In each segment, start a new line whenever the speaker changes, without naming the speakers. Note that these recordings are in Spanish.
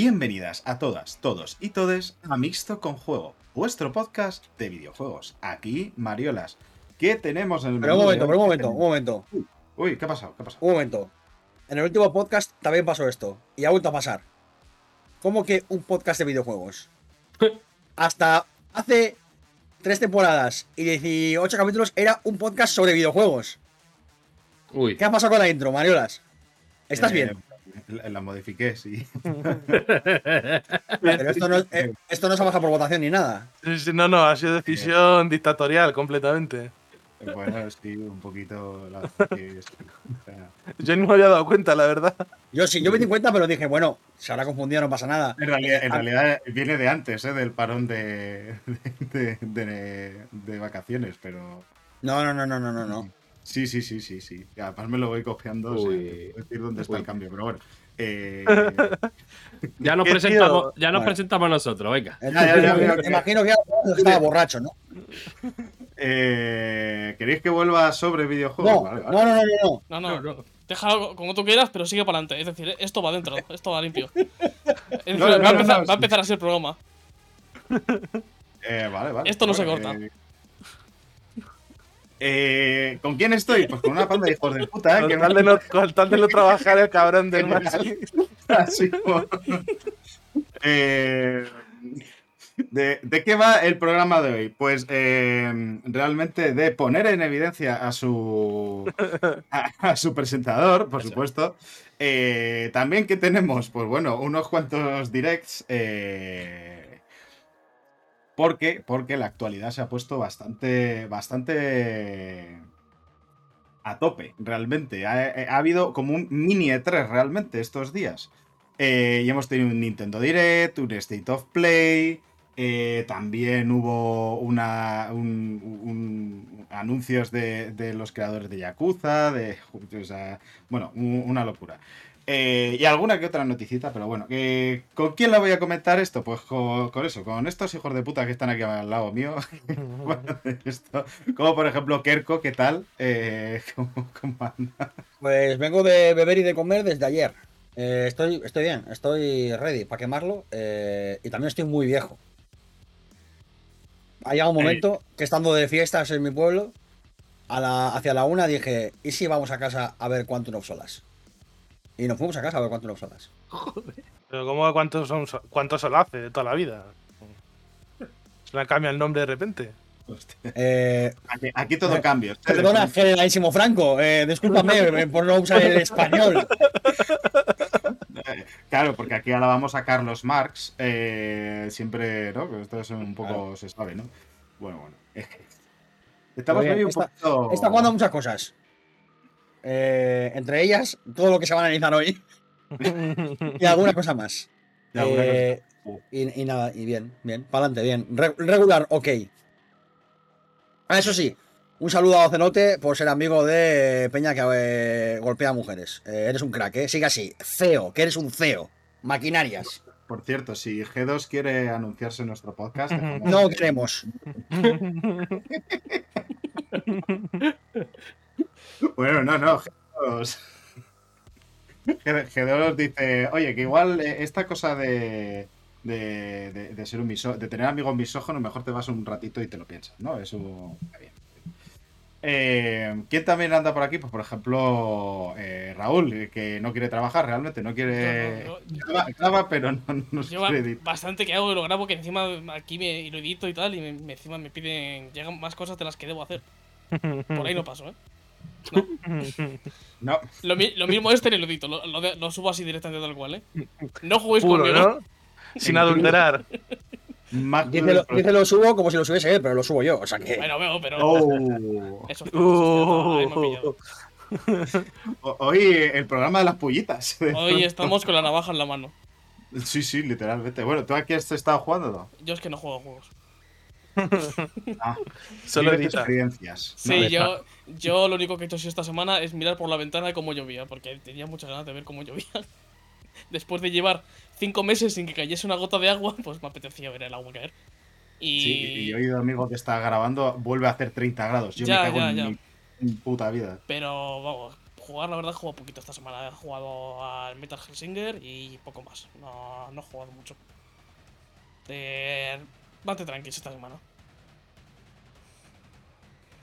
Bienvenidas a todas, todos y todes a Mixto con Juego, vuestro podcast de videojuegos. Aquí, Mariolas. ¿Qué tenemos en el
Pero un momento, pero un momento, un momento,
Uy, ¿qué ha pasado? ¿Qué ha pasado?
un momento. En el último podcast también pasó esto. Y ha vuelto a pasar. ¿Cómo que un podcast de videojuegos? Hasta hace tres temporadas y 18 capítulos era un podcast sobre videojuegos.
Uy.
¿Qué ha pasado con la intro, Mariolas? ¿Estás
Eh,
bien?
La, la modifiqué, sí.
Pero esto no, eh, esto no se ha bajado por votación ni nada.
Sí, sí, no, no, ha sido decisión dictatorial completamente.
Bueno, sí, un poquito. La
Yo ni me había dado cuenta, la verdad.
Yo sí, yo me di cuenta, pero dije, bueno, se habrá confundido, no pasa nada.
en, realidad, en
Ah.
realidad viene de antes, ¿eh? del parón de, de, de- de vacaciones, pero.
No, no, no, no, no, no, no.
Sí, sí, sí, sí, sí. Y además me lo voy cogiendo, o sea, puedo decir dónde está
Uy.
el cambio, pero bueno. Eh,
Ya nos
¿Qué,
presentamos,
tío?
ya nos
Vale.
presentamos nosotros, venga.
Eh,
Ya, ya, ya,
me-
ya,
me
ya.
imagino que estaba borracho, ¿no?
eh, ¿Queréis que vuelva sobre videojuegos?
No,
Vale,
no,
vale.
no, no, no, no.
No, no,
No, no.
déjalo como tú quieras, pero sigue para adelante. Es decir, esto va dentro, esto va limpio. Es
No,
decir,
no,
va, a
no,
empezar,
no,
va a empezar así el programa.
Eh, vale, vale.
Esto no se corta.
Eh, ¿Con quién estoy? Pues con una panda de hijos de puta, ¿eh?
Con
que
tal de no, con tal de no trabajar el cabrón del Maxi.
Así Eh, ¿de, de qué va el programa de hoy? Pues eh, realmente de poner en evidencia a su, a, a su presentador, por supuesto. También que tenemos, pues bueno, unos cuantos directs. eh, porque, porque la actualidad se ha puesto bastante, bastante a tope, realmente. Ha, ha habido como un mini E3 realmente estos días. Eh, y hemos tenido un Nintendo Direct, un State of Play. eh, también hubo una, un- un- anuncios de, de los creadores de Yakuza. De, o sea, bueno, un- una locura. Eh, y alguna que otra noticita, pero bueno. eh, ¿Con quién la voy a comentar esto? Pues con, con eso, con estos hijos de puta que están aquí al lado mío. Esto, como por ejemplo Kerko, ¿qué tal? Eh, ¿cómo, cómo anda?
Pues vengo de beber y de comer desde ayer. Eh, estoy, estoy bien, estoy ready para quemarlo. eh, y también estoy muy viejo. Ha llegado un momento que estando de fiestas en mi pueblo, a la, hacia la una dije, ¿y si vamos a casa a ver Quantum of Solas? Y nos fuimos a casa a ver Quantum of Solas.
Pero ¿cómo cuántos son cuántos se lo hace de toda la vida? Se le cambia el nombre de repente.
Eh,
Aquí, aquí todo cambia. ustedes
perdona, generalísimo Franco, eh, discúlpame eh, por no usar el español.
Claro, porque aquí alabamos a Carlos Marx. eh, siempre, ¿no? Pues esto es un poco, se sabe, ¿no? Bueno, bueno. Estamos
Muy bien,
medio un
está-
poquito...
Está jugando a muchas cosas. Eh, entre ellas, todo lo que se va a analizar hoy. y alguna cosa más.
de alguna
Eh,
cosa.
y, y nada, y bien, bien, para adelante, bien. Re- regular, ok. Ah, eso sí, un saludo a Ocenote por ser amigo de Peña que eh, golpea a mujeres. Eh, eres un crack, ¿eh? Sigue así. CEO, que eres un CEO. Maquinarias.
Por cierto, si G2 quiere anunciarse en nuestro podcast...
No queremos.
Bueno, no, no. G2... G- G2 dice, oye, que igual eh, esta cosa de, de, de- de ser un miso- de tener amigos misógenos, mejor te vas un ratito y te lo piensas, ¿no? Eso está bien. Eh, ¿Quién también anda por aquí? Pues por ejemplo, eh, Raúl, que no quiere trabajar realmente, no quiere.
No,
Graba, graba, pero no, no
Yo
quiere
bastante que hago y lo grabo que encima aquí me lo edito y tal y me- encima me piden llegan más cosas de las que debo hacer. Por ahí no paso, ¿eh?
No,
Lo, mi- lo mismo este ni lo lo, lo subo así directamente tal cual, ¿eh? No juguéis
Puro,
conmigo.
¿no? Sin adulterar.
Dice lo, dice lo subo como si lo subiese él, pero lo subo yo. O sea que.
Bueno, veo, pero.
Oh.
Eso.
Uh.
Ahí me ha pillado.
O- Hoy el programa de las pullitas.
Hoy estamos con la navaja en la mano.
Sí, sí, literalmente. Bueno, ¿tú aquí has estado jugando? No?
Yo es que no juego a juegos.
Ah,
Solo
experiencias.
Sí,
No,
yo, yo lo único que he hecho así esta semana es mirar por la ventana de cómo llovía, porque tenía muchas ganas de ver cómo llovía. Después de llevar cinco meses sin que cayese una gota de agua, pues me apetecía ver el agua caer. Y,
Sí, y he oído amigo que está grabando, vuelve a hacer 30 grados. Yo
Ya,
me cago
ya,
en
ya.
mi mi puta vida.
Pero vamos, jugar, la verdad, he jugado poquito esta semana. He jugado al Metal Hellsinger y poco más. No, no he jugado mucho. Eh, bastante tranquilos esta semana.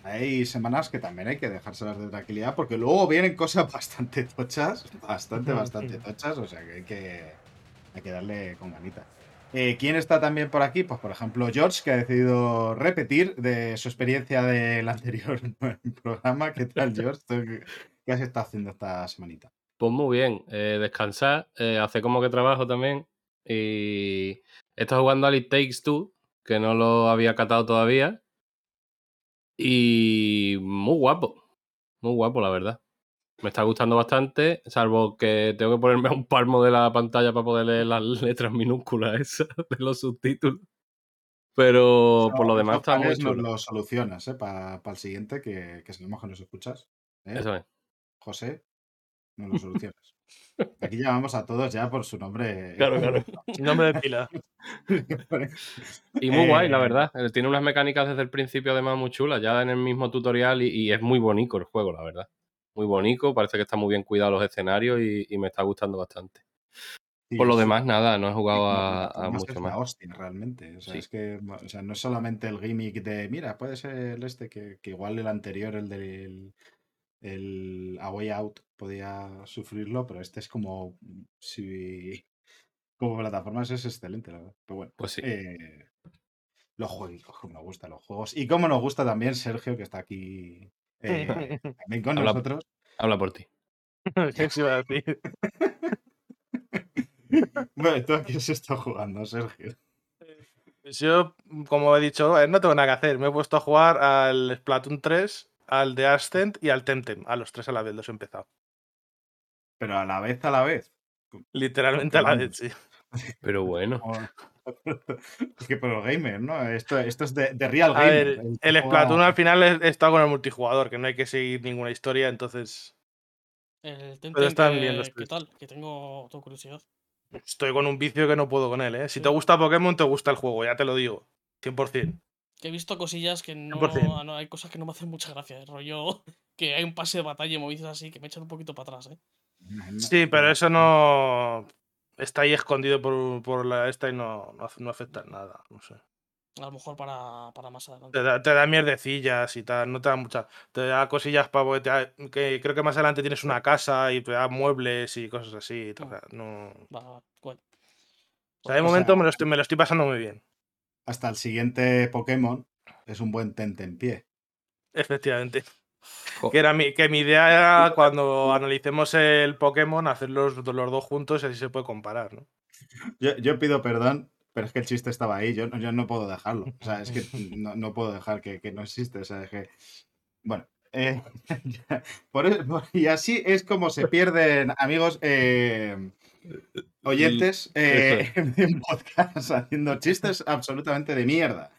Hay semanas que también hay que dejárselas de tranquilidad porque luego vienen cosas bastante tochas, bastante, bastante tochas, o sea que hay que, hay que darle con ganita. Eh, ¿Quién está también por aquí? Pues por ejemplo George, que ha decidido repetir de su experiencia del anterior programa. ¿Qué tal George? ¿Tú ¿Qué has estado haciendo esta semanita?
Pues muy bien, eh, descansar, eh, hacer como que trabajo también. Y estado jugando al It Takes Two, que no lo había catado todavía. Y muy guapo, muy guapo, la verdad. Me está gustando bastante, salvo que tengo que ponerme a un palmo de la pantalla para poder leer las letras minúsculas esas de los subtítulos. Pero por lo demás está muy
panes nos
chulo.
lo solucionas ¿eh? para el siguiente, que, que sabemos que nos escuchas. ¿eh?
Eso es.
José, nos lo solucionas. Aquí llamamos a todos ya por su nombre.
Claro, claro.
Nombre de pila.
Y muy guay, la
Eh,
verdad. Eh, Tiene unas mecánicas desde el principio, además, muy chulas, ya en el mismo tutorial, y, y es muy bonito el juego, la verdad. Muy bonito, parece que está muy bien cuidado los escenarios y, y me está gustando bastante.
Sí,
Por lo demás, nada, no he jugado a, a
plataformas
mucho
es
más.
hostia, realmente. O sea,
Sí.
es que o sea, no es solamente el gimmick de, mira, puede ser el este, que, que igual el anterior, el del el A Way Out, podía sufrirlo, pero este es como si como plataformas es excelente, la verdad. Pero bueno,
Pues sí.
eh, los juegos, como nos gustan los juegos. Y como nos gusta también Sergio, que está aquí eh, también con
Habla-
nosotros.
Habla por ti.
¿Qué se iba a decir?
Bueno, ¿tú a qué has estado jugando, Sergio?
Pues Yo, como he dicho, eh, no tengo nada que hacer. Me he puesto a jugar al Splatoon 3, al de Ascent y al Temtem. A los tres a la vez los he empezado.
Pero a la vez, a la vez.
Literalmente a la vez, sí.
Pero bueno.
Es que pero gamer, ¿no? Esto, esto es de, de real
A
gamer.
ver,
el que
Splatoon al final estado con el multijugador, que no hay que seguir ninguna historia, entonces
El
Pero están
¿qué-
bien los
¿Qué tal? Que tengo, tengo curiosidad.
estoy con un vicio que no puedo con él, ¿eh? Si
Sí.
te gusta Pokémon, te gusta el juego, ya te lo digo. 100%.
Que he visto cosillas que no,
100%.
no- Hay cosas que no me hacen mucha gracia. El rollo que hay un pase de batalla y movidas así que me echan un poquito para atrás, ¿eh?
Sí, pero eso no... Está ahí escondido por, por la esta y no, no, hace- no afecta en nada, no sé.
A lo mejor para, para más adelante.
Te da, te da mierdecillas y tal, no te da mucha. Te da cosillas para. Da- que creo que más adelante tienes una casa y te da muebles y cosas así. y tal, o sea, no.
Va,
sea, de
O
momento
sea-
me, lo estoy, me lo estoy pasando muy bien.
Hasta el siguiente Pokémon es un buen tente en pie.
Efectivamente. Que, era mi, que mi idea era cuando analicemos el Pokémon, hacer los, los dos juntos y así se puede comparar, ¿no?
Yo, yo pido perdón, pero es que el chiste estaba ahí. Yo, no- yo no puedo dejarlo. O sea, es que no, no puedo dejar que, que no existe. O sea, es que. Bueno. eh, por e- por- y así es como se pierden, amigos. eh, oyentes eh, de un podcast haciendo chistes absolutamente de mierda.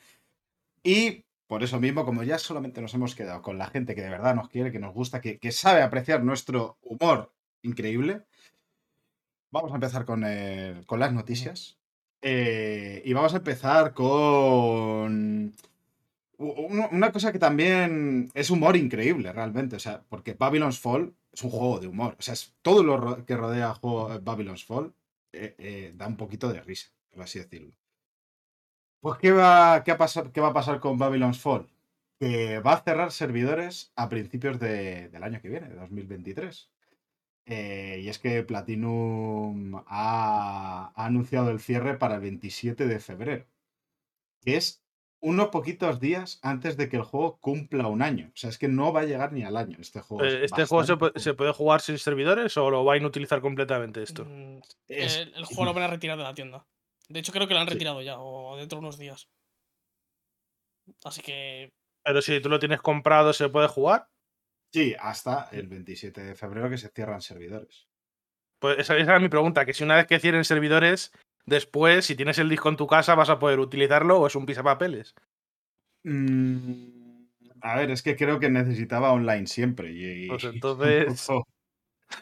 Y por eso mismo, como ya solamente nos hemos quedado con la gente que de verdad nos quiere, que nos gusta, que, que sabe apreciar nuestro humor increíble, vamos a empezar con, eh, con las noticias. Eh, y vamos a empezar con una cosa que también es humor increíble, realmente. O sea, porque Babylon's Fall es un juego de humor. O sea, es todo lo que rodea juego eh, Babylon's Fall eh, da un poquito de risa, por así decirlo. Pues, ¿qué va, qué, ha pasado- qué va a pasar con Babylon's Fall? Que va a cerrar servidores a principios de- del año que viene, de 2023. Eh, y es que Platinum ha, ha anunciado el cierre para el 27 de febrero, que es unos poquitos días antes de que el juego cumpla un año. O sea, es que no va a llegar ni al año este juego. es
Eh, ¿Este juego se puede, se puede jugar sin servidores o lo va a inutilizar completamente esto?
Mm,
Es-
el, el juego lo van a retirar de la tienda. De hecho, creo que lo han
Sí.
retirado ya, o dentro de unos días. Así que.
Pero si tú lo tienes comprado, ¿se puede jugar?
Sí, hasta el 27 de febrero que se cierran servidores.
Pues esa, esa era mi pregunta, que si una vez que cierren servidores, después, si tienes el disco en tu casa, vas a poder utilizarlo o es un pisapapeles.
Mm, a ver, es que creo que necesitaba online siempre. Y,
Pues
y-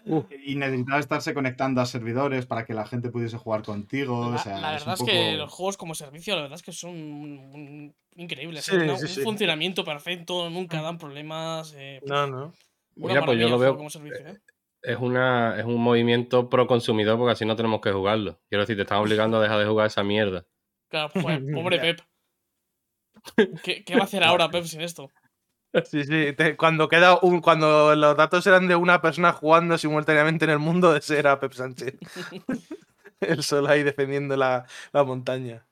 entonces-
y necesitaba estarse conectando a servidores para que la gente pudiese jugar contigo.
La,
o sea,
la
es
verdad
un
es, que
poco-
los juegos como servicio, la verdad es que son un- un- increíbles.
Sí,
¿eh? Un
sí.
funcionamiento perfecto, nunca
Mm.
dan problemas. eh,
No, no.
Mira, pues yo lo veo.
juego como servicio, ¿eh?
Es, una, es un movimiento pro consumidor porque así no tenemos que jugarlo. Quiero decir, te están obligando a dejar de jugar esa mierda.
Claro, joder, pobre Pep. ¿Qué, qué va a hacer ahora Pep sin esto?
Sí, sí. te- cuando queda un, cuando los datos eran de una persona jugando simultáneamente en el mundo, ese era Pep Sánchez. El sol ahí defendiendo la, la montaña.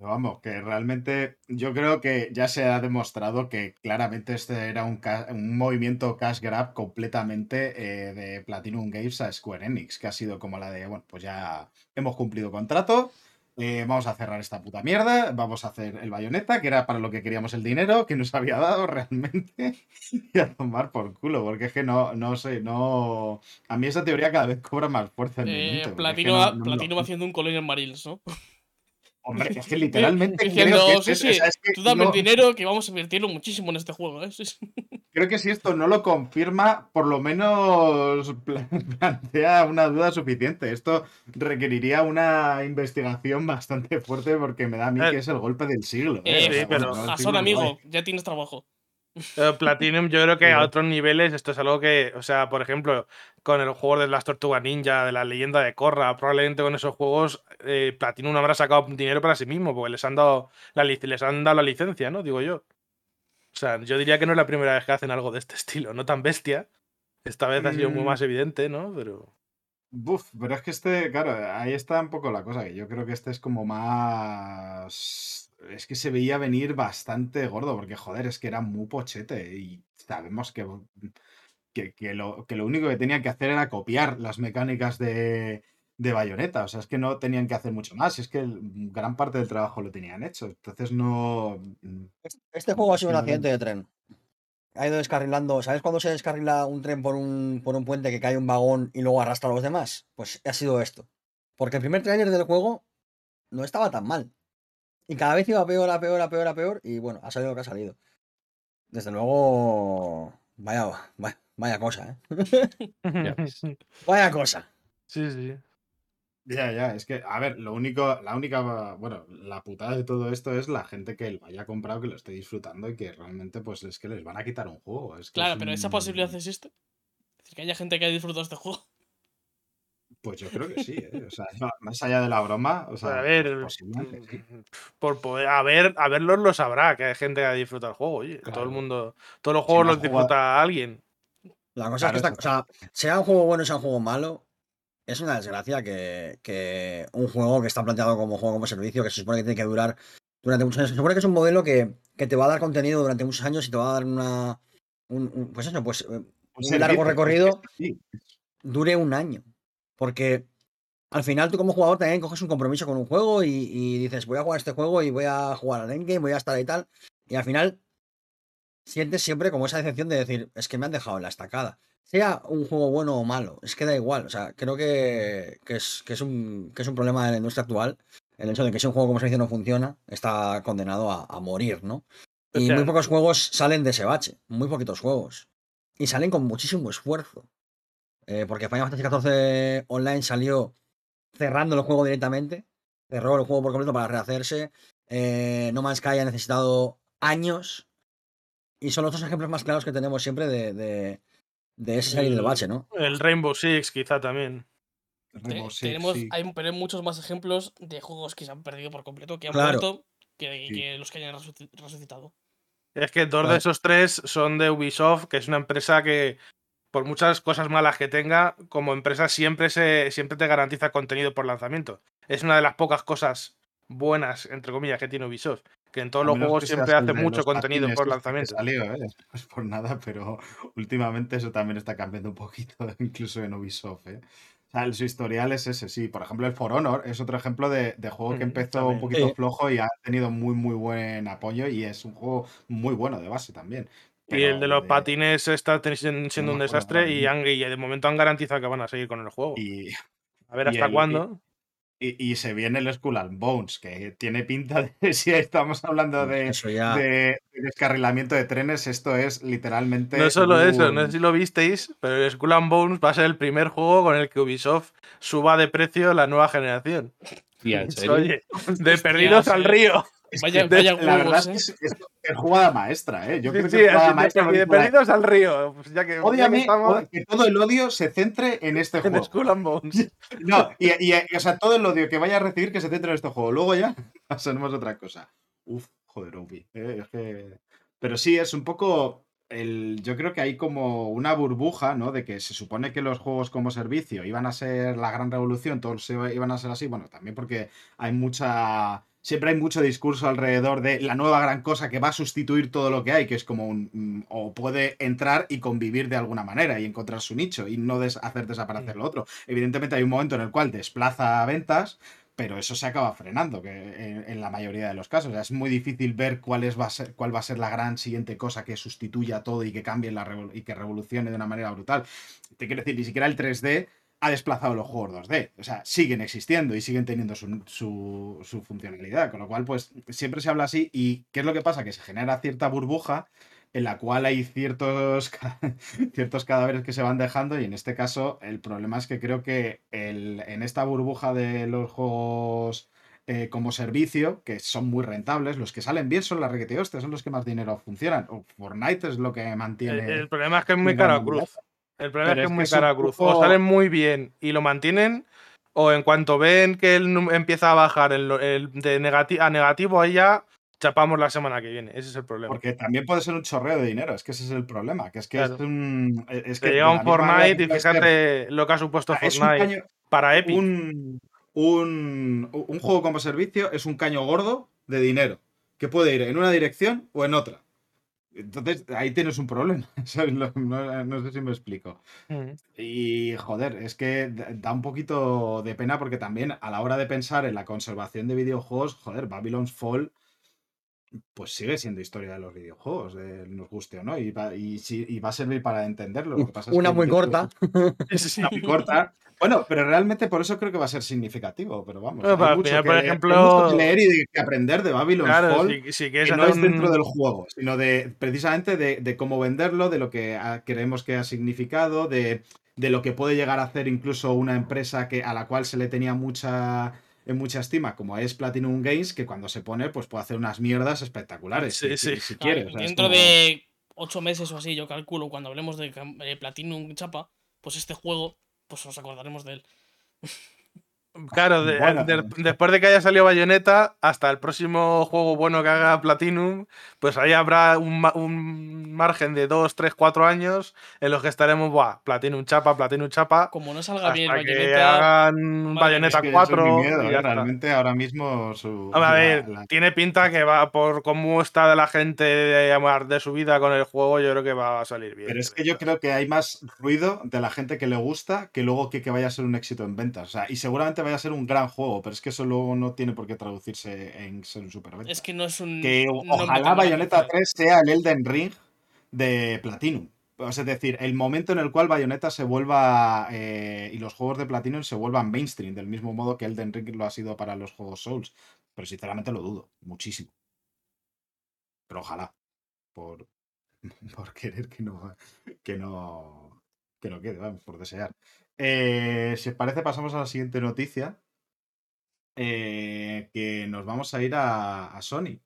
Vamos, que realmente yo creo que ya se ha demostrado que claramente este era un, un movimiento cash grab completamente eh, de Platinum Games a Square Enix, que ha sido como la de, bueno, pues ya hemos cumplido contrato, eh, vamos a cerrar esta puta mierda, vamos a hacer el bayoneta, que era para lo que queríamos el dinero, que nos había dado realmente, y a tomar por culo, porque es que no, no sé, no... A mí esa teoría cada vez cobra más fuerza en mi
Eh,
mente, porque es que
Platino,
no- no-
Platino va haciendo un Colonial Marines, ¿no?
Hombre, es que literalmente
Diciendo,
creo que
sí,
es-
sí,
o sea, es que
tú dame
no-
el dinero que vamos a invertirlo muchísimo en este juego, ¿eh? Sí, sí.
Creo que si esto no lo confirma, por lo menos pla- plantea una duda suficiente. Esto requeriría una investigación bastante fuerte porque me da a mí
Eh,
que es el golpe del siglo.
Eh,
O sea,
sí, pero-
bueno,
amigo, ya tienes trabajo.
Eh, Platinum, yo creo que a otros niveles esto es algo que, o sea, por ejemplo, con el juego de las Tortugas Ninja, de la leyenda de Korra, probablemente con esos juegos eh, Platinum no habrá sacado dinero para sí mismo, porque les han dado la, les han dado la licencia, ¿no? Digo yo. O sea, yo diría que no es la primera vez que hacen algo de este estilo, no tan bestia. Esta vez ha sido muy
Mm.
más evidente, ¿no? Pero.
Buf, pero es que este, claro, ahí está un poco la cosa, que yo creo que este es como más... Es que se veía venir bastante gordo, porque joder, es que era muy pochete y sabemos que, que, que lo, que lo único que tenían que hacer era copiar las mecánicas de, de Bayonetta, o sea, es que no tenían que hacer mucho más, es que el- gran parte del trabajo lo tenían hecho, entonces no...
Este juego ha sido un accidente de tren. Ha ido descarrilando. ¿Sabes cuando se descarrila un tren por un, por un puente que cae un vagón y luego arrastra a los demás? Pues ha sido esto. Porque el primer tráiler del juego no estaba tan mal. Y cada vez iba peor, a peor, a peor, a peor. Y bueno, ha salido lo que ha salido. Desde luego. Vaya, vaya, vaya cosa, ¿eh?
Ya
Vaya cosa.
sí, sí.
Ya, ya, es que, a ver, lo único, la única, bueno, la putada de todo esto es la gente que lo haya comprado, que lo esté disfrutando y que realmente, pues, es que les van a quitar un juego. Es que
Claro,
es
pero esa posibilidad existe. Es decir, que haya gente que haya disfrutado este juego.
Pues yo creo que sí, ¿eh? O sea, más allá de la broma, o sea,
a ver,
pues, posiblemente sí.
mm, por poder, a ver, a verlos lo sabrá, que hay gente que ha disfrutado el juego, oye. Todo
Claro.
el mundo, todos los
Si
juegos los disfruta alguien.
La cosa
Claro,
es que, está- o sea, sea un juego bueno o sea un juego malo, es una desgracia que, que un juego que está planteado como juego como servicio, que se supone que tiene que durar durante muchos años, se supone que es un modelo que, que te va a dar contenido durante muchos años y te va a dar una. un- un- pues eso, pues eh,
Un
largo
es que
recorrido
sí.
dure un año. Porque al final tú como jugador también coges un compromiso con un juego y, y dices, voy a jugar este juego y voy a jugar al endgame, voy a estar ahí y tal. Y al final sientes siempre como esa decepción de decir, es que me han dejado en la estacada. Sea un juego bueno o malo, es que da igual. O sea, creo que, que es, que, es un, que es un problema de la industria actual. El hecho de que si un juego como servicio no funciona, está condenado a, a morir, ¿no?
O
Y
sea-
muy pocos juegos salen de ese bache, muy poquitos juegos. Y salen con muchísimo esfuerzo. Eh, porque Final Fantasy XIV Online salió cerrando el juego directamente. Cerró el juego por completo para rehacerse. Eh, no Man's Sky ha necesitado años. Y son los dos ejemplos más claros que tenemos siempre de, de, de ese salir del bache, ¿no?
El Rainbow Six, quizá también.
Rainbow
Te-
Six,
tenemos,
sí.
hay, pero hay muchos más ejemplos de juegos que se han perdido por completo, que han
Claro.
muerto, que,
Sí.
que los que hayan resuci- resucitado.
Es que dos de esos tres son de Ubisoft, que es una empresa que, por muchas cosas malas que tenga, como empresa siempre, se, siempre te garantiza contenido por lanzamiento. Es una de las pocas cosas buenas, entre comillas, que tiene Ubisoft. Que en todos los juegos siempre hace mucho contenido por
este
lanzamiento.
salió, ¿eh? No es por nada, pero últimamente eso también está cambiando un poquito, incluso en Ubisoft, ¿eh? O sea, el- su historial es ese, sí. Por ejemplo, el For Honor es otro ejemplo de, de juego que
Mm,
empezó
también.
un poquito flojo y ha tenido muy, muy buen apoyo y es un juego muy bueno de base también.
Y el de los
de-
patines está siendo un desastre y,
mismo.
han- y de momento han garantizado que van a seguir con el juego.
Y,
A ver
y
hasta
el- y-
cuándo.
y- y se viene el Skull and Bones, que tiene pinta de, si estamos hablando de,
Eso ya.
de- de descarrilamiento de trenes, esto es literalmente.
No solo eso, no sé si lo visteis, pero el Skull and Bones va a ser el primer juego con el que Ubisoft suba de precio la nueva generación.
Tía, ¿en serio?
Oye, de perdidos al río.
Vaya,
De-
vaya
la verdad es
¿eh?
que es, es- es jugada maestra, ¿eh? Yo
Sí,
creo
sí,
que es jugada
así de, perdidos al río. Pues ya que, ya que estamos
todo el odio se centre en este
en
juego.
Skull and Bones.
No, y, y- y, o sea, todo el odio que vaya a recibir que se centre en este juego. Luego ya pasaremos a otra cosa. Uf, joder, Obi. eh, es que... Pero sí, es un poco. El, yo creo que hay como una burbuja, ¿no? De que se supone que los juegos como servicio iban a ser la gran revolución, todos iban a ser así. Bueno, también porque hay mucha. Siempre hay mucho discurso alrededor de la nueva gran cosa que va a sustituir todo lo que hay, que es como un. mm, o puede entrar y convivir de alguna manera y encontrar su nicho y no des- hacer desaparecer lo otro. Evidentemente hay un momento en el cual desplaza ventas, pero eso se acaba frenando que en, la mayoría de los casos. Es muy difícil ver cuál, es, va a ser, cuál va a ser la gran siguiente cosa que sustituya todo y que cambie la y que revolucione de una manera brutal. Te quiero decir, ni siquiera el 3D ha desplazado los juegos 2D. O sea, siguen existiendo y siguen teniendo su- su funcionalidad. Con lo cual, pues siempre se habla así. ¿Y qué es lo que pasa? Que se genera cierta burbuja en la cual hay ciertos, ciertos cadáveres que se van dejando y en este caso el problema es que creo que el- en esta burbuja de los juegos eh, como servicio, que son muy rentables, los que salen bien son las requete son los que más dinero funcionan. O Fortnite es lo que mantiene...
el problema es que es muy cara cruz. El problema
Pero
es que
es que
muy
un
cara a cruz. O salen muy bien y lo mantienen, o en cuanto ven que num- empieza a bajar el, el de negati- a negativo, ahí ya chapamos la semana que viene. Ese es el problema.
Porque también puede ser un chorreo de dinero, es que ese es el problema, que es que
Claro.
es un... Es que
Te llega un Fortnite y fíjate lo que ha supuesto
Ah,
Fortnite
caño-
para Epic.
un, un, un juego como servicio es un caño gordo de dinero que puede ir en una dirección o en otra. Entonces ahí tienes un problema. No, no sé si me explico.
Mm.
Y joder, es que da un poquito de pena porque también a la hora de pensar en la conservación de videojuegos, joder, Babylon's Fall pues sigue siendo historia de los videojuegos, eh, nos guste o no, y va, y, va a servir para entenderlo. Lo que pasa es
Una
que
muy corta.
una muy corta. Bueno, pero realmente por eso creo que va a ser significativo, pero vamos. Hay
pero al
mucho que
por
hay
ejemplo-
mucho que leer y que aprender de Babylon's
Claro,
Fall,
si, si
que no es dentro
un-
del juego, sino de precisamente de, de cómo venderlo, de lo que ah, creemos que ha significado, de, de lo que puede llegar a hacer incluso una empresa que, a la cual se le tenía mucha en mucha estima, como es Platinum Games, que cuando se pone, pues puede hacer unas mierdas espectaculares.
Sí,
si,
sí.
si
Claro,
quiere. o sea, es
dentro
como-
de ocho meses o así, yo calculo, cuando hablemos de eh, Platinum Chapa, pues este juego, pues nos acordaremos de él.
Claro, de-
Bueno.
de- después de que haya salido Bayonetta, hasta el próximo juego bueno que haga Platinum, pues ahí habrá un, ma- un margen de 2, 3, 4 años en los que estaremos, buah, Platinum chapa, Platinum chapa,
Como no salga bien
que
Bayonetta,
hagan
vale,
Bayonetta
Es que eso es mi
4
miedo,
y
eh, realmente ahora mismo su.
A ver,
la-
tiene pinta que va por cómo está de la gente de, amar de su vida con el juego, yo creo que va a salir bien.
Pero es que yo creo que hay más ruido de la gente que le gusta que luego que, que vaya a ser un éxito en ventas. O sea, y seguramente vaya a ser un gran juego, pero es que eso luego no tiene por qué traducirse en ser un superventa.
es que no es un.
que ojalá Bayonetta
grande.
3 sea el Elden Ring de Platinum. O sea, es decir, el momento en el cual Bayonetta se vuelva eh, y los juegos de Platinum se vuelvan mainstream, del mismo modo que Elden Ring lo ha sido para los juegos Souls. Pero sinceramente lo dudo, muchísimo. Pero ojalá. Por, por querer que no, que no, que no quede, vamos, por desear. Eh, si os parece, pasamos a la siguiente noticia. eh, que nos vamos a ir a, Sony.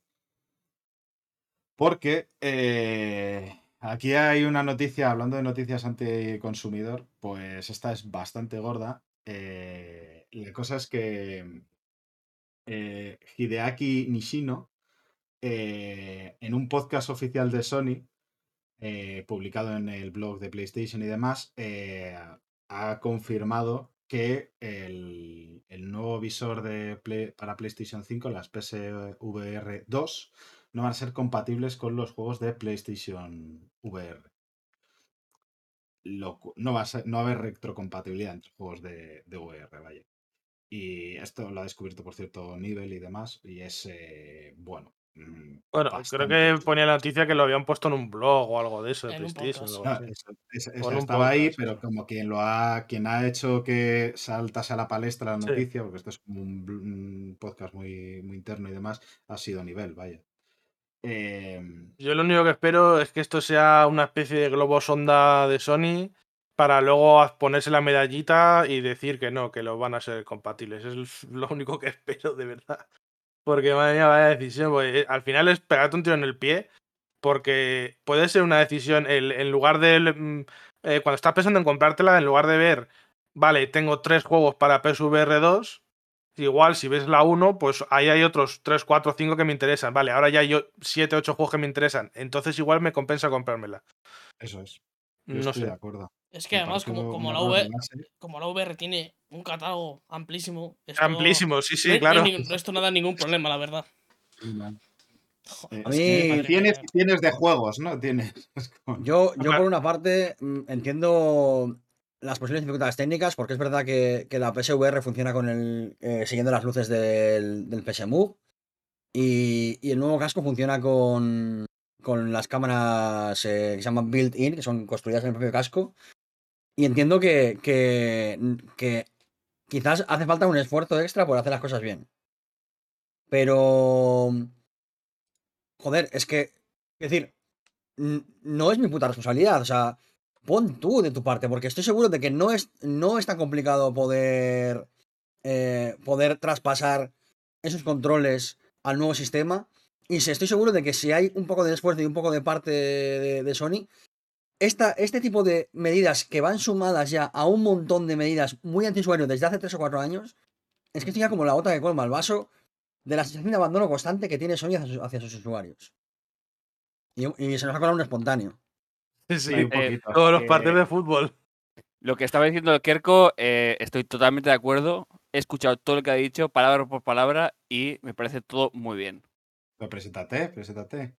Porque eh, aquí hay una noticia, hablando de noticias anticonsumidor, pues esta es bastante gorda. Eh, la cosa es que Hideaki Nishino, en un podcast oficial de Sony, publicado en el blog de PlayStation y demás, ha confirmado que el, el nuevo visor de para PlayStation 5, las PSVR 2, no van a ser compatibles con los juegos de PlayStation VR. No, va a no haber retrocompatibilidad entre juegos de, de VR, vaya. Y esto lo ha descubierto por cierto nivel y demás, y es eh, bueno.
Bueno,
bastante
creo que ponía la noticia que lo habían puesto en un blog o algo de eso de PlayStation.
No,
así.
eso- estaba ahí, pero como quien lo ha, quien ha hecho que saltase a la palestra la
Sí.
noticia, porque esto es como un, podcast muy, muy interno y demás, ha sido nivel, vaya. Em,
Yo lo único que espero es que esto sea una especie de globo sonda de Sony para luego ponerse la medallita y decir que no, que los van a ser compatibles. Es lo único que espero, de verdad. Porque madre mía, vaya decisión. eh, al final es pegarte un tiro en el pie. Porque puede ser una decisión, el- en lugar de. mm, eh, cuando estás pensando en comprártela, en lugar de ver, vale, tengo tres juegos para PSVR 2. Igual, si ves la 1, pues ahí hay otros 3, 4, 5 que me interesan. Vale, ahora ya hay 7, 8 juegos que me interesan. Entonces, igual me compensa comprármela.
Eso es. Yo
No
estoy de
sé.
acuerdo.
Es que además, como, como,
un
la
error
V,
de base.
como la VR tiene un catálogo amplísimo. esto-
Amplísimo, sí,
no
sí, claro.
esto no da ningún problema, la verdad. Joder,
Eh,
A
es
mí-
que tienes, tienes de juegos, ¿no? Tienes. es como-
Yo, yo por una parte mm, entiendo las posibles dificultades técnicas, porque es verdad que, que la PSVR funciona con el eh, siguiendo las luces del, del PS Move y, y el nuevo casco funciona con, con las cámaras eh, que se llaman built-in, que son construidas en el propio casco. Y entiendo que, que, que quizás hace falta un esfuerzo extra por hacer las cosas bien. Pero... Joder, es que... Es decir, no es mi puta responsabilidad. O sea, pon tú de tu parte, porque estoy seguro de que no es, no es tan complicado poder, eh, poder traspasar esos controles al nuevo sistema. Y estoy seguro de que si hay un poco de esfuerzo y un poco de parte de Sony, esta, este tipo de medidas que van sumadas ya a un montón de medidas muy antiusuarios desde hace 3 o 4 años, es que esto ya como la gota que colma el vaso de la sensación de abandono constante que tiene Sony hacia sus, hacia sus usuarios. Y, y se nos ha colado un espontáneo.
Sí,
Hay un
eh,
poquito.
todos los partidos de fútbol.
Lo que estaba diciendo Kerko, eh, estoy totalmente de acuerdo. He escuchado todo lo que ha dicho, palabra por palabra, y me parece todo muy bien.
Pero preséntate, preséntate.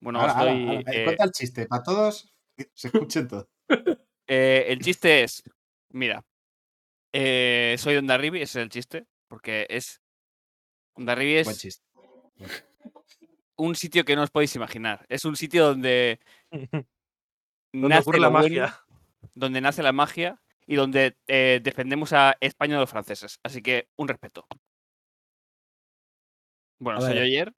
Bueno,
Ahora, ahora,
estoy.
ahora, eh,
eh,
Cuenta el chiste, para todos, se escuchen todo.
eh, el chiste es: mira, eh, soy Ondarribi, ese es el chiste, porque es. Ondarribi
Buen
es
chiste.
un sitio que no os podéis imaginar. Es un sitio donde.
Donde
nace
ocurre la magia.
donde nace la magia y donde eh, defendemos a España de los franceses. Así que un respeto. Bueno,
A
soy
ver.
Oyer.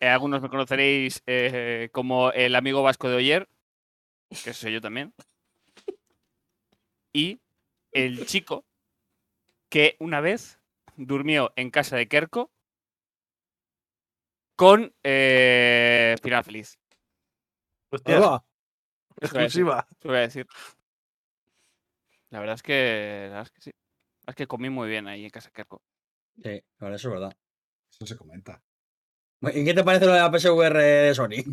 Eh, algunos me conoceréis eh, como el amigo vasco de Oyer, que soy yo también. Y el chico que una vez durmió en casa de Kerko con eh, feliz.
Hostia,
Hola.
Exclusiva.
eso voy a decir. La verdad es que, la verdad es que sí. La verdad es que comí muy bien ahí en casa de Kerko.
Sí, vale, eso es verdad.
Eso se comenta.
¿Y qué te parece lo de la PSVR de Sony?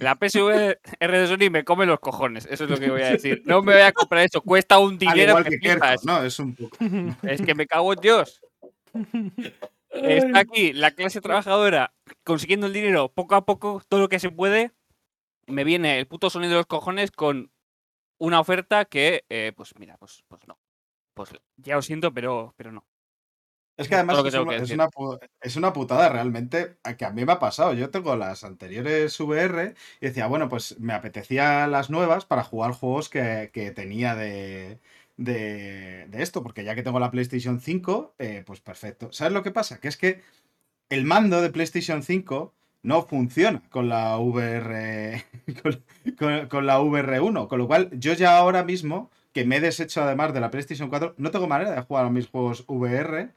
La PSVR de Sony me come los cojones, eso es lo que voy a decir. No me voy a comprar eso, cuesta un
Al
dinero
igual
que
que Kerko,
flipas.
¿no? Es un poco.
Es que me cago en Dios. Está aquí la clase trabajadora consiguiendo el dinero poco a poco, todo lo que se puede. Me viene el puto sonido de los cojones con una oferta que, eh, pues mira, pues, pues no. Pues ya lo siento, pero, pero no.
Es que además
que
es, una,
que
es una pu- es una putada realmente que a mí me ha pasado. Yo tengo las anteriores VR y decía, bueno, pues me apetecía las nuevas para jugar juegos que, que tenía de, de, de esto, porque ya que tengo la PlayStation 5, eh, pues perfecto. ¿Sabes lo que pasa? Que es que el mando de PlayStation 5 no funciona con la VR con, con- con la VR1, con lo cual yo ya ahora mismo que me he deshecho además de la PlayStation 4, no tengo manera de jugar a mis juegos VR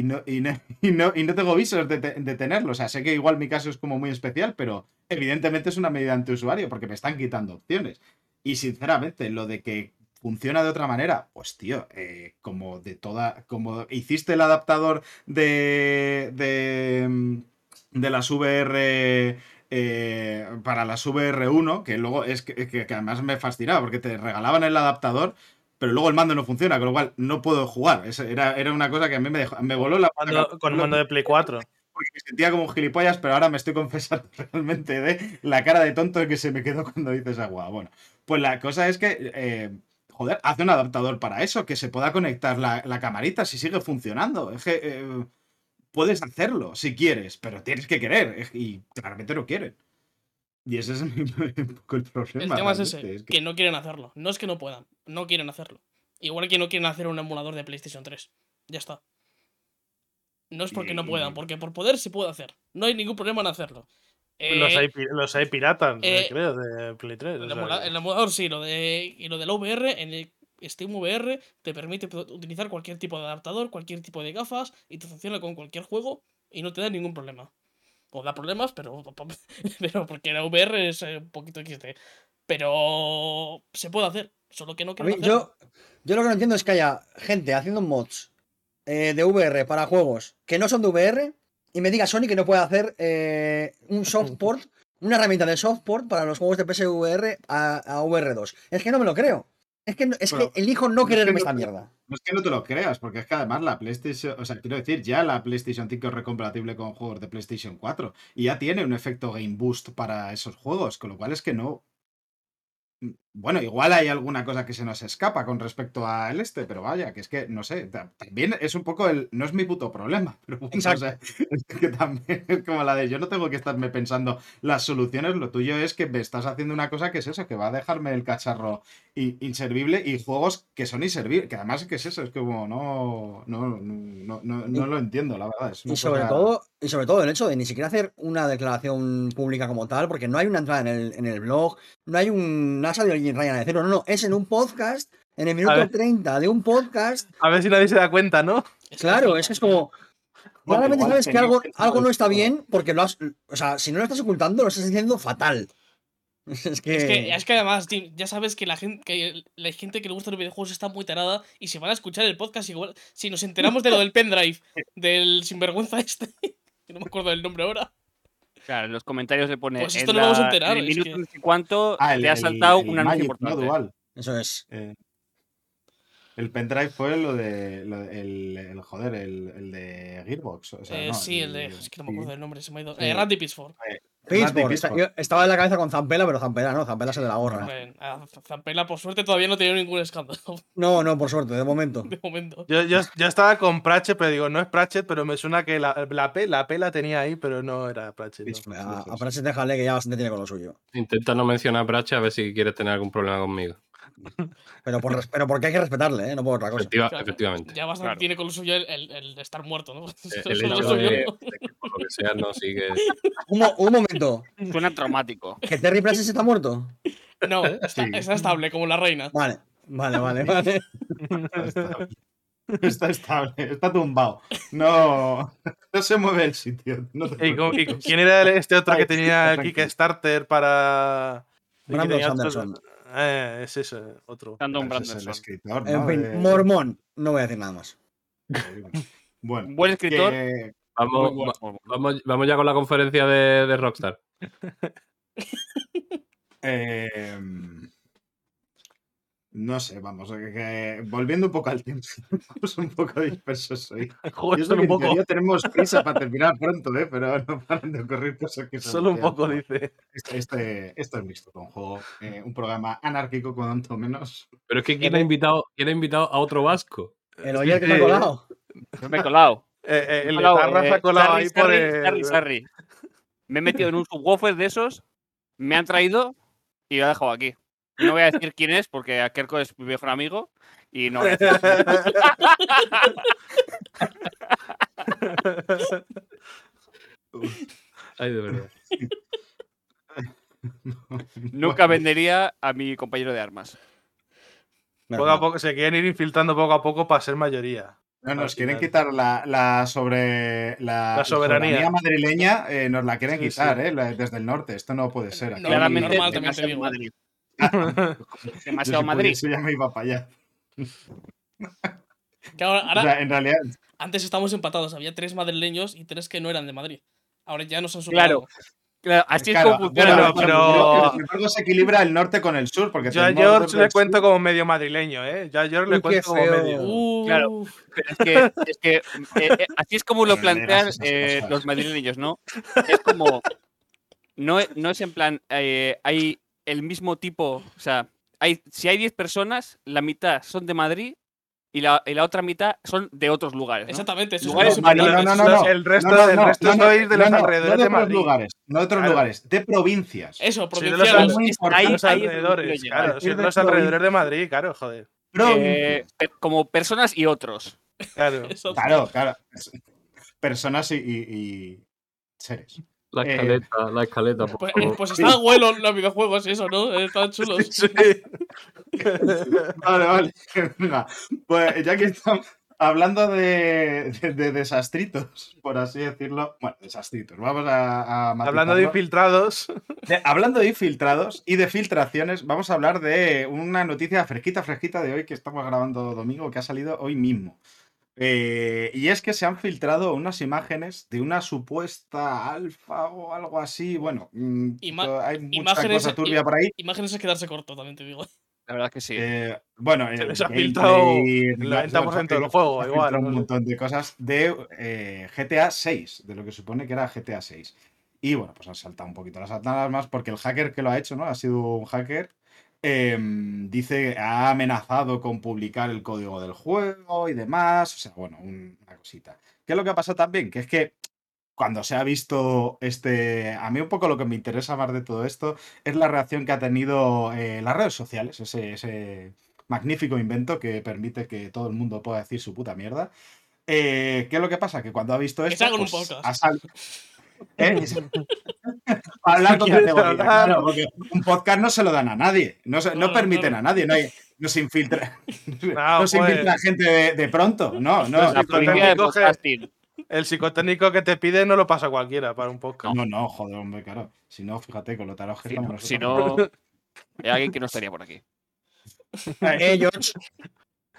y no, y no, y no, y no tengo visos de, de tenerlo. O sea, sé que igual mi caso es como muy especial, pero evidentemente es una medida antiusuario porque me están quitando opciones. Y sinceramente, lo de que funciona de otra manera, pues tío, eh, como de toda, como hiciste el adaptador de, de, mm, de las VR eh, para las VR1, que luego es que, que- que además me fascinaba porque te regalaban el adaptador, pero luego el mando no funciona, con lo cual no puedo jugar. Eso era, era una cosa que a mí me dejó, me voló la
Mando- con el mando de Play 4.
porque me sentía como un gilipollas, pero ahora me estoy confesando realmente de la cara de tonto que se me quedó cuando dices agua. Bueno, pues la cosa es que, eh, joder, hace un adaptador para eso, que se pueda conectar la, la camarita si sigue funcionando. Es que eh, puedes hacerlo si quieres, pero tienes que querer, y claramente no quieren. Y ese es un poco el problema.
El tema es ese,
es
que no quieren hacerlo. No es que no puedan, no quieren hacerlo. Igual que no quieren hacer un emulador de PlayStation 3. Ya está. No es porque no puedan, porque por poder se puede hacer. No hay ningún problema en hacerlo. Eh,
los, hay, los hay piratas,
eh,
creo, de Play 3.
el, emula- emulador sí, lo de, y lo del VR, en el Steam VR te permite utilizar cualquier tipo de adaptador, cualquier tipo de gafas y te funciona con cualquier juego y no te da ningún problema. O da problemas, pero, pero porque la VR es eh, un poquito XD. Pero se puede hacer, solo que no quiero
yo, yo lo que no entiendo es que haya gente haciendo mods eh, de VR para juegos que no son de VR y me diga Sony que no puede hacer eh, un softport, una herramienta de softport para los juegos de PSVR a, a VR2. Es que no me lo creo. Es que, es
Pero-
que elijo no quererme
no-
esta mierda.
No es que no te lo creas, porque es que además la PlayStation, o sea, quiero decir, ya la PlayStation 5 es recompatible con juegos de PlayStation 4 y ya tiene un efecto Game Boost para esos juegos, con lo cual es que no. Bueno, igual hay alguna cosa que se nos escapa con respecto al este, pero vaya, que es que, no sé, ta- también es un poco el. No es mi puto problema, pero bueno, o sea, es que también es como la de yo no tengo que estarme pensando las soluciones, lo tuyo es que me estás haciendo una cosa que es eso, que va a dejarme el cacharro inservible y juegos que son inservibles, que además es que es eso, es como no, no, no, no, no lo entiendo, la verdad. Es
Y sobre
cosa-
todo, y sobre todo el hecho de ni siquiera hacer una declaración pública como tal, porque no hay una entrada en el, en el blog, no hay un. No ha salido alguien Ryan a decirlo, no, no, es en un podcast, en el minuto
ver.
30 de un podcast.
A ver si nadie se da cuenta, ¿no?
Claro, es que es como.
Bueno,
Claramente sabes que algo,
que
algo no está bien porque lo has. O sea, si no lo estás ocultando, lo estás haciendo fatal. Es que.
Es que, es que además, Tim, ya sabes que la gente que la gente que le gusta los videojuegos está muy tarada y si van a escuchar el podcast, igual, si nos enteramos de lo del pendrive, del sinvergüenza este, que no me acuerdo del nombre ahora,
Claro, en los comentarios le pone.
Pues
en
esto no lo vamos a
la-
enterar,
En el
es
minuto
que-
no sé cuánto
Ah, el,
te ha
el-
saltado
el
un anuncio
Magic, ¿no?
importante.
Dual.
Eso es.
Eh, el pendrive fue lo de. lo de- el, el- joder, el, el de Gearbox. O sea,
eh,
no,
sí, el de. Es que no me acuerdo del nombre, se me ha ido.
Sí.
Eh, Randy Pitchford.
Pittsburgh, yo estaba en la cabeza con Zampela, pero Zampela no, Zampela se de la gorra.
Hombre, a Zampella, por suerte, todavía no tiene ningún escándalo
No, no, por suerte, de momento.
de momento.
Yo, yo, yo estaba con Pratchett, pero digo, no es Pratchett, pero me suena que la, la, P, la P la tenía ahí, pero no era Pratchett. ¿no?
Pitchford.
A, a Pratchett déjale que ya bastante tiene con lo suyo.
Intenta no mencionar a Brache a ver si quieres tener algún problema conmigo.
Pero, por, pero porque hay que respetarle, ¿eh? No por otra cosa.
Efectiva-
Claro,
efectivamente.
Ya bastante
Claro.
tiene con lo suyo el, el- el estar muerto, ¿no?
El hecho de, de que por lo que sea no sigue.
Un, mo- un momento.
Suena traumático.
¿Que Terry Pratchett está muerto?
No, está,
Sí.
está estable, como la reina.
Vale, vale, vale, vale.
Está, estable, está tumbado. No, no se mueve el sitio. no te
¿Y, con- y
preocupes.
quién era el- este otro que tenía el
tranquilo.
Kickstarter para. que
Brandon
otro-
Sanderson.
Eh, es ese, otro.
Brandon
es el escritor,
En
¿no?
fin,
De-
mormón. No voy a decir nada más.
Bueno,
Buen escritor.
que-
Vamos,
bueno.
vamos, vamos ya con la conferencia de, de Rockstar.
eh, no sé, vamos, que- que- volviendo un poco al tiempo, estamos un poco dispersos hoy.
Joder, solo un poco.
teoría tenemos prisa para terminar pronto, ¿eh? pero no paran de ocurrir cosas que
Solo un poco, dice.
Este, este, esto es mixto con juego, eh, un programa anárquico cuanto menos.
Pero es que ¿quién ha invitado, quién ha invitado a otro vasco?
El oyer que me ha colado.
Yo me he colado.
eh, eh, el
Me he colado,
Etarra se
eh,
ha colado ahí por el.
Sarri. Me he metido en un subwoofer de esos, me han traído y lo he dejado aquí. No voy a decir quién es porque a Kerko es mi mejor amigo y no. voy a decir.
Ay, de verdad.
Nunca vendería a mi compañero de armas.
Poco a poco se quieren ir infiltrando poco a poco para ser mayoría.
No, nos quieren quitar la, la sobre la,
La soberanía.
madrileña, eh, nos la quieren
Sí,
quitar,
sí.
eh, desde el norte. Esto no puede ser. aquí.
No,
Claramente,
normal, te
demasiado. Madrid.
Yo pudiese ya me iba para allá.
Que ahora,
O sea, en realidad,
antes estamos empatados, había tres madrileños y tres que no eran de Madrid. Ahora ya nos han superado.
Claro. Claro, así
claro,
es como funciona.
bueno,
pero-
se equilibra el norte con el sur, porque
Yo a George le cuento como medio madrileño, ¿eh? Yo a George le
Uy,
cuento como medio.
Uh,
Claro. Pero es que, es que eh, eh, así es como lo plantean eh, los madrileños, ¿no? Es como. No, no es en plan. eh, hay el mismo tipo. O sea, hay, si hay 10 personas, la mitad son de Madrid y la, y la otra mitad son de otros lugares. ¿no?
Exactamente, eso es
Lugares
No, no, no, no, no.
El resto,
No, no,
el
no,
resto
no, no,
sois de los
no, no,
alrededores
no
de
otros
Madrid.
lugares, no de otros
Claro.
lugares, de provincias.
Eso,
Sí, de los
Es- ahí-
Los alrededores,
llegar.
claro,
Ir
de
de
los alrededores de Madrid, claro, joder.
Provincias.
Eh, como personas y otros.
Claro.
Claro, claro. Personas y, y- y seres.
La
Eh,
escaleta, la escaleta, por
Pues,
favor.
pues estaban buenos los videojuegos eso, ¿no? Eh, Estaban chulos.
Sí.
Vale, vale. Venga, pues ya que estamos hablando de, de- de desastritos, por así decirlo. Bueno, desastritos. Vamos a, a
Hablando de infiltrados,
De- hablando de infiltrados y de filtraciones, vamos a hablar de una noticia fresquita, fresquita de hoy que estamos grabando domingo, que ha salido hoy mismo. Eh, y es que se han filtrado unas imágenes de una supuesta alfa o algo así. Bueno, mm,
Ima-
hay mucha
imágenes-
cosa turbia por ahí.
Imágenes es quedarse corto, también te digo.
La verdad es que sí.
Eh, bueno,
Se
eh,
les ha filtrado el
demás,
90% del
se
juego,
ha
igual,
un montón de cosas de eh, GTA 6, de lo que supone que era GTA 6. Y bueno, pues han saltado un poquito las alarmas porque el hacker que lo ha hecho, ¿no? Ha sido un hacker. Em, dice, ha amenazado con publicar el código del juego y demás. O sea, bueno, un- una cosita. ¿Qué es lo que ha pasado también? Que es que cuando se ha visto este. A mí, un poco lo que me interesa más de todo esto es la reacción que ha tenido eh, las redes sociales, ese, ese magnífico invento que permite que todo el mundo pueda decir su puta mierda. Eh, ¿Qué es lo que pasa? Que cuando ha visto esto. pues,
podcast.
ha sal- ¿Eh? Hablar con
¿Quieres
categoría,
hablar?
claro, porque un podcast no se lo dan a nadie, no, se- no permiten a nadie, no, hay, no se infiltra, no se
pues.
infiltra gente de, de pronto, no, no,
Pues
de
coge-
podcasting.
el psicotécnico que te pide no lo pasa cualquiera para un podcast.
no, no, joder, hombre, claro, si no, fíjate, con lo taros que
Si
estamos
no,
nosotros.
si no, hay alguien que no estaría por aquí.
Eh, George,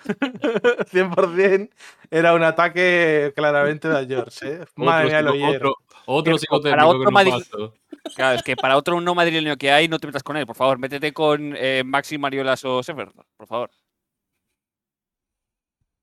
100% era un ataque claramente de George, ¿eh? Madre mía, lo
otro, otro
para otro
no
Madrid-
paso.
Claro, es que para otro no madrileño que hay, no te metas con él, por favor. Métete con eh, Maxi Mariolas o Sefer, por favor.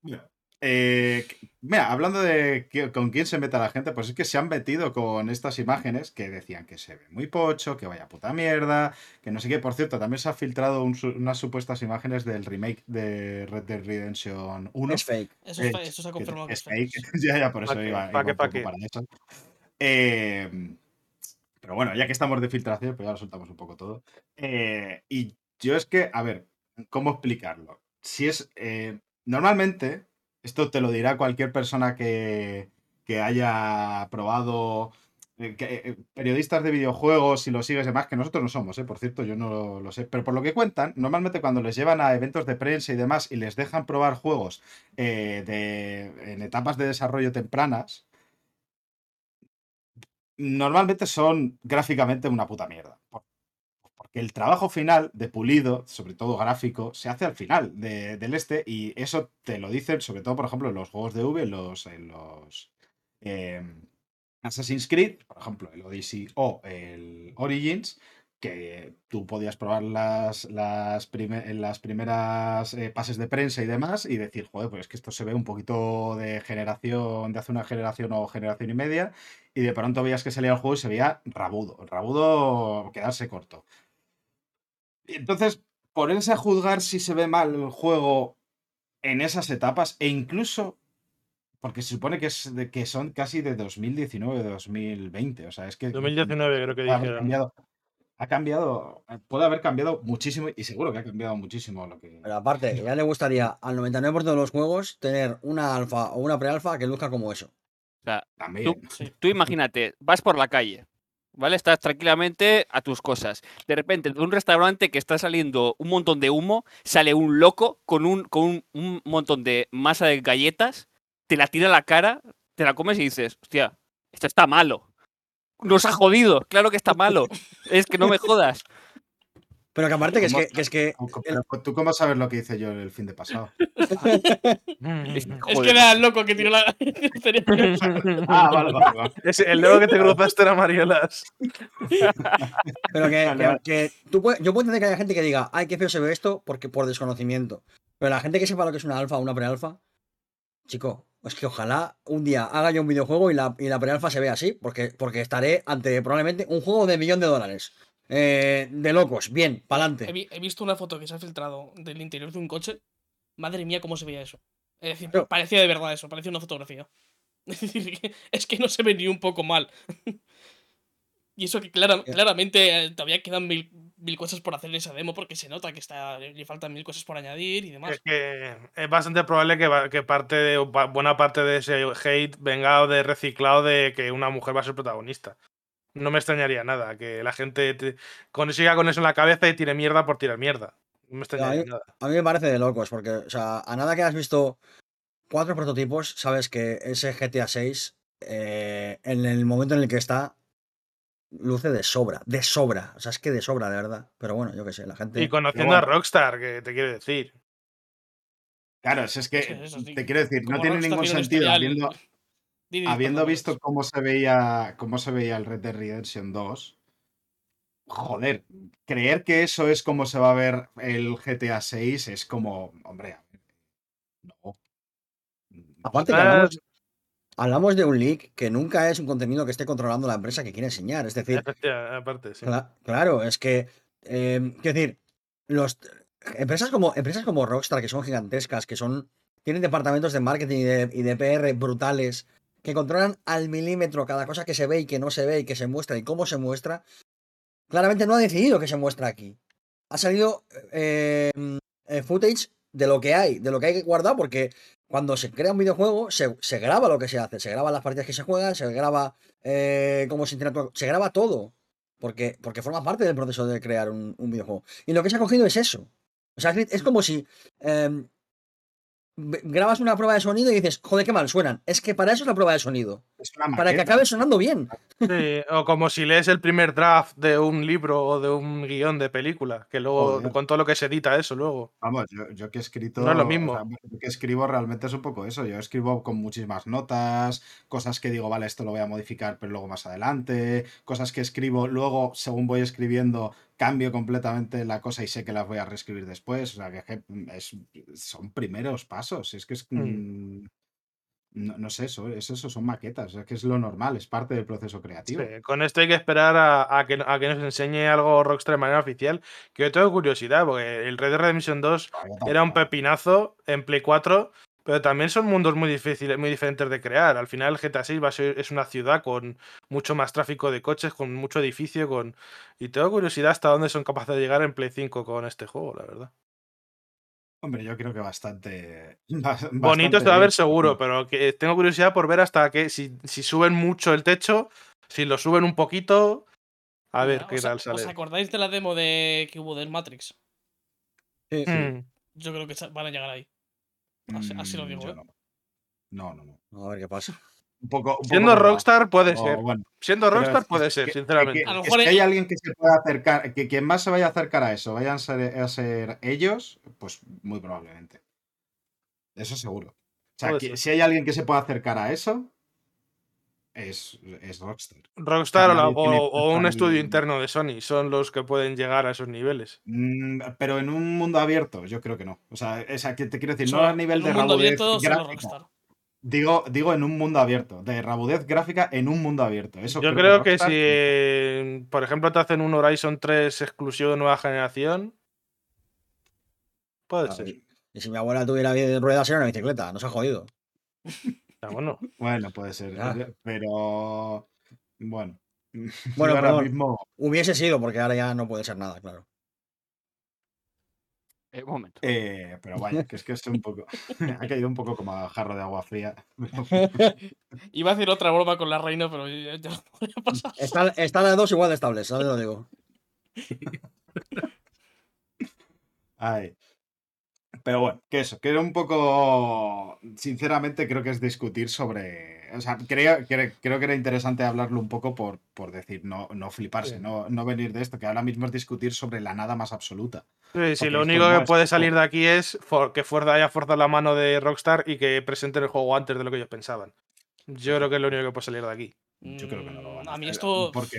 Mira, eh, mira, hablando de con quién se mete la gente, pues es que se han metido con estas imágenes que decían que se ve muy pocho, que vaya puta mierda, que no sé qué. Por cierto, también se ha filtrado un unas supuestas imágenes del remake de Red Dead Redemption 1.
es fake.
Eso,
Eh,
es fa- eso se ha confirmado que
es
es fake.
fake. ya, ya, por eso
Pa'
iba,
pa'
iba
pa'
para eso. Eh, pero bueno, ya que estamos de filtración, pues ya lo soltamos un poco todo. Eh, y yo es que, a ver, ¿cómo explicarlo? Si es. eh, normalmente, esto te lo dirá cualquier persona que, que haya probado. eh, periodistas de videojuegos, si lo sigues demás, que nosotros no somos, por cierto, yo no lo, lo sé, pero por lo que cuentan, normalmente cuando les llevan a eventos de prensa y demás y les dejan probar juegos de, en etapas de desarrollo tempranas, normalmente son gráficamente una puta mierda. Por- Porque el trabajo final de pulido, sobre todo gráfico, se hace al final de- del este y eso te lo dicen sobre todo, por ejemplo, en los juegos de V, en los, en los em, Assassin's Creed, por ejemplo, el Odyssey o el Origins, que tú podías probar las, las, prime- en las primeras eh, pases de prensa y demás y decir, joder, pues es que esto se ve un poquito de generación, de hace una generación o generación y media, y de pronto veías que salía el juego y se veía rabudo, rabudo quedarse corto. Y entonces, ponerse a juzgar si se ve mal el juego en esas etapas, e incluso porque se supone que, es de- que son casi de 2019, de 2020, o sea, es que
2019 creo que dijeron.
cambiado, ha cambiado, puede haber cambiado muchísimo y seguro que ha cambiado muchísimo lo que...
Pero aparte, ya le gustaría al 99% de los juegos tener una alfa o una prealfa que luzca como eso.
O sea,
También.
Sí.
tú imagínate, vas por la calle, ¿vale? Estás tranquilamente a tus cosas. De repente, de un restaurante que está saliendo un montón de humo, sale un loco con un, con un, un montón de masa de galletas, te la tira a la cara, te la comes y dices, hostia, esto está malo. Nos ha jodido, claro que está malo. Es que no me jodas.
Pero que aparte que es que, que es que
Pero, ¿Tú cómo sabes lo que hice yo el fin de pasado?
Es que era el loco que tiró la.
Ah, vale, vale,
el luego que te cruzaste era Mariolas.
Pero que,
Vale,
que-
vale.
que tú puedes- yo puedo entender que haya gente que diga, ay, qué feo se ve esto, porque por desconocimiento. Pero la gente que sepa lo que es una alfa o una prealfa, chico, es que ojalá un día haga yo un videojuego y la, y la prealfa se vea así, porque, porque estaré ante probablemente un juego de millón de dólares. Eh, de locos, bien,
He,
pa'lante.
vi- he visto una foto que se ha filtrado del interior de un coche. Madre mía, cómo se veía eso. Es decir,
Pero-
parecía de verdad eso, parecía una fotografía. Es decir, que- es que no se ve ni un poco mal. y eso que claramente eh, todavía quedan mil, mil cosas por hacer en esa demo porque se nota que está, le faltan mil cosas por añadir y demás.
Es que es bastante probable que, que parte de, buena parte de ese hate venga de reciclado de que una mujer va a ser protagonista. No me extrañaría nada que la gente te- consiga con eso en la cabeza y tire mierda por tirar mierda. No me extrañaría
ahí-
nada.
A mí me parece de locos, porque, o sea, a nada que has visto cuatro prototipos, sabes que ese GTA 6, eh, en el momento en el que está, luce de sobra, de sobra. O sea, es que de sobra, de verdad. Pero bueno, yo qué sé, la gente.
Y conociendo
bueno.
a Rockstar, que te quiero decir.
Claro, si es que
Sí, eso sí.
te quiero decir, no tiene
Rockstar
ningún sentido habiendo, habiendo visto cómo se veía cómo se veía el Red Dead Redemption 2. Joder, creer que eso es como se va a ver el GTA 6 es como, hombre, no.
Aparte que hablamos, hablamos de un leak que nunca es un contenido que esté controlando la empresa que quiere enseñar. Es decir,
aparte, sí.
Cla- claro, es que, eh, quiero decir, los, empresas, como, empresas como Rockstar, que son gigantescas, que son, tienen departamentos de marketing y de, y de PR brutales, que controlan al milímetro cada cosa que se ve y que no se ve y que se muestra y cómo se muestra, claramente no ha decidido que se muestra aquí. Ha salido eh, eh, footage de lo que hay, de lo que hay que guardar, porque cuando se crea un videojuego, se, se graba lo que se hace, se graba las partidas que se juegan, se graba eh, cómo se interactúa, se graba todo. Porque, porque forma parte del proceso de crear un, videojuego. Y lo que se ha cogido es eso. O sea, es, como si em, grabas una prueba de sonido y dices, joder, qué mal suenan. Es que para eso es la prueba de sonido.
Es una
Para que acabe sonando bien.
Sí, o como si lees el primer draft de un libro o de un guion de película, que luego,
Joder.
con todo lo que se edita eso luego.
Vamos, yo, yo que he escrito.
No es lo
o
mismo.
sea, yo que escribo realmente es un poco eso. Yo escribo con muchísimas notas, cosas que digo, vale, esto lo voy a modificar, pero luego más adelante. Cosas que escribo, luego, según voy escribiendo, cambio completamente la cosa y sé que las voy a reescribir después. O sea, que es es- son primeros pasos. Es que es.
Mm.
mm, No, no sé, eso, es eso, son maquetas. Es que es lo normal, es parte del proceso creativo.
Sí, con esto hay que esperar a, a que, a que nos enseñe algo Rockstar de manera oficial. Que yo tengo curiosidad, porque el Red Dead Redemption 2 era un pepinazo en Play 4, pero también son mundos muy difíciles, muy diferentes de crear. Al final el GTA 6 va a ser, es una ciudad con mucho más tráfico de coches, con mucho edificio, con. Y tengo curiosidad hasta dónde son capaces de llegar en Play 5 con este juego, la verdad.
Hombre, yo creo que bastante. bas-
Bonito
bastante
se va a ver seguro, pero que tengo curiosidad por ver hasta que si, si suben mucho el techo, si lo suben un poquito, a ver
Mira,
qué
¿os-
tal
¿Os
sale.
acordáis de la demo de que hubo del Matrix?
Sí,
Mm.
Yo creo que van a llegar ahí. Así, así lo
Mm,
digo,
yo
¿eh?
no. No, no, no.
A ver qué pasa.
Un poco, un poco
Siendo. Rockstar puede ser.
bueno,
Siendo Rockstar
es-
puede ser,
que-
sinceramente.
que-
A lo
es
mejor
que
hay-
alguien que se pueda acercar, que quien más se vaya a acercar a eso vayan a ser, a ser ellos, pues muy probablemente. Eso seguro. O sea, si hay alguien que se pueda acercar a eso, es, es Rockstar.
Rockstar o, o- o un estudio interno de Sony son los que pueden llegar a esos niveles.
Mm, pero en un mundo abierto, yo creo que no. O sea, o sea, que te quiero decir, no a nivel
en
de
un mundo abierto, solo. Rockstar.
Digo, digo en un mundo abierto, de rabudez gráfica en un mundo abierto. Eso
Yo creo que
Rockstar-
si, por ejemplo, te hacen un Horizon 3 exclusivo de nueva generación, puede ser.
y, y si mi abuela tuviera ruedas sería una bicicleta, no se ha jodido.
Ah, bueno,
Bueno, puede ser.
Ya.
Pero bueno.
Bueno,
ahora
perdón.
mismo.
Hubiese sido, porque ahora ya no puede ser nada, claro.
Eh, un momento.
eh, pero vaya, que es que es un poco. ha caído un poco como a jarro de agua fría.
Iba a hacer otra broma con la reina, pero ya, ya no voy a pasar.
Están, están las dos igual de estables, ¿sabes lo digo?
Ay. Pero bueno, que eso, que era un poco. Sinceramente, creo que es discutir sobre. O sea, creo, cre- creo que era interesante hablarlo un poco por, por decir, no, no fliparse,
Sí.
no, no venir de esto, que ahora mismo es discutir sobre la nada más absoluta.
Sí, sí, lo único que puede salir de aquí es for- que haya forzado la mano de Rockstar y que presenten el juego antes de lo que ellos pensaban. Yo creo que es lo único que puede salir de aquí.
Yo creo que no lo van
Mm,
a
A mí esto
Porque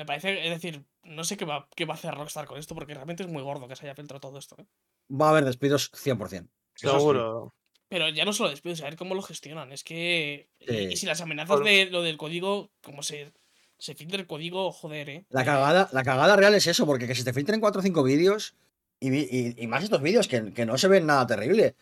me parece, es decir, no sé qué va, qué va a hacer Rockstar con esto, porque realmente es muy gordo que se haya filtrado todo esto. ¿eh?
Va a haber despidos 100%.
Eso sí.
Seguro.
Pero ya no solo despidos, a ver cómo lo gestionan. Es que. y-
Sí.
Y, si las amenazas
Por-
de lo del código, como se, se filtra el código, joder, eh.
La cagada, la cagada real es eso, porque que se te filtren 4 o 5 vídeos, y, vi- y- y más estos vídeos que, que no se ven nada terrible,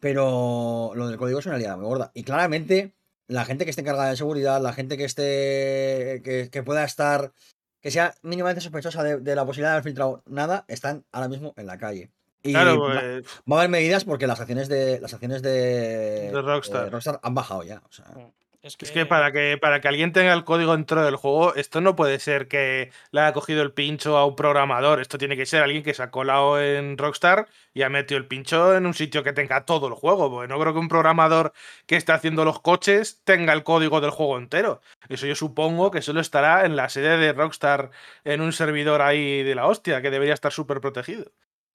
pero lo del código es una liada muy gorda. Y claramente, la gente que esté encargada de seguridad, la gente que esté. que, que pueda estar. que sea mínimamente sospechosa de, de la posibilidad de haber filtrado nada, están ahora mismo en la calle. Y
Claro, pues,
va a haber medidas porque las acciones de. las acciones de,
De Rockstar.
Rockstar han bajado ya. O sea,
Es que,
Es que para que para que alguien tenga el código dentro del juego, esto no puede ser que le haya cogido el pincho a un programador. Esto tiene que ser alguien que se ha colado en Rockstar y ha metido el pincho en un sitio que tenga todo el juego. Porque no creo que un programador que esté haciendo los coches tenga el código del juego entero. Eso yo supongo que solo estará en la sede de Rockstar en un servidor ahí de la hostia, que debería estar súper protegido.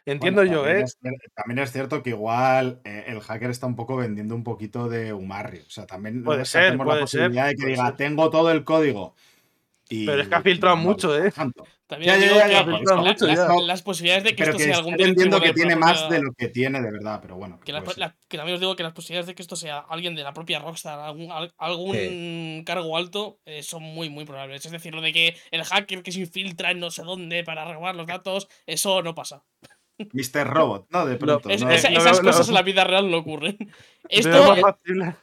Entiendo
Bueno,
yo,
también
¿eh?
es también es cierto que igual eh, el hacker está un poco vendiendo un poquito de Umarri. O sea, también
Puede ser,
tenemos la
puede ser,
posibilidad de que
puede
diga,
ser.
tengo todo el código. Y-
Pero es que ha filtrado
no,
mucho, ¿eh?
tanto.
también
Ya,
os
ya,
digo
ya,
que
ya,
la-
mucho
las,
ya.
las posibilidades de que
Pero
esto
que
sea algún directivo
que tiene
la
más
propia-
de lo que tiene de verdad, pero bueno.
Que, la-
puede ser.
la- que también os digo que las posibilidades de que esto sea alguien de la propia Rockstar, algún, al- algún cargo alto, eh, son muy, muy probables. Es decir, lo de que el hacker que se infiltra en no sé dónde para robar los datos, eso no pasa.
Mr. Robot, ¿no? De pronto.
Es-
¿no?
esa-
lo
esas cosas en la vida real no ocurren. Esto,
más factible.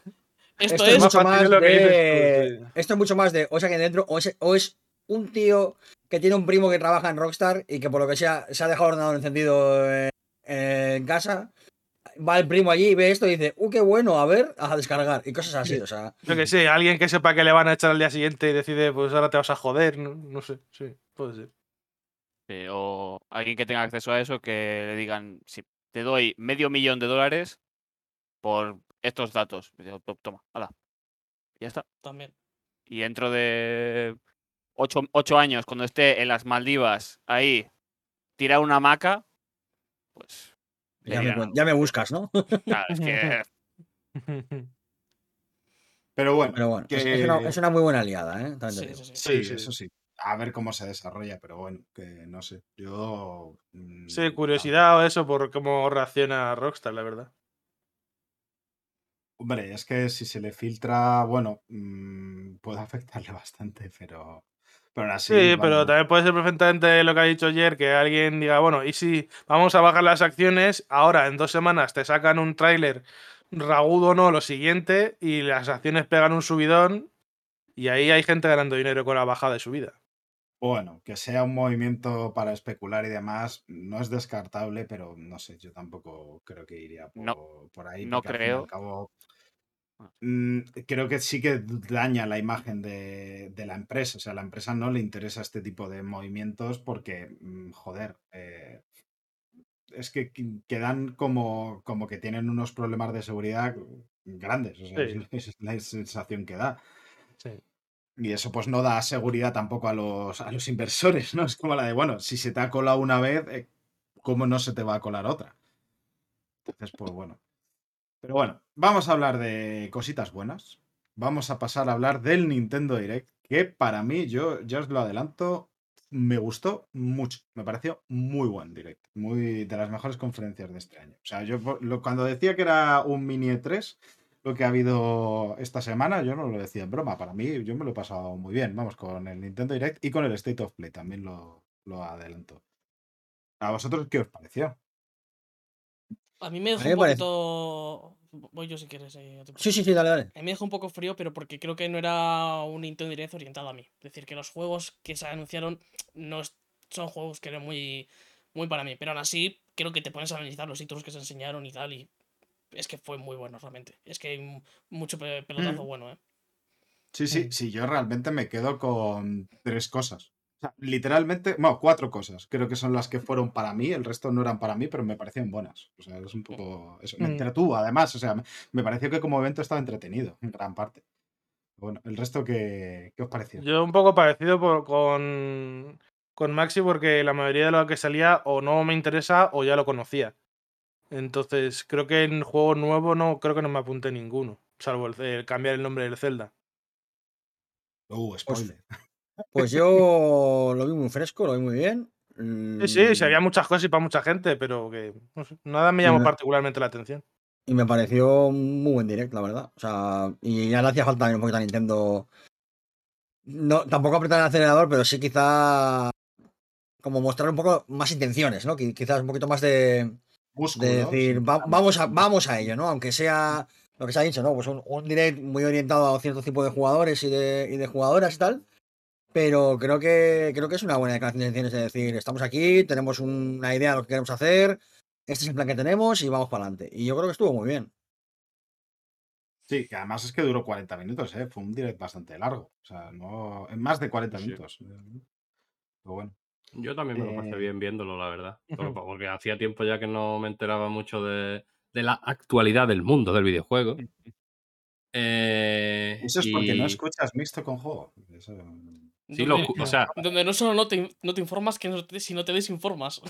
esto
Esto
es.
es mucho
más
de. Esto es mucho más de. O sea, que dentro. O es, o es un tío que tiene un primo que trabaja en Rockstar y que por lo que sea se ha dejado el ordenador encendido en, en casa. Va el primo allí y ve esto y dice, ¡uh, qué bueno! A ver, a descargar. Y cosas así, o sea.
Yo que sé, alguien que sepa que le van a echar al día siguiente y decide, pues ahora te vas a joder, no, no sé, sí, puede ser.
Sí, o alguien que tenga acceso a eso que le digan, si te doy medio millón de dólares por estos datos. Y digo, "To- Toma, hala. Ya está.
También.
Y dentro de ocho, ocho años, cuando esté en las Maldivas, ahí, tirar una hamaca, pues.
Ya me,
dirán
cuen-
algo.
ya me buscas, ¿no?
Claro, es que
Pero bueno,
Pero bueno, es,
que-
es una, es una muy buena aliada, ¿eh? También te
Sí,
digo.
sí, sí.
Sí,
Sí, sí.
eso sí. A ver cómo se desarrolla, pero bueno, que no sé. Yo. mm,
Sí, curiosidad o eso por cómo reacciona Rockstar, la verdad.
Hombre, es que si se le filtra, bueno, mm, puede afectarle bastante, pero. Pero aún así.
Sí, pero también puede ser perfectamente lo que ha dicho ayer, que alguien diga, bueno, y si vamos a bajar las acciones, ahora en dos semanas te sacan un tráiler ragudo o no, lo siguiente, y las acciones pegan un subidón, y ahí hay gente ganando dinero con la bajada de subida.
Bueno, que sea un movimiento para especular y demás, no es descartable, pero no sé, yo tampoco creo que iría por,
No,
por ahí.
no
al al
creo.
cabo,
Ah.
mm, creo que sí que daña la imagen de, de la empresa. O sea, a la empresa no le interesa este tipo de movimientos porque, mm, joder, eh, es que quedan como, como que tienen unos problemas de seguridad grandes. O sea,
Sí.
es, es la sensación que da.
Sí.
Y eso pues no da seguridad tampoco a los, a los inversores, ¿no? Es como la de, bueno, si se te ha colado una vez, eh, ¿cómo no se te va a colar otra? Entonces, pues bueno. Pero bueno, vamos a hablar de cositas buenas. Vamos a pasar a hablar del Nintendo Direct, que para mí, yo ya os lo adelanto, me gustó mucho. Me pareció muy buen Direct. Muy de las mejores conferencias de este año. O sea, yo cuando decía que era un mini E3, lo que ha habido esta semana, yo no lo decía en broma. Para mí, yo me lo he pasado muy bien. Vamos, con el Nintendo Direct y con el State of Play también lo, lo adelanto. ¿A vosotros qué os pareció?
A mí me dejó un poquito. Voy yo si quieres. eh.
Sí, sí, sí, dale, dale.
A mí me dejó un poco frío, pero porque creo que no era un Nintendo Direct orientado a mí. Es decir, que los juegos que se anunciaron no son juegos que eran muy, muy para mí. Pero aún así, creo que te pones a analizar los títulos que se enseñaron y tal. Y es que fue muy bueno realmente. Es que hay mu- mucho pe- pelotazo
Mm.
bueno, ¿eh?
Sí, sí,
Mm.
sí, yo realmente me quedo con tres cosas. O sea, literalmente, bueno, cuatro cosas. Creo que son las que fueron para mí, el resto no eran para mí, pero me parecían buenas. O sea, es un poco. Eso. Me
Mm.
entretuvo, además. O sea, me, me pareció que como evento estaba entretenido, en gran parte. Bueno, el resto, ¿qué, qué os pareció?
Yo un poco parecido por- con, con Maxi porque la mayoría de lo que salía o no me interesa o ya lo conocía. Entonces, creo que en juego nuevo no creo que no me apunte ninguno, salvo el, el cambiar el nombre del Zelda.
Uh, spoiler.
Pues yo lo vi muy fresco, lo vi muy bien.
Sí, sí, sí,
Mm,
había muchas cosas y para mucha gente, pero que no sé, nada me llamó
me-
particularmente la atención.
Y me pareció muy buen direct, la verdad. O sea, y ya le hacía falta un poquito a Nintendo. No, tampoco apretar el acelerador, pero sí quizá como mostrar un poco más intenciones, ¿no? Qui- Quizás un poquito más de,
Músculo,
de decir, va- vamos, a, vamos a ello, ¿no? Aunque sea lo que se ha dicho, ¿no? Pues un, un direct muy orientado a cierto tipo de jugadores y de, y de jugadoras y tal. Pero creo que, creo que es una buena declaración de intenciones de decir, estamos aquí, tenemos una idea de lo que queremos hacer, este es el plan que tenemos y vamos para adelante. Y yo creo que estuvo muy bien.
Sí, que además es que duró 40 minutos, ¿eh? Fue un direct bastante largo. O sea, no. En más de 40
Sí.
minutos. Pero bueno.
Yo también me lo pasé
Eh,
bien viéndolo, la verdad. Porque, hacía tiempo ya que no me enteraba mucho de, de la actualidad del mundo del videojuego. Eh,
Eso es porque no escuchas mixto con juego. Eso-
Sí, lo
Donde-
escu- o sea,
Donde no solo no te, no te informas, que no te- si no te desinformas.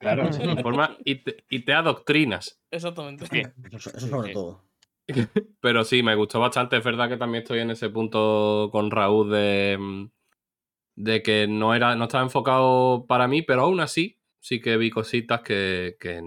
Claro.
se informa y te, y te adoctrinas.
Exactamente.
Sí.
Eso, eso sobre
sí.
todo.
Pero sí, me gustó bastante. Es verdad que también estoy en ese punto con Raúl de, mm, de que no era, no estaba enfocado para mí, pero aún así sí que vi cositas que, que,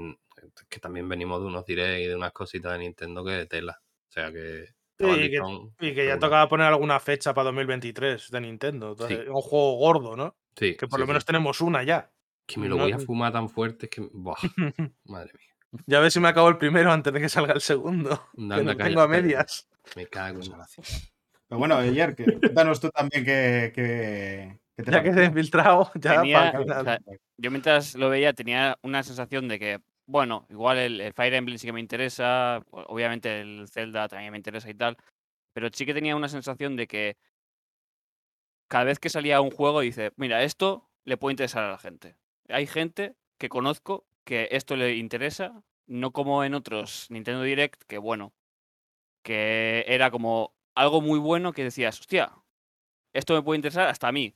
que también venimos de unos direct y de unas cositas de Nintendo que tela. O sea que.
Sí, que- Y que ya tocaba poner alguna fecha para 2023 de Nintendo. Entonces,
Sí.
Un juego gordo, ¿no?
Sí,
Que por
sí,
lo menos tenemos una ya.
Que me lo
no-
voy a fumar tan fuerte que. Buah, madre mía.
Ya ves si me acabo el primero antes de que salga el segundo. que
Anda,
lo
cállate,
tengo a medias.
Me cago en.
Desgracia. Pero bueno, ayer, que, cuéntanos tú también que, que, que te
Ya que se ha infiltrado, ya
Tenía-
para
o sea, yo mientras lo veía tenía una sensación de que, bueno, igual el, el Fire Emblem sí que me interesa, obviamente el Zelda también me interesa y tal, pero sí que tenía una sensación de que cada vez que salía un juego dice, mira, esto le puede interesar a la gente. Hay gente que conozco que esto le interesa, no como en otros Nintendo Direct, que bueno, que era como algo muy bueno que decías, hostia, esto me puede interesar hasta a mí.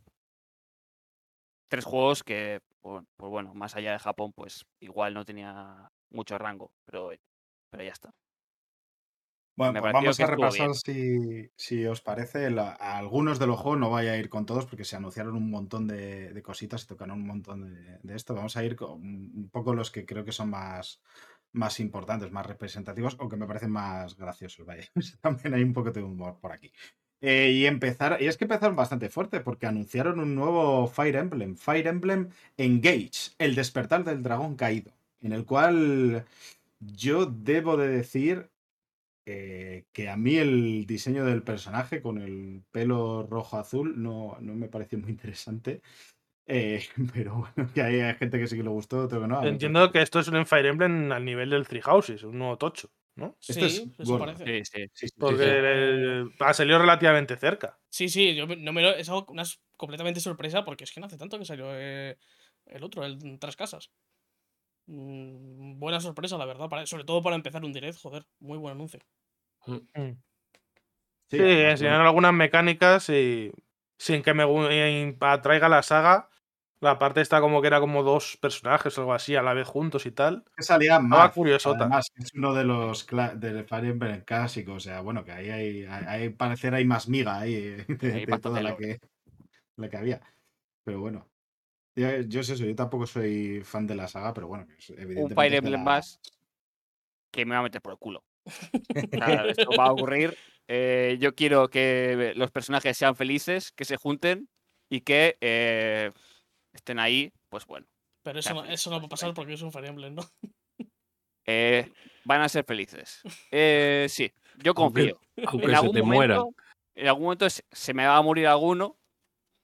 Tres juegos que, pues bueno, más allá de Japón, pues igual no tenía mucho rango, pero, pero ya está.
Bueno, pues vamos a repasar si, si os parece la- a algunos de los juegos. No voy a ir con todos porque se anunciaron un montón de, de cositas y tocaron un montón de, de esto. Vamos a ir con un poco los que creo que son más, más importantes, más representativos o que me parecen más graciosos. También hay un poco de humor por aquí. Eh, y empezar, y es que empezaron bastante fuerte porque anunciaron un nuevo Fire Emblem, Fire Emblem Engage, el despertar del dragón caído, en el cual yo debo de decir eh, que a mí el diseño del personaje con el pelo rojo-azul no, no me pareció muy interesante. Eh, pero bueno, que hay, gente que sí que le gustó, otro que no.
Entiendo que esto es un Fire Emblem al nivel del Three Houses, un nuevo tocho, ¿no?
Esto es
sí, eso parece.
Sí, sí.
Sí, sí,
Porque
sí, sí.
eh, ha salido relativamente cerca.
Sí, sí, yo no me lo, es algo una completamente sorpresa porque es que no hace tanto que salió eh, el otro, el Tres Casas. Mm, buena sorpresa, la verdad, para- sobre todo para empezar un direct, joder, muy buen anuncio.
Sí,
Sí,
además,
enseñaron algunas mecánicas y sin que me atraiga la saga. La parte está como que era como dos personajes o algo así a la vez juntos y tal.
que salía más.
curiosota.
Además, es uno de los del Fire Emblem clásico. O sea, bueno, que ahí hay, parecer hay más miga ahí eh, de,
Hay
de toda la que, la que había. Pero bueno. Yo, yo es eso, yo tampoco soy fan de la saga, pero bueno, pues,
Un
evidentemente.
Fire
de
Emblem
la-
más que me va a meter por el culo. Sea, esto va a ocurrir. Eh, yo quiero que los personajes sean felices, que se junten y que eh, estén ahí, pues bueno.
Pero eso, no, eso no va a pasar porque es un Fire Emblem, ¿no?
eh, van a ser felices. Eh, sí, yo confío.
Aunque
en
se
algún
te muera.
momento, en algún momento se, se me va a morir alguno,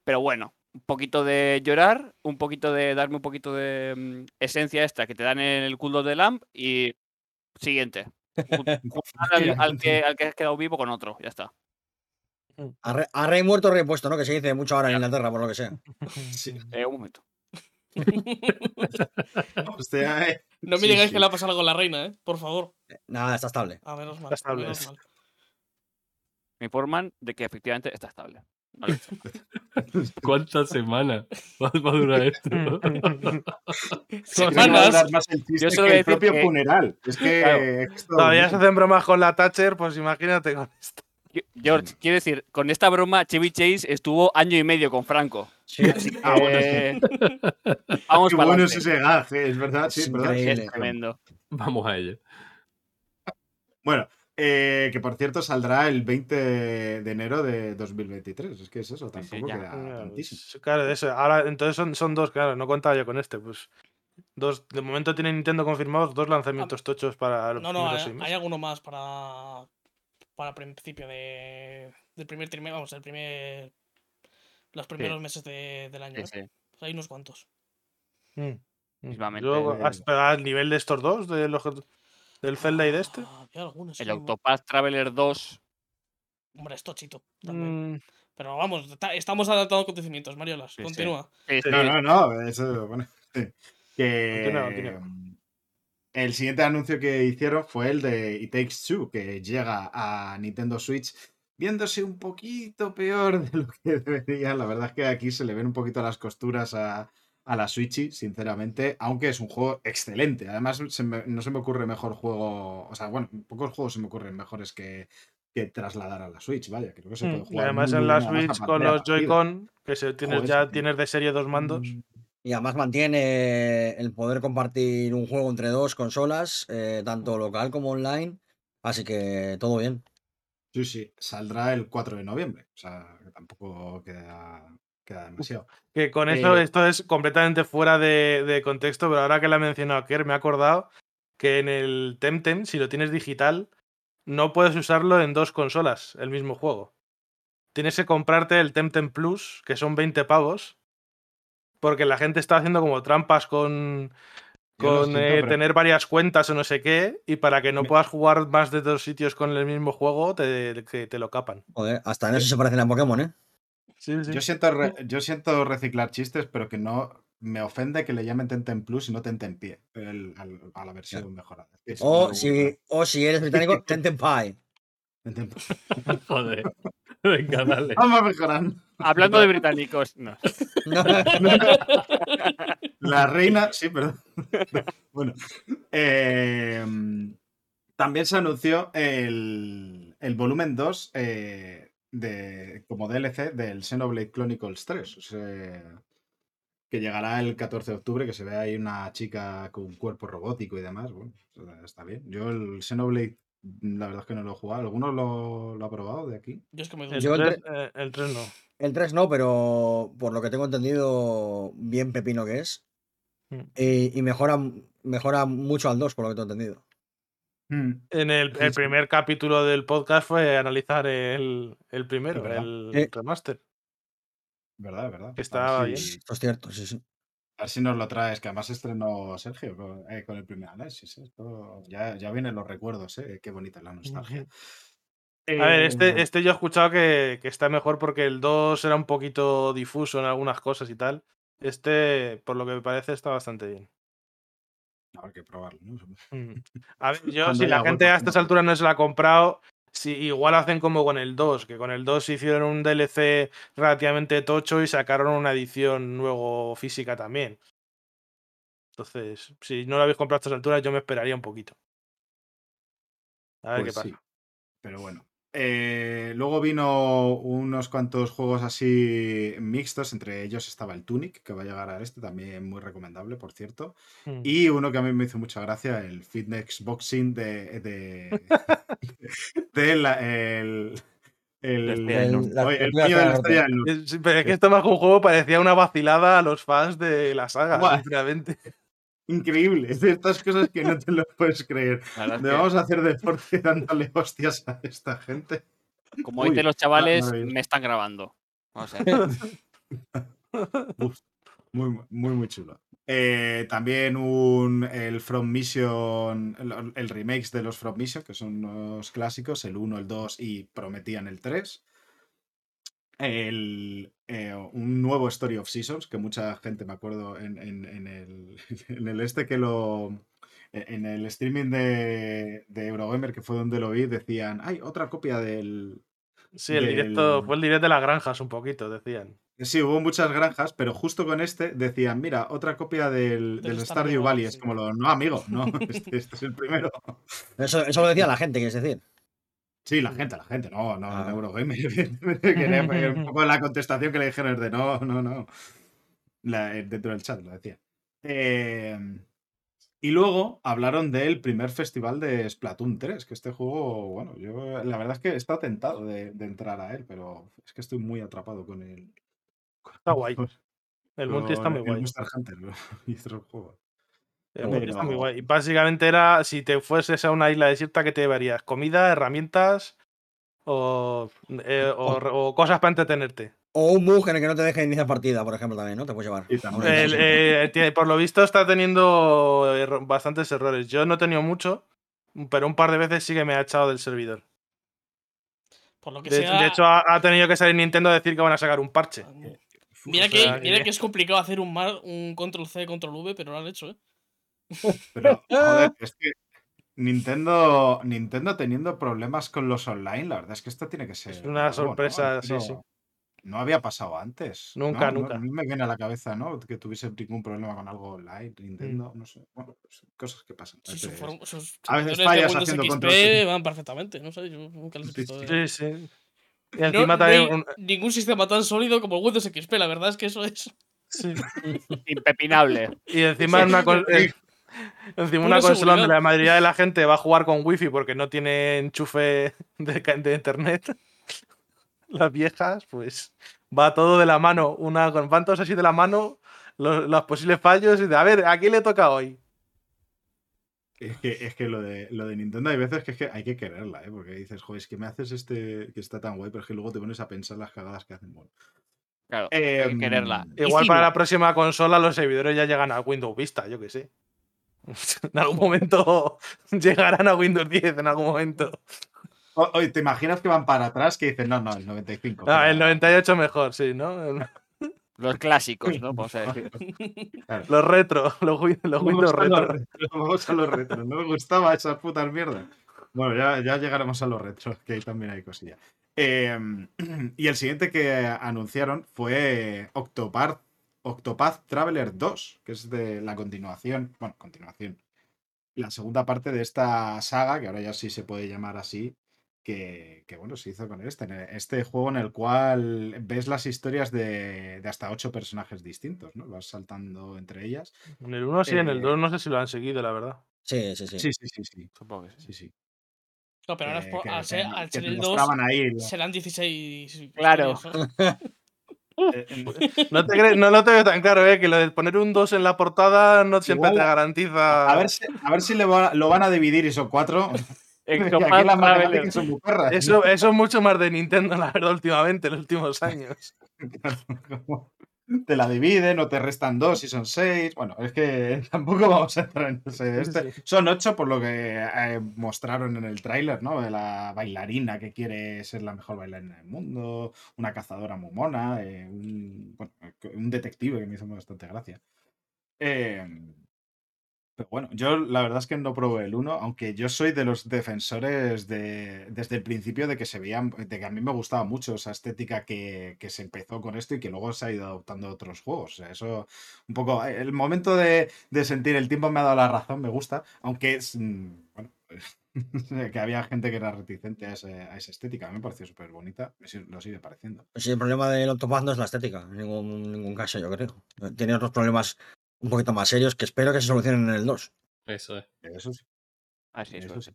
pero bueno, un poquito de llorar, un poquito de darme un poquito de mm, esencia extra que te dan en el culo de Lamp y siguiente. Al que, al que has quedado vivo con otro, ya está.
A, re- a rey muerto, rey puesto, ¿no? Que se dice mucho ahora en Inglaterra, por lo que sea.
Sí.
Eh, un momento.
Hostia, eh.
No me
Sí,
digáis
sí.
que le ha pasado algo a la reina, ¿eh? Por favor.
Nada, está estable.
A menos mal.
Está estable.
menos mal.
Me informan de que efectivamente está estable. Vale.
¿Cuántas semanas va a durar esto?
Semanas.
Yo solo
que
voy a
el
decir
propio
que-
funeral. Es que
Claro.
esto-
Todavía se hacen bromas con la Thatcher, pues imagínate con esto.
George, quiero decir, con esta broma, Chevy Chase estuvo año y medio con Franco.
Sí,
Ah, bueno, sí.
Eh, vamos
Qué
para
bueno es ese gag, eh, es verdad, sí,
Es
es verdad.
increíble.
Es tremendo.
Vamos a ello.
Bueno, eh, que por cierto saldrá el 20 de enero de 2023. Es que es eso,
sí,
tampoco queda
Claro,
tantísimo.
Claro, eso. Ahora, entonces son, son dos, claro, no contaba yo con este. Pues dos, de momento tiene Nintendo confirmados dos lanzamientos tochos para los
No, no, hay, hay alguno más para. Para principio de. Del primer trimestre. Vamos, el primer. Los primeros meses de- del año.
Sí,
¿eh? Pues hay unos cuantos.
Mm. Yo, hasta al nivel de estos dos, de los ¿Del Zelda y de este?
Ah, había algunos,
El
sí,
Autopath Traveler 2.
Hombre, es tochito. También.
Mm,
Pero vamos, ta- estamos adaptando acontecimientos, Mariolas.
Sí.
Continúa.
sí, sí.
No, no, no, eso, bueno. sí. Que
Continúa, continúa.
Mm, el siguiente anuncio que hicieron fue el de It Takes Two, que llega a Nintendo Switch viéndose un poquito peor de lo que debería. La verdad es que aquí se le ven un poquito las costuras a, a la Switch, sinceramente, aunque es un juego excelente. Además, se me- no se me ocurre mejor juego, o sea, bueno, pocos juegos se me ocurren mejores que, que trasladar a la Switch, vaya, creo que se puede
mm, y
jugar.
además
muy,
en la Switch con los. Joy-Con, que se, tienes,
Joder,
ya tienes de serie dos mandos.
Y además mantiene el poder compartir un juego entre dos consolas, eh, tanto local como online. Así que todo bien.
Sí, sí, saldrá el 4 de noviembre. O sea, que tampoco queda, queda demasiado.
Que con eso
Eh,
esto es completamente fuera de, de contexto, pero ahora que la ha mencionado Kerr, me he acordado que en el Temtem, si lo tienes digital, no puedes usarlo en dos consolas, el mismo juego. Tienes que comprarte el Temtem Plus, que son 20 pavos, porque la gente está haciendo como trampas con, con
siento,
eh,
pero-
tener varias cuentas o no sé qué, y para que no
Me-
puedas jugar más de dos sitios con el mismo juego, te, te lo capan.
Joder, hasta en eso se parecen a Pokémon, ¿eh?
Sí, sí.
Yo siento, re- yo siento reciclar chistes, pero que no me ofende que le llamen Tenten Plus y no Tenten Pie el- al- a la versión mejorada.
O si, o si eres británico, Tenten Pie.
Tenten Plus.
Joder. Venga, dale.
Vamos mejorando.
Hablando de británicos. No.
No,
La reina, sí, perdón. bueno, eh, también se anunció el, el volumen 2 eh, de, como DLC del Xenoblade Chronicles 3. o sea, que llegará el 14 de octubre, que se ve ahí una chica con un cuerpo robótico y demás. Bueno, está bien. Yo el Xenoblade, la verdad es que no lo he jugado. ¿Alguno lo, lo ha probado de aquí?
Yo es que me
El.
Yo el
3, eh, el 3 no.
el 3 no, pero por lo que tengo entendido, bien pepino que es.
Mm.
Y, y mejora, mejora mucho al 2, por lo que tengo entendido.
Hmm.
En el,
Sí,
el
sí.
primer capítulo del podcast fue analizar el, el primero, el
Sí.
remaster.
¿Verdad, verdad?
Estaba
ver
bien.
Esto es cierto, sí, sí.
A ver si nos lo traes, que además estrenó Sergio con, eh, con el primer análisis. ¿eh? Esto ya, ya vienen los recuerdos, ¿eh? Qué bonita es la nostalgia.
A ver, este, este yo he escuchado que, que está mejor porque el 2 era un poquito difuso en algunas cosas y tal. Este, por lo que me parece, está bastante bien.
Habrá que probarlo, ¿no?
Mm. A ver, yo,
Cuando
si la gente a estas alturas no se la ha comprado, si igual hacen como con el 2, que con el 2 hicieron un DLC relativamente tocho y sacaron una edición luego física también. Entonces, si no lo habéis comprado a estas alturas, yo me esperaría un poquito. A ver
Pues
qué
sí.
pasa.
Pero bueno. Eh, luego vino unos cuantos juegos así mixtos, entre ellos estaba el Tunic, que va a llegar a este, también muy recomendable, por cierto.
Mm.
Y uno que a mí me hizo mucha gracia, el Fitness Boxing de. de, de la- el, el, oye, el
La
de la
pero es que esto más que un juego parecía una vacilada a los fans de la saga, sinceramente.
Increíble, es de estas cosas que no te lo puedes creer.
Que,
vamos a hacer deporte dándole hostias a esta gente.
como
Uy,
dicen los chavales,
maravilloso.
me están grabando. O sea,
Uf, muy, muy, muy chulo. Eh, también un, el From Mission, el, el remakes de los From Mission, que son unos clásicos, el 1, el 2 y prometían el 3. El, eh, un nuevo Story of Seasons, que mucha gente me acuerdo en, en- en el, en el este que lo. En el streaming de, de Eurogamer, que fue donde lo vi, decían, hay otra copia del,
Sí, el directo, fue el directo de las granjas un poquito, decían.
Sí, hubo muchas granjas, pero justo con este decían, mira, otra copia del,
Del Stardew
Valley. Es como lo, no, amigo, no, este, este es el primero.
Eso, eso lo decía la gente, quieres decir.
Sí, la gente, la gente, no, no,
Ah.
Eurogamer, evidentemente, un poco la contestación que le dijeron es de no, no, no. La- eh, dentro del chat lo decía. Eh, y luego hablaron del primer festival de Splatoon 3, que este juego, bueno, yo la verdad es que estado tentado de, de entrar a él, pero es que estoy muy atrapado con el.
Está guay.
con-
El multi está muy guay.
Hunter y otros juegos.
Está muy guay. Y básicamente era, si te fueses a una isla desierta, ¿qué te llevarías? ¿Comida, herramientas o, eh, o- o cosas para entretenerte?
O un bug en el que no te deje iniciar partida, por ejemplo, también, ¿no? Te puedes llevar.
El, eh, tiene- por lo visto está teniendo bastantes errores. Yo no he tenido mucho, pero un par de veces sí que me ha echado del servidor.
Por lo que
De,
sea.
de hecho, ha, ha tenido que salir Nintendo a decir que van a sacar un parche.
mira,
o
que, mira
que-
que es complicado hacer un, mar, un control C, control V, pero lo han hecho, ¿eh?
Pero, joder, es que Nintendo, Nintendo teniendo problemas con los online, la verdad es que esto tiene que ser.
Es una sorpresa, sí,
Esto
sí.
No había pasado antes.
Nunca,
¿no? No-
nunca.
No, me viene a la cabeza, ¿no? Que tuviese ningún problema con algo online, Nintendo, no sé. Bueno, pues, cosas que pasan.
Si
A
su
veces-
form- sus
a veces fallas
Windows
haciendo
XP
control
van perfectamente, no sé, yo nunca les he visto.
sí.
Sí. Y
No,
encima
no
también.
hay
un-
ningún sistema tan sólido como el Windows XP, la verdad es que eso es.
sí.
Impepinable.
Y encima una, con- eh, encima una consola donde la mayoría de la gente va a jugar con wifi porque no tiene enchufe de, internet. Las viejas, pues va todo de la mano. Una con van todos así de la mano los, los posibles fallos y de a ver, ¿a quién le toca hoy?
Es que, es que lo, de, lo de Nintendo hay veces que, es que hay que quererla, ¿eh? Porque dices, joder, es que me haces este que está tan guay, pero es que luego te pones a pensar las cagadas que hacen. Bueno,
Claro, hay que
Em,
quererla.
Igual para la próxima consola los servidores ya llegan a Windows Vista, yo que sé. En algún momento llegarán a Windows 10, en algún momento.
O- Oye, ¿te imaginas que van para atrás que dicen, no, no, el 95?
Ah,
pero-
el 98 mejor, sí, ¿no?
Los clásicos, ¿no? Vamos a decir.
Los retro, los, Win- los Windows
los
retro.
Vamos a los retros. No me gustaba esas putas mierdas. Bueno, ya, ya llegaremos a los retros, que ahí también hay cosillas. Eh, y el siguiente que anunciaron fue Octopath, Octopath Traveler 2, que es de la continuación, bueno, continuación, la segunda parte de esta saga, que ahora ya sí se puede llamar así, que, que, bueno, se hizo con este, este juego en el cual ves las historias de, de hasta ocho personajes distintos, ¿no? Vas saltando entre ellas.
En el 1 sí, en el
Eh,
2 no sé si lo han seguido, la verdad.
Sí, sí, sí.
Sí, sí, sí, sí.
Supongo que sí.
sí, sí.
No, pero ahora es
que-
por-
que-
al ser, al ser el 2
mostraban ahí. la-
serán 16.
Claro.
historias, ¿sabes?
eh, eh,
No te, cre- no lo te veo tan claro, ¿eh? Que lo de poner un 2 en la portada no siempre
Igual,
te garantiza.
A ver si, a ver si le va- lo van a dividir y son cuatro. Las son muy perras.
Eso, eso es mucho más de Nintendo, la verdad, últimamente, en los últimos años.
Te la dividen o te restan dos y son seis. Bueno, es que tampoco vamos a entrar en ese. este- Son ocho por lo que eh, mostraron en el tráiler, ¿no? De la bailarina que quiere ser la mejor bailarina del mundo, una cazadora muy mona, eh, un, bueno, un detective que me hizo bastante gracia. Eh, pero bueno, yo la verdad es que no probé el 1, aunque yo soy de los defensores de, desde el principio de que se veían, de que a mí me gustaba mucho esa estética que, que se empezó con esto y que luego se ha ido adoptando otros juegos. Eso un poco, el momento de, sentir el tiempo me ha dado la razón, me gusta, aunque es, mm, bueno, que había gente que era reticente a, esa estética, a mí me pareció súper bonita, lo sigue pareciendo.
Sí, el problema del Octopath no es la estética, en ningún, ningún caso, yo creo. Tiene otros problemas un poquito más serios que espero que se solucionen en el 2.
Eso es.
Eso sí.
Así es.
Eso sí.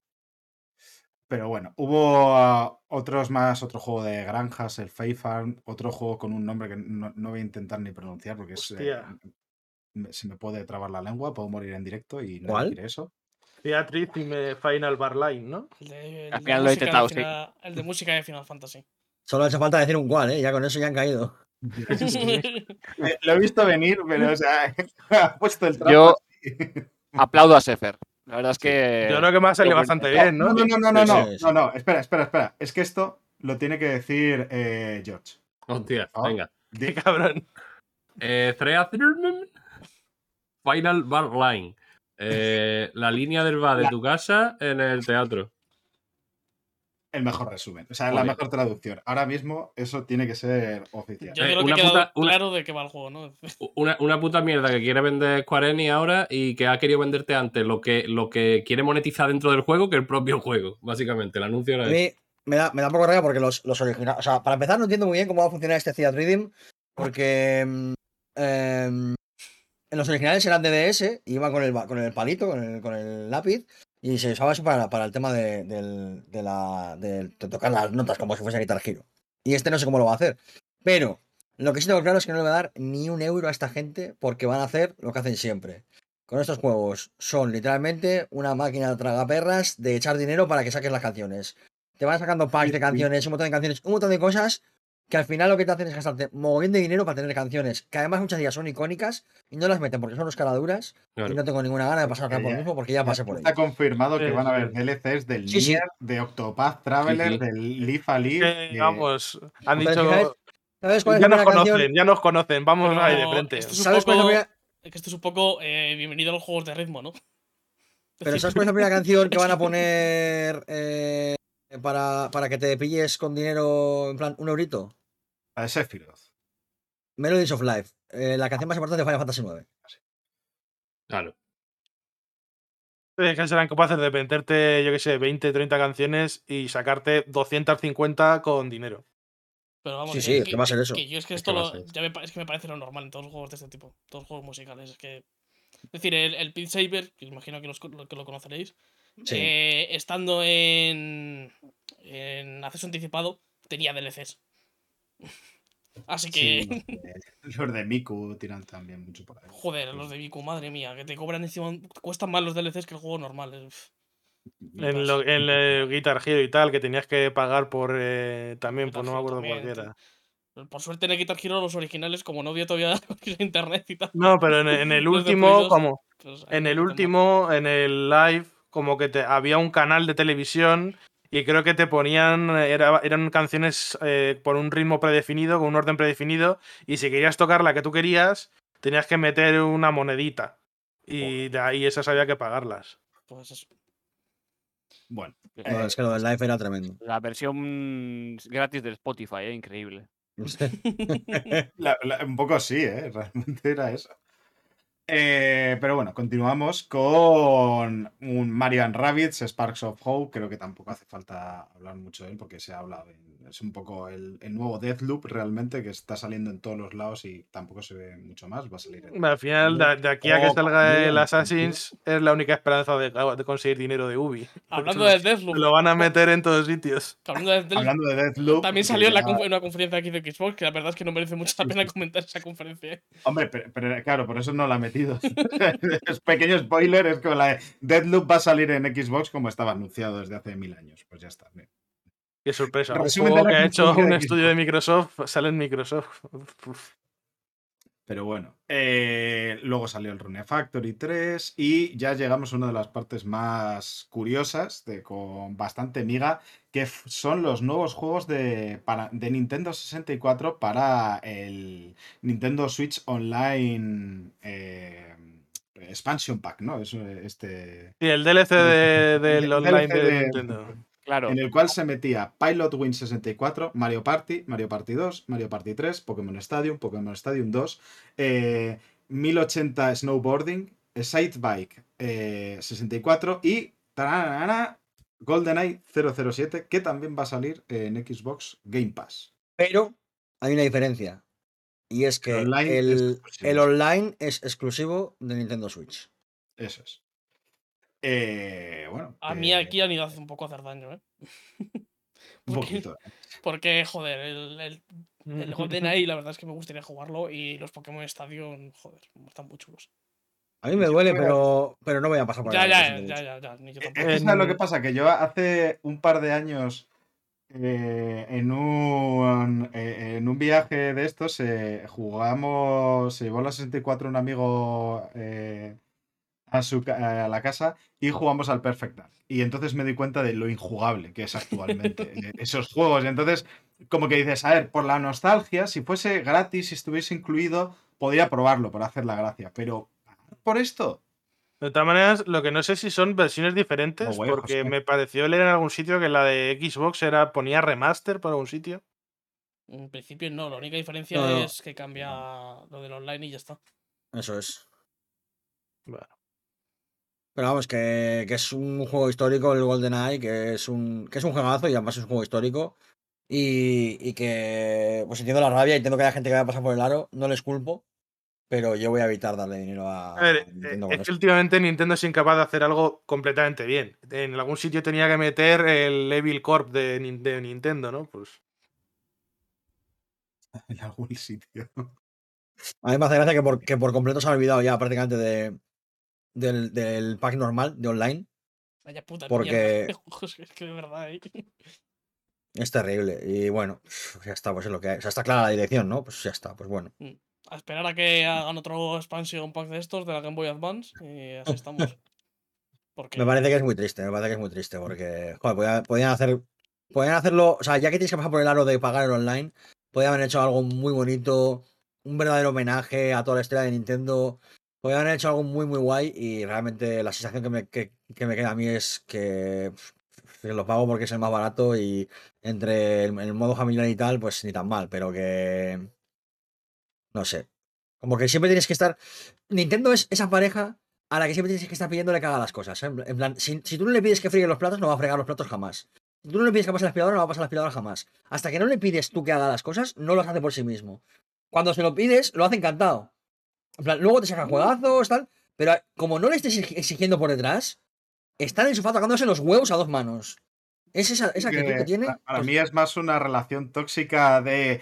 Pero bueno, hubo ah, otros más, otro juego de granjas, el Fae Farm, otro juego con un nombre que no, no voy a intentar ni pronunciar porque es, eh,
Hostia.
me- se me puede trabar la lengua, puedo morir en directo y no quiere eso.
Beatriz y me Final Bar Line, ¿no?
El de, el de
final lo he
música de
intentado, sí.
Final- El de música de Final Fantasy.
Solo ha hecho falta decir un cual, ¿eh? Ya con eso ya han caído.
Lo he visto venir, pero o sea, ha puesto el trapo.
Yo-. Aplaudo a Sefer. La verdad es que.
Yo creo que me ha salido bastante bien, ¿no?
No, no, no, no, no, no, no, espera, espera, espera. Es que esto lo tiene que decir eh, George.
Hostia,
Ah.
venga.
Di-
Qué cabrón.
Eh, Final Bar Line. Eh, la línea del bar de tu casa en el teatro.
El mejor resumen, o sea, la
Joder.
mejor traducción. Ahora mismo eso tiene que ser oficial.
Yo
Eh,
creo que
una
claro de qué va el juego, ¿no?
Una, una puta mierda que quiere vender Square Enix ahora y que ha querido venderte antes lo que, lo que quiere monetizar dentro del juego que el propio juego, básicamente. El anuncio era
mí me da, me da un poco rabia porque los, los originales. O sea, para empezar, no entiendo muy bien cómo va a funcionar este Theat Rhythm. Porque. mm, em, en los originales eran DDS, iba con el, con el palito, con el, con el lápiz. Y se usaba eso para, para el tema de, del- de la, de, de tocar las notas como si fuese Guitar Hero. Y este no sé cómo lo va a hacer. Pero lo que sí tengo claro es que no le va a dar ni un euro a esta gente porque van a hacer lo que hacen siempre. Con estos juegos son literalmente una máquina de tragaperras de echar dinero para que saques las canciones. Te van sacando packs de canciones, un montón de canciones, un montón de cosas que al final lo que te hacen es gastarte mogollón de dinero para tener canciones, que además muchas de ellas son icónicas y no las meten porque son los caraduras
Claro.
y no tengo ninguna gana de pasar
Porque
por lo
ya-
mismo porque ya pasé por
Está
ello.
confirmado que
Sí,
van a haber DLCs del
Sí, sí.
Nier, de Octopath Traveler,
sí.
del Leaf.
Que,
que-
vamos, han dicho.
fijáis, ¿Sabes cuál es
Ya nos conocen,
canción?
ya nos conocen, vamos
Pero
ahí de frente.
esto es
¿Sabes cuál es la primera-
Es que esto es un poco eh, bienvenido a los juegos de ritmo, ¿no?
Pero ¿sabes cuál es la primera canción que van a poner eh, para, para que te pilles con dinero, en plan, un eurito?
De Sephiroth.
Melodies of Life, eh, la canción más importante de Final Fantasy IX.
Claro.
Es que serán capaces de meterte, yo qué sé, 20, 30 canciones y sacarte 250 con dinero.
Pero vamos,
Sí,
que-
sí, es
que,
que va a ser eso.
que yo es que
Es
esto
que a
lo-
ser.
ya me, es que me parece lo normal en todos los juegos de este tipo, todos los juegos musicales. Es que. Es decir, el, el Saber, que imagino que, los que lo conoceréis,
Sí.
eh, estando en, en acceso anticipado, tenía DLCs. Así que,
Sí, los de- los de Miku tiran también mucho por ahí.
joder, los de Biku, madre mía, que te cobran encima, cuestan más los DLCs que el juego normal. es-
En, lo- en el Guitar Hero y tal, que tenías que pagar por eh, también, pues no me
Guitar
acuerdo por
también,
era.
Por suerte en el Guitar Hero los originales, como no había todavía internet y tal.
No, pero en, en el
Los de Play
último,
2,
como
pues,
en el último, en el live, como que te, había un canal de televisión y creo que te ponían, era- eran canciones eh, por un ritmo predefinido, con un orden predefinido, y si querías tocar la que tú querías, tenías que meter una monedita. Y de ahí esas había que pagarlas.
Pues eso.
Bueno,
No,
eh,
es que lo del live era tremendo.
La versión gratis del Spotify, eh, increíble.
la- la- un poco sí, ¿eh? Realmente era eso. Eh, pero bueno, continuamos con un Mario and Rabbids, Sparks of Hope. Creo que tampoco hace falta hablar mucho de él porque se ha hablado. en- es un poco el, el nuevo Deathloop realmente que está saliendo en todos los lados y tampoco se ve mucho más. Va a salir en-
Al final, de, de aquí a que
Oh,
salga el Assassin's, es la única esperanza de, de conseguir dinero de Ubi.
Hablando del
se
Deathloop,
lo van a meter en todos sitios.
hablando del Deathloop,
Hablando de Deathloop.
también salió en, la conf- una conferencia aquí de Xbox, que la verdad es que no merece mucho la pena comentar esa conferencia.
Hombre, pero, pero claro, por eso no la he es pequeño spoiler, es que la de Deathloop va a salir en Xbox como estaba anunciado desde hace mil años. Pues ya está. bien.
Qué sorpresa. Un juego que ha hecho un
de
estudio de Microsoft sale en Microsoft. Uf.
Pero bueno, eh, luego salió el Rune Factory 3 y ya llegamos a una de las partes más curiosas, de, con bastante miga, que son los nuevos juegos de, para, de Nintendo 64 para el Nintendo Switch Online eh, Expansion Pack, ¿no? Es, eh, este,
Sí, el DLC de- del
El
online
DLC
de,
de-
Nintendo.
Claro.
en el cual se metía Pilot Win 64, Mario Party, Mario Party 2, Mario Party 3, Pokémon Stadium, Pokémon Stadium 2, eh, 1080 Snowboarding, eh, Side Bike eh, 64 y tararara, GoldenEye 007, que también va a salir en Xbox Game Pass.
Pero hay una diferencia. Y es que
El online es
el,
exclusivo.
el online es exclusivo de Nintendo Switch.
Eso es. Eh, bueno.
A mí
eh,
aquí han ido a hacer un poco a hacer daño, ¿eh?
Un poquito.
Porque, joder, el, el, el GoldenEye la verdad es que me gustaría jugarlo y los Pokémon Stadium, joder, están muy chulos.
A mí me duele, pero, pero no voy a pasar por
Ya,
ahí,
ya, ya, ya, ya, ya, ni yo
Es que ¿sabes lo que pasa? Que yo hace un par de años eh, en, un, eh, en un viaje de estos eh, jugamos, se llevó la 64 un amigo eh, a, su, a la casa y jugamos al Perfect Dark. Y entonces me di cuenta de lo injugable que es actualmente eh, esos juegos. Y entonces, como que dices, a ver, por la nostalgia, si fuese gratis, si estuviese incluido, podría probarlo por hacer la gracia. Pero por esto,
De todas maneras, lo que no sé si son versiones diferentes,
Oh,
porque
José.
me pareció leer en algún sitio que la de Xbox era ponía remaster por algún sitio.
En principio no, la única diferencia
No, no.
es que cambia lo del online y ya está.
Eso es.
Bueno,
Pero vamos, que, que es un juego histórico el GoldenEye, que es un, que es un juegazo y además es un juego histórico. Y, y que pues entiendo la rabia, entiendo que haya gente que vaya a pasar por el aro, no les culpo, pero yo voy a evitar darle dinero a,
a ver, eh,
Nintendo con
es que últimamente Nintendo es incapaz de hacer algo completamente bien. En algún sitio tenía que meter el Evil Corp de, Nin- de Nintendo, ¿no? Pues
en algún sitio.
A mí me hace gracia que por, que por completo se ha olvidado ya prácticamente de, del, del pack normal de online.
Vaya puta
Porque-.
Es que de verdad, ¿eh?
Es terrible. Y bueno, ya está, pues es lo que hay. O sea, está clara la dirección, ¿no? Pues ya está, pues bueno.
A esperar a que hagan otro expansion pack de estos de la Game Boy Advance y así estamos. Porque
Me parece que es muy triste, me parece que es muy triste porque, joder, podían, hacer, podían hacerlo, o sea, ya que tienes que pasar por el aro de pagar el online, podían haber hecho algo muy bonito, un verdadero homenaje a toda la historia de Nintendo, podían haber hecho algo muy, muy guay y realmente la sensación que me, que, que me queda a mí es que, que lo pago porque es el más barato y entre el, el modo familiar y tal, pues ni tan mal, pero que, no sé, como que siempre tienes que estar, Nintendo es esa pareja a la que siempre tienes que estar pidiéndole que haga las cosas. ¿eh? En plan- si, si tú no le pides que friegue los platos, no va a fregar los platos jamás. Si tú no le pides que pase la aspiradora, no va a pasar la aspiradora jamás. Hasta que no le pides tú que haga las cosas, no las hace por sí mismo. Cuando se lo pides, lo hace encantado. En plan, luego te saca juegazos, tal. Pero como no le estés exig- exigiendo por detrás, está en el sofá tocándose los huevos a dos manos. Es esa, esa que,
que
tiene.
pa- Para
pues,
mí es más una relación tóxica de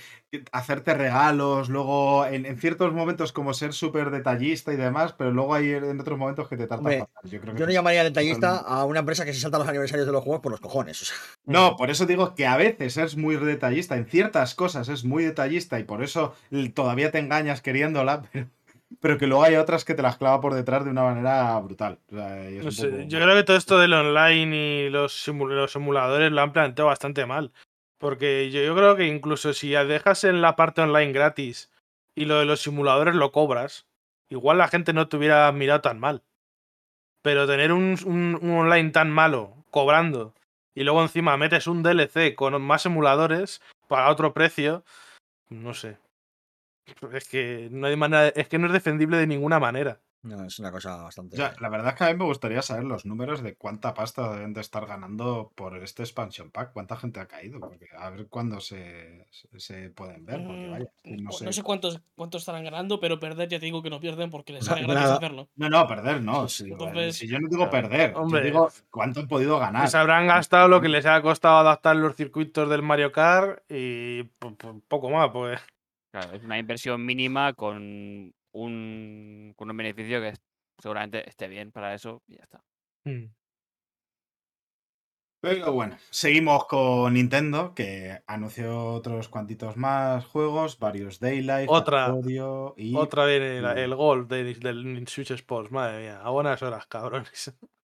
hacerte regalos, luego en, en ciertos momentos como ser súper detallista y demás, pero luego hay en otros momentos que te trata
Hombre,
fatal. Yo, creo que
yo no llamaría detallista a una empresa que se salta los aniversarios de los juegos por los cojones. O sea,
No, por eso digo que a veces es muy detallista, en ciertas cosas es muy detallista y por eso todavía te engañas queriéndola, pero, pero que luego hay otras que te las clava por detrás de una manera brutal. O sea, y es
No
un
sé,
poco-
yo creo que todo esto del online y los, simu- los simuladores lo han planteado bastante mal. Porque yo, yo creo que incluso si ya dejas en la parte online gratis y lo de los simuladores lo cobras, igual la gente no te hubiera mirado tan mal. Pero tener un, un- un online tan malo cobrando y luego encima metes un DLC con más simuladores para otro precio, no sé. Es que no hay manera, es que no es defendible de ninguna manera.
no, es una cosa bastante.
O sea, la verdad es que a mí me gustaría saber los números de cuánta pasta deben de estar ganando por este expansion pack, cuánta gente ha caído, porque a ver cuándo se, se- se pueden ver, porque
mm,
vaya, no sé.
cuántos, cuántos estarán ganando, pero perder ya te digo que no pierden porque les sale gratis
nada.
hacerlo.
No, no, perder no. Si,
Entonces-
si yo no digo perder,
Hombre.
yo digo cuánto han podido ganar.
Les habrán gastado lo que les ha costado adaptar los circuitos del Mario Kart y po- po- poco más, pues.
Claro, es una inversión mínima con un, con un beneficio que es- seguramente esté bien para eso y ya está.
Pero bueno, seguimos con Nintendo, que anunció otros cuantitos más juegos, varios Daylight,
Otra-
Factorio y...
Otra vez el, el gol de- del Switch Sports, madre mía. A buenas horas, cabrones.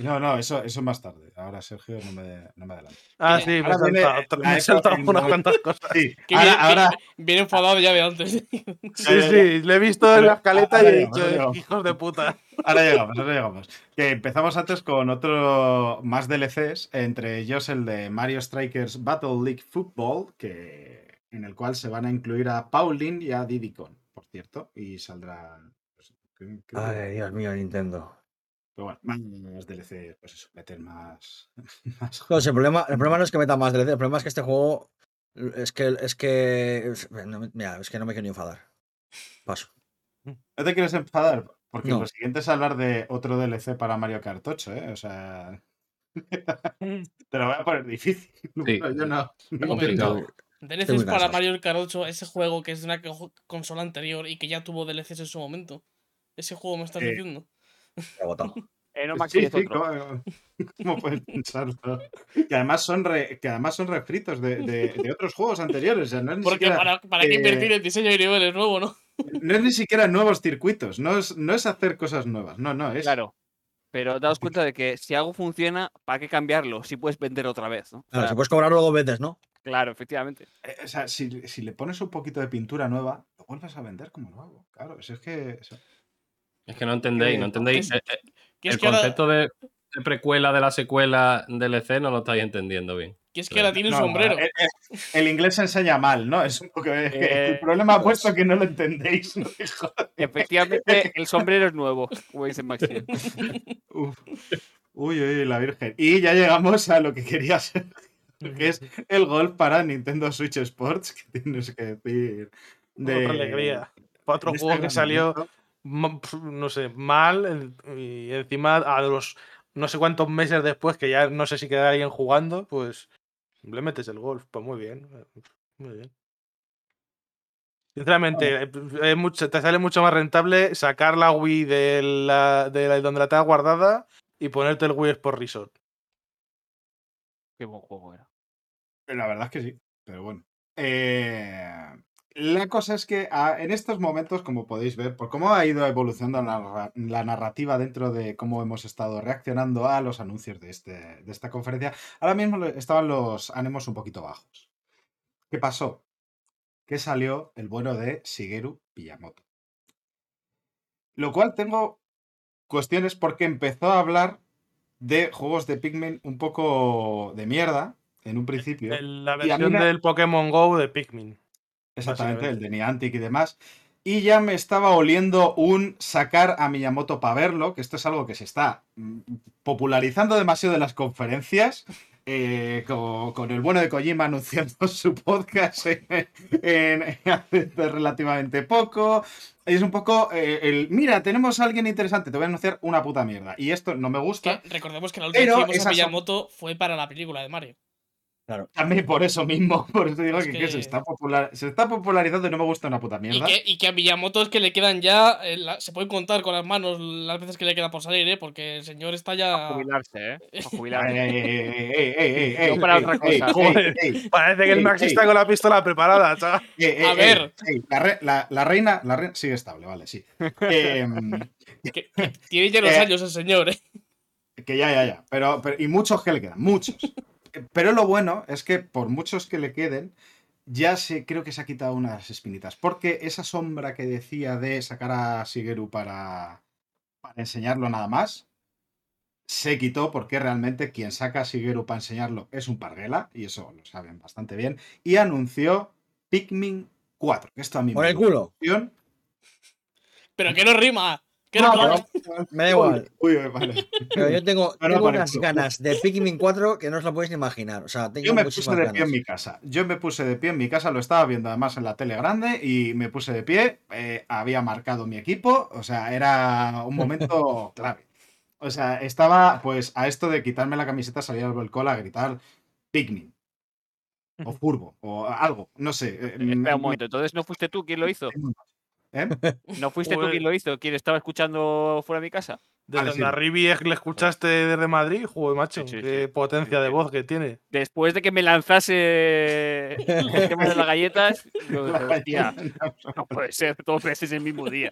No, no, eso, eso más tarde. Ahora, Sergio, no me, no me adelanto.
Ah, sí, me he
ahora viene
saltado, otra-
la
me he saltado unas cuantas cosas.
Sí,
Que
ahora,
viene,
ahora,
viene- viene enfadado ya de antes.
Sí, sí, le he visto en la escaleta y
ahora
he
llegamos,
dicho, hijos de puta.
ahora llegamos, ahora llegamos. Que empezamos antes con otro más DLCs, entre ellos el de Mario Strikers Battle League Football, que, en el cual se van a incluir a Pauline y a Diddy Kong, por cierto, y saldrá... pues, creo- creo que-
Ay, Dios mío, Nintendo.
Pero bueno, más DLC, pues eso, meter más. más
No, el, problema, el problema no es que meta más DLC, el problema es que este juego. Es que. Es que. no me- mira, es que no me quiero ni enfadar. Paso.
No te quieres enfadar, porque
No.
lo siguiente es hablar de otro DLC para Mario Kart 8, ¿eh? O sea. te lo voy a poner difícil. Bueno, yo no. Tengo-
DLCs para. Mario Kart 8, ese juego que es de una co- consola anterior y que ya tuvo DLCs en su momento. Ese juego me estás
Eh,
diciendo.
Eh, no,
Sí,
es
sí. ¿cómo, cómo puedes pensarlo? Que además son, re- que además son refritos de, de- de otros juegos anteriores. O sea, no, es ni
Porque
siquiera,
para, para qué invertir en diseño de niveles nuevo, ¿no?
no es ni siquiera nuevos circuitos. No es, no es hacer cosas nuevas. No, no. Es,
Claro. Pero daos cuenta de que si algo funciona, ¿para qué cambiarlo? Si puedes vender otra vez, ¿no? O
Claro,
sea,
si puedes cobrarlo dos veces, ¿no?
claro, efectivamente.
Eh, O sea, si, si le pones un poquito de pintura nueva, lo vuelves a vender como nuevo. Claro, si es que. o sea,
Es que no entendéis, no entendéis. eh, eh, el
ahora,
concepto de, de precuela de la secuela DLC no lo estáis entendiendo bien.
que es que ahora tiene un
no,
sombrero.
eh, el inglés se enseña mal, ¿no? Es un poco. es que el problema ha puesto que no lo entendéis. ¿no?
Efectivamente, el sombrero es nuevo, como dice Maxi.
Uf. Uy, uy, la Virgen. Y ya llegamos a lo que quería ser, que es el golf para Nintendo Switch Sports, que tienes que decir. De,
Otra alegría. Para otro
de este
juego que salió, no sé, mal y encima a los no sé cuántos meses después, que ya no sé si queda alguien jugando, pues le metes el golf. Pues muy bien. eh, Muy bien. Sinceramente, eh, es mucho- te sale mucho más rentable sacar la Wii de la, de la- donde la tengas guardada y ponerte el Wii Sport Resort.
Qué buen juego era.
La verdad es que sí, pero bueno. Eh, la cosa es que ah, en estos momentos, como podéis ver, por cómo ha ido evolucionando la, narra- la narrativa dentro de cómo hemos estado reaccionando a los anuncios de, este, de esta conferencia, ahora mismo estaban los ánimos un poquito bajos. ¿Qué pasó? Que salió el bueno de Shigeru Miyamoto. Lo cual tengo cuestiones porque empezó a hablar de juegos de Pikmin un poco de mierda en un principio.
La
Y a mí
versión del Pokémon Go de Pikmin.
Exactamente, el de Niantic y demás. Y ya me estaba oliendo un sacar a Miyamoto para verlo, que esto es algo que se está mm, popularizando demasiado en las conferencias. eh, con, con el bueno de Kojima anunciando su podcast en, en- hace relativamente poco. Es un poco eh, el, mira, tenemos a alguien interesante, te voy a anunciar una puta mierda. Y esto no me gusta.
Que recordemos que la última
Pero
que vimos a Miyamoto fue para la película de Mario.
También por eso mismo, por eso digo
Es
que, que
que-
se, está popular, se está popularizando y no me gusta una puta
Y
mierda.
que, y que a Miyamoto es que le quedan ya. eh, la- se pueden contar con las manos las veces que le queda por salir, ¿eh? Porque el señor está ya.
jubilarse, ¿eh? A jubilarse. No para otra cosa.
Parece que el Max está con la pistola preparada, chaval.
ey, ey,
A ver.
La, re- la- la reina, la reina sigue estable, vale, sí. Em,
tiene ya los
Eh,
años el señor, ¿eh?
que ya, ya, ya. Pero, pero- y muchos que le quedan, muchos. Pero lo bueno es que por muchos que le queden, ya se, creo que se ha quitado unas espinitas. Porque esa sombra que decía de sacar a Shigeru para, para enseñarlo nada más, se quitó porque realmente quien saca a Shigeru para enseñarlo es un parguela, y eso lo saben bastante bien, y anunció Pikmin 4, que esto a mí
Por
me
el culo.
Pero que no rima.
No,
Me da igual.
Uy, uy, vale.
Pero yo tengo, tengo unas ganas de Pikmin 4 que no os lo podéis ni imaginar. O sea, tengo
Yo me puse de pie en mi casa. Yo me puse de pie en mi casa, lo estaba viendo además en la tele grande y me puse de pie. eh, había marcado mi equipo, o sea, era un momento clave. O sea, estaba pues a esto de quitarme la camiseta, salir al balcón a gritar Pikmin. O Furbo, o algo, no sé. eh,
Espera un momento, entonces no fuiste tú quien lo hizo.
¿Eh?
¿No fuiste tú
Pues-
quien lo hizo? ¿Quién estaba escuchando fuera de mi casa?
Desde
Vale, sí.
donde a Rivi es que le escuchaste desde Madrid, joder, macho.
Sí, sí,
qué
sí.
potencia
Sí,
de
sí.
voz que tiene.
Después de que me lanzase el tema de las galletas, yo dije, hostia, no puede ser dos veces el mismo día.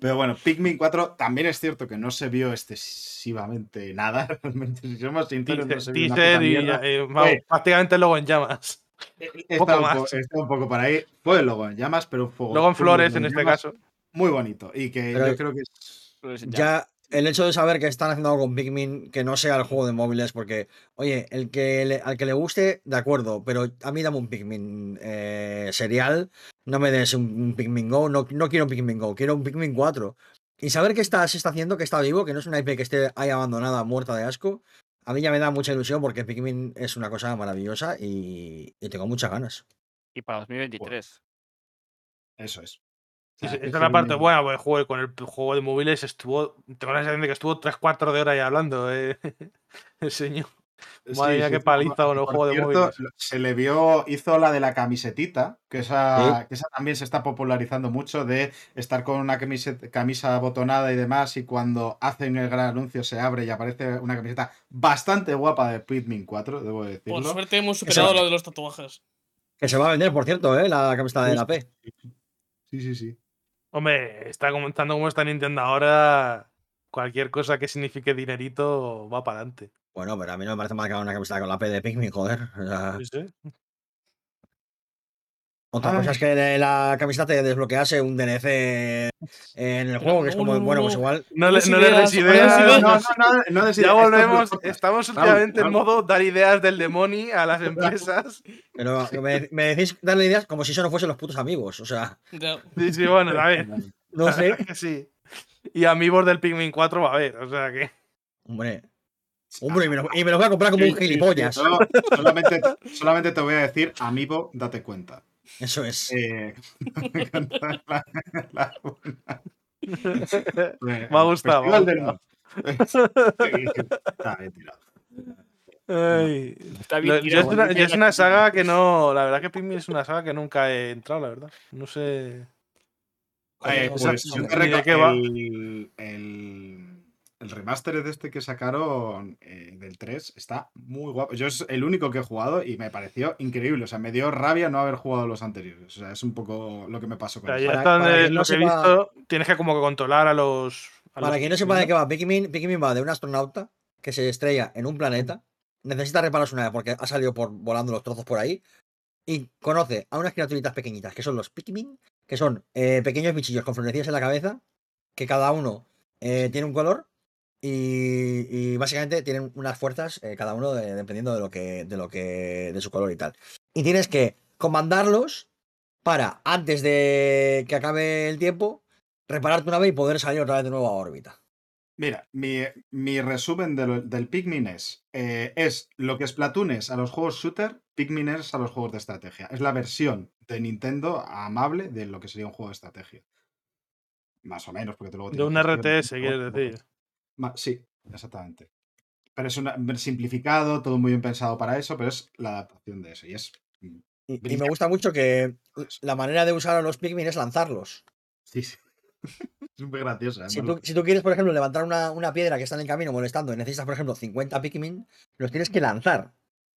Pero bueno, Pikmin 4 también es cierto que no se vio excesivamente nada, realmente. Si somos sinceros, no se vio
teaser y eh, vamos, prácticamente luego en llamas.
Está
poco
un,
más.
po- está un poco por ahí. Fue el logo en llamas, pero un fuego.
Luego en flores,
logo
en este
llamas
caso.
Muy bonito. Y que
Pero-
yo creo que es.
Ya.
Ya el hecho de saber que están haciendo algo con Pikmin que no sea el juego de móviles, porque, oye, el que le- al que le guste, de acuerdo, pero a mí dame un Pikmin eh, serial, no me des un, un Pikmin Go, no, no quiero un Pikmin Go, quiero un Pikmin 4. Y saber que está, se está haciendo, que está vivo, que no es una IP que esté ahí abandonada, muerta de asco, a mí ya me da mucha ilusión porque Pikmin es una cosa maravillosa y, y tengo muchas ganas.
Y para 2023.
Eso es.
Sí,
que
es la parte buena, porque juego, con el juego de móviles estuvo. Tengo la sensación de que estuvo 3-4 de hora ya hablando, eh, el señor. Madre mía, qué paliza con el juego de
cierto,
móviles.
Se le vio, hizo la de la camisetita, que esa, que esa también se está popularizando mucho de estar con una camiseta, camisa abotonada y demás, y cuando hacen el gran anuncio se abre y aparece una camiseta bastante guapa de Pikmin 4, debo decirlo.
Por suerte hemos superado lo de los tatuajes.
Que se va a vender, por cierto, ¿eh? la camiseta de la P.
Sí, sí, sí.
Hombre, está comentando cómo está Nintendo ahora. Cualquier cosa que signifique dinerito va para adelante.
Bueno, pero a mí no me parece mal que haga una camiseta con la P de Pikmin, joder. O sea, Otra cosa es que de la camiseta te desbloquease un DLC en el juego, que es como,
no,
bueno,
no.
pues igual.
No le,
Des
no le
ideas,
des ideas.
ideas.
No, no, no, no des
Ya
ideas, esto es
volvemos. Estamos
Raúl,
últimamente en
Raúl.
modo dar ideas del demonio a las empresas.
Pero me, me decís darle ideas como si eso no fuesen los putos amigos. O sea,
Ya.
Sí, sí, bueno, a ver.
no sé.
que sí. Y amigos del Pikmin 4 va a haber, o sea que.
Hombre. Hombre, y me, lo, y me lo voy a comprar como un
Sí, sí, sí,
gilipollas.
solamente, solamente te voy a decir, amigo, date cuenta.
Eso es.
Eh, la- la-
Me ha gustado, me ha
Festival del
gustado.
No. Está bien tirado.
Ay.
Está bien
Lo- yo, es una, yo es una saga que no. La verdad que Pikmin es una saga que nunca he entrado, la verdad. No sé.
Eh, pues yo te el, el- el remaster de este que sacaron eh, del 3 está muy guapo. Yo es el único que he jugado y me pareció increíble. O sea, me dio rabia no haber jugado los anteriores. O sea, es un poco lo que me pasó
O
con
sea, ya
Para-
está,
para
eh,
quien no
lo que he visto, tienes que como que controlar a los. a
Para
los
quien no sepa de qué va, Pikmin, Pikmin va de un astronauta que se estrella en un planeta, necesita reparar su nave porque ha salido por, volando los trozos por ahí, y conoce a unas criaturitas pequeñitas que son los Pikmin, que son eh, pequeños bichillos con florecillas en la cabeza, que cada uno eh, tiene un color y, y básicamente tienen unas fuerzas, eh, cada uno de- dependiendo de lo que, de lo que, de su color y tal. Y tienes que comandarlos para, antes de que acabe el tiempo, reparar tu nave y poder salir otra vez de nuevo a órbita.
Mira, mi, mi resumen de lo- del Pikmin es, eh, es lo que es a los juegos shooter, Pikmin es a los juegos de estrategia. Es la versión de Nintendo amable de lo que sería un juego de estrategia. Más o menos, porque luego
De
tiene
un RTS, quieres decir.
Sí, exactamente. Pero es una, simplificado, todo muy bien pensado para eso, pero es la adaptación de eso. Y es. mm,
Y, me gusta mucho que la manera de usar a los Pikmin es lanzarlos.
Sí, sí. es muy.
Si
además,
tú, si tú quieres, por ejemplo, levantar una, una piedra que está en el camino molestando y necesitas, por ejemplo, 50 Pikmin, los tienes que lanzar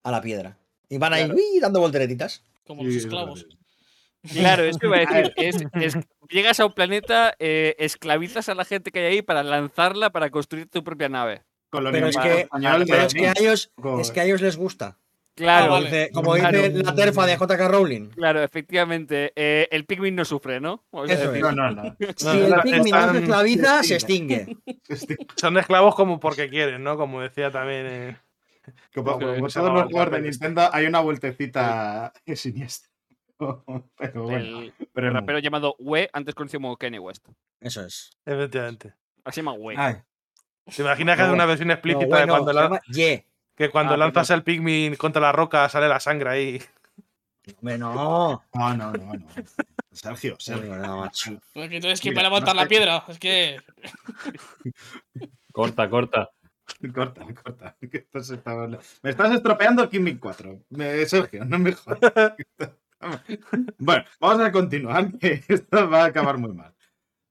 a la piedra. Y van ahí
Claro.
¡uy! dando volteretitas.
Como
sí,
los
es
esclavos.
Claro, eso iba a decir. Es, es- llegas a un planeta, eh, esclavizas a la gente que hay ahí para lanzarla para construir tu propia nave.
Pero es que,
español de
pero es que a ellos,
Poco-
es que a ellos les gusta.
Claro,
Ah, vale.
Dice- como
Claro.
dice la terfa de JK Rowling.
claro, efectivamente. eh, el Pikmin no sufre, ¿no? Vamos a
Eso
decir.
es.
No, no, no.
Si
No,
el Pikmin no se esclaviza, se
se
extingue.
Son esclavos como porque quieren, ¿no? Como decía también. eh,
Como, como
es,
todos los juegos de Nintendo hay una vueltecita siniestra. Pero bueno.
El,
Pero
el rapero llamado We, antes conocido como Kanye West.
Eso es.
Efectivamente.
Así se llama We.
Ay,
¿Te imaginas que
No,
hace una versión
No,
explícita de cuando, la- que cuando
Ah,
lanzas el Pikmin contra la roca sale la sangre ahí?
Hombre, no.
no, no, no, no. Sergio, Sergio.
No, macho.
Porque Pues entonces, ¿quién
Mira,
va a levantar
no
la piedra? Es que.
Corta, corta.
Corta, corta. que está- Me estás estropeando Kimmy 4. Me- Sergio, no me jodas. Bueno, vamos a continuar, esto va a acabar muy mal.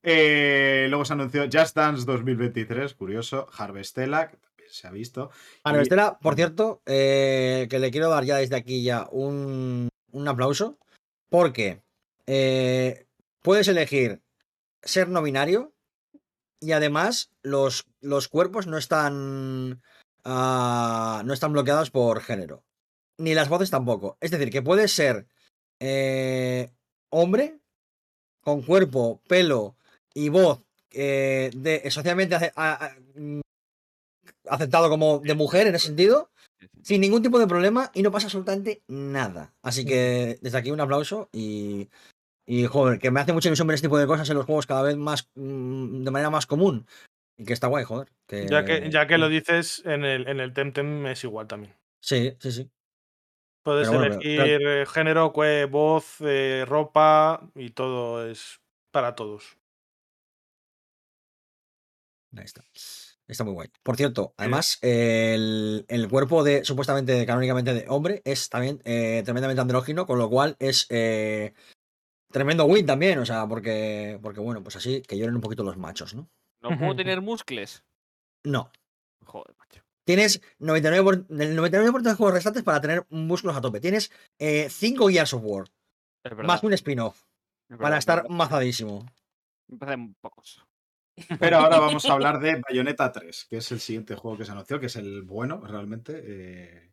Eh, luego se anunció Just Dance 2023, curioso. Harvestella, que también se ha visto.
Bueno,
Y-
por cierto, eh, que le quiero dar ya desde aquí ya un, un aplauso, porque eh, puedes elegir ser no binario y además los, los cuerpos no están, ah, no están bloqueados por género, ni las voces tampoco. Es decir, que puedes ser eh, hombre con cuerpo, pelo y voz eh, de, socialmente ace- a- a- mm, aceptado como de mujer en ese sentido, sin ningún tipo de problema y no pasa absolutamente nada. Así que desde aquí un aplauso y, y joder, que me hace mucha ilusión ver este tipo de cosas en los juegos cada vez más mm, de manera más común. Y que está guay, joder. Que,
Ya que, ya que lo dices, en el, en el Temtem es igual también.
Sí, sí, sí.
Puedes
bueno,
elegir eh, género, voz, eh, ropa y todo es para todos.
Ahí está. Está muy guay. Por cierto, además, el, el cuerpo de, supuestamente, canónicamente de hombre, es también eh, tremendamente andrógino, con lo cual es eh, tremendo win también, o sea, porque, porque bueno, pues así, que lloren un poquito los machos, ¿no?
¿No puedo tener muscles?
No.
Joder, macho.
Tienes 99%, por- del 99% de juegos restantes para tener músculos a tope. Tienes 5 Gears of War, más un spin-off, para
es
estar mazadísimo.
Me parecen pocos.
Pero ahora vamos a hablar de Bayonetta 3, que es el siguiente juego que se anunció, que es el bueno, realmente. eh,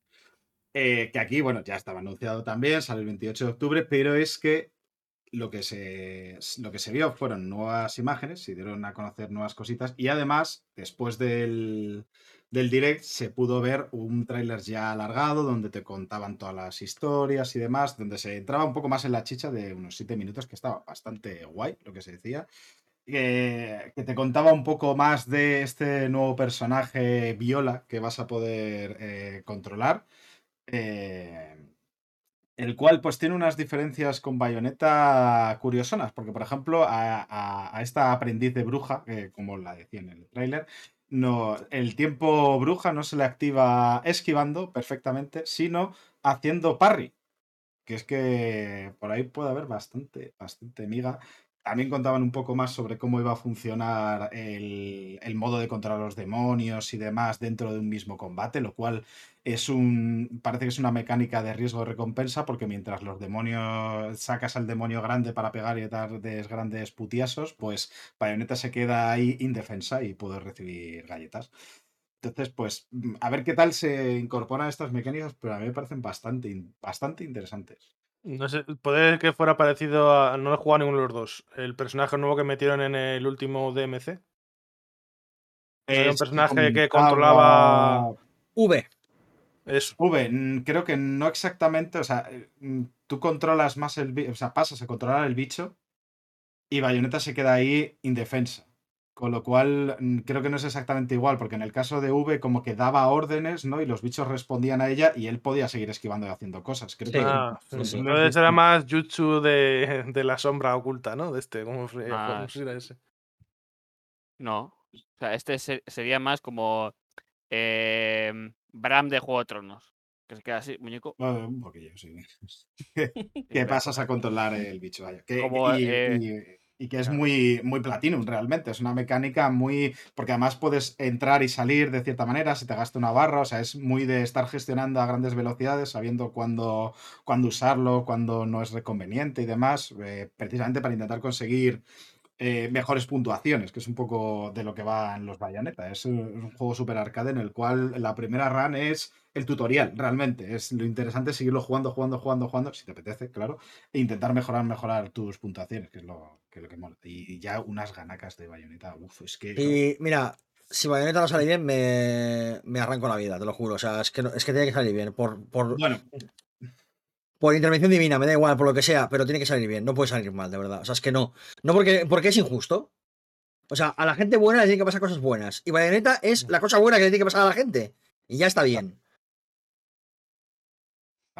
eh, que aquí, bueno, ya estaba anunciado también, sale el 28 de octubre, pero es que lo que se, lo que se vio fueron nuevas imágenes, se dieron a conocer nuevas cositas y además, después del, del direct, se pudo ver un tráiler ya alargado donde te contaban todas las historias y demás, donde se entraba un poco más en la chicha de unos 7 minutos, que estaba bastante guay lo que se decía que, te contaba un poco más de este nuevo personaje Viola que vas a poder eh, controlar. eh, el cual pues tiene unas diferencias con Bayonetta curiosonas, porque por ejemplo a, esta aprendiz de bruja, que como la decía en el tráiler, no, el tiempo bruja no se le activa esquivando perfectamente, sino haciendo parry. Que es que por ahí puede haber bastante, bastante miga también contaban un poco más sobre cómo iba a funcionar el, modo de controlar a los demonios y demás dentro de un mismo combate, lo cual es un. Parece que es una mecánica de riesgo-recompensa, porque mientras los demonios. sacas al demonio grande para pegar y dar grandes putiasos, pues Bayonetta se queda ahí indefensa y puede recibir galletas. Entonces, pues, mm, a ver qué tal se incorporan estas mecánicas, pero a mí me parecen bastante, bastante interesantes.
No sé, puede que fuera parecido a. No he jugado a ninguno de los dos. El personaje nuevo que metieron en el último DMC. Era un personaje que controlaba.
V.
Eso.
V, creo que no exactamente, o sea, eh, tú controlas más el bicho, o sea, pasas a controlar el bicho y Bayonetta se queda ahí indefensa. Con lo cual, mm, creo que no es exactamente igual, porque en el caso de V como que daba órdenes, ¿no? Y los bichos respondían a ella y él podía seguir esquivando y haciendo cosas. Creo
Sí.
que
Ah,
sí, sí.
Entonces era más jutsu de, de la sombra oculta, ¿no? De este, ¿cómo,
Ah.
era ese?
No. O sea, este se- sería más como em, Bram de Juego de Tronos. Que se queda así, muñeco.
Bueno, un poquillo, sí. que pasas a controlar el bicho. Que-
Como,
y,
eh,
y- y que es
claro.
muy, muy Platinum realmente. Es una mecánica muy. Porque además puedes entrar y salir de cierta manera, si te gasta una barra. O sea, es muy de estar gestionando a grandes velocidades, sabiendo cuándo, cuándo usarlo, cuándo no es conveniente y demás. eh, precisamente para intentar conseguir. eh, mejores puntuaciones, que es un poco de lo que va en los Bayonetta. Es un, es un juego super arcade en el cual la primera run es el tutorial, realmente. Es lo interesante es seguirlo jugando, jugando, jugando, jugando, si te apetece, claro, e intentar mejorar, mejorar tus puntuaciones, que es lo que, es lo que mola. Y, y ya unas ganacas de bayoneta, uf, es que.
Y mira, si Bayonetta no sale bien, me, me arranco la vida, te lo juro. O sea, es que, no- es que tiene que salir bien. Por, por,
Bueno,
por intervención divina, me da igual, por lo que sea, pero tiene que salir bien. No puede salir mal, de verdad. O sea, es que no. No porque, porque es injusto. O sea, a la gente buena le tienen que pasar cosas buenas. Y Bayonetta es la cosa buena que le tiene que pasar a la gente. Y ya está bien.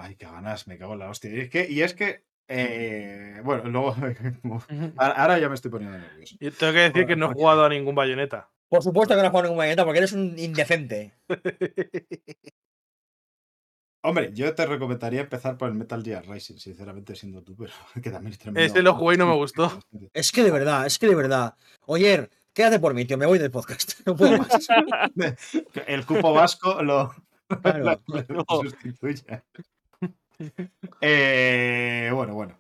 Ay, qué ganas, me cago en la hostia. Y es que, y es que eh, bueno, luego. ahora ya me estoy poniendo nervioso.
Yo tengo que decir que no he jugado a ningún bayoneta.
Por supuesto que no juego ningún Bayonetta porque eres un indecente.
Hombre, yo te recomendaría empezar por el Metal Gear Rising, sinceramente, siendo tú, pero que también es tremendo.
Ese lo jugué y no me gustó.
Es que de verdad, es que de verdad. Oyer, quédate por mí, tío, me voy del podcast. No puedo más.
El cupo vasco lo,
Claro.
lo sustituye. Eh, bueno, bueno.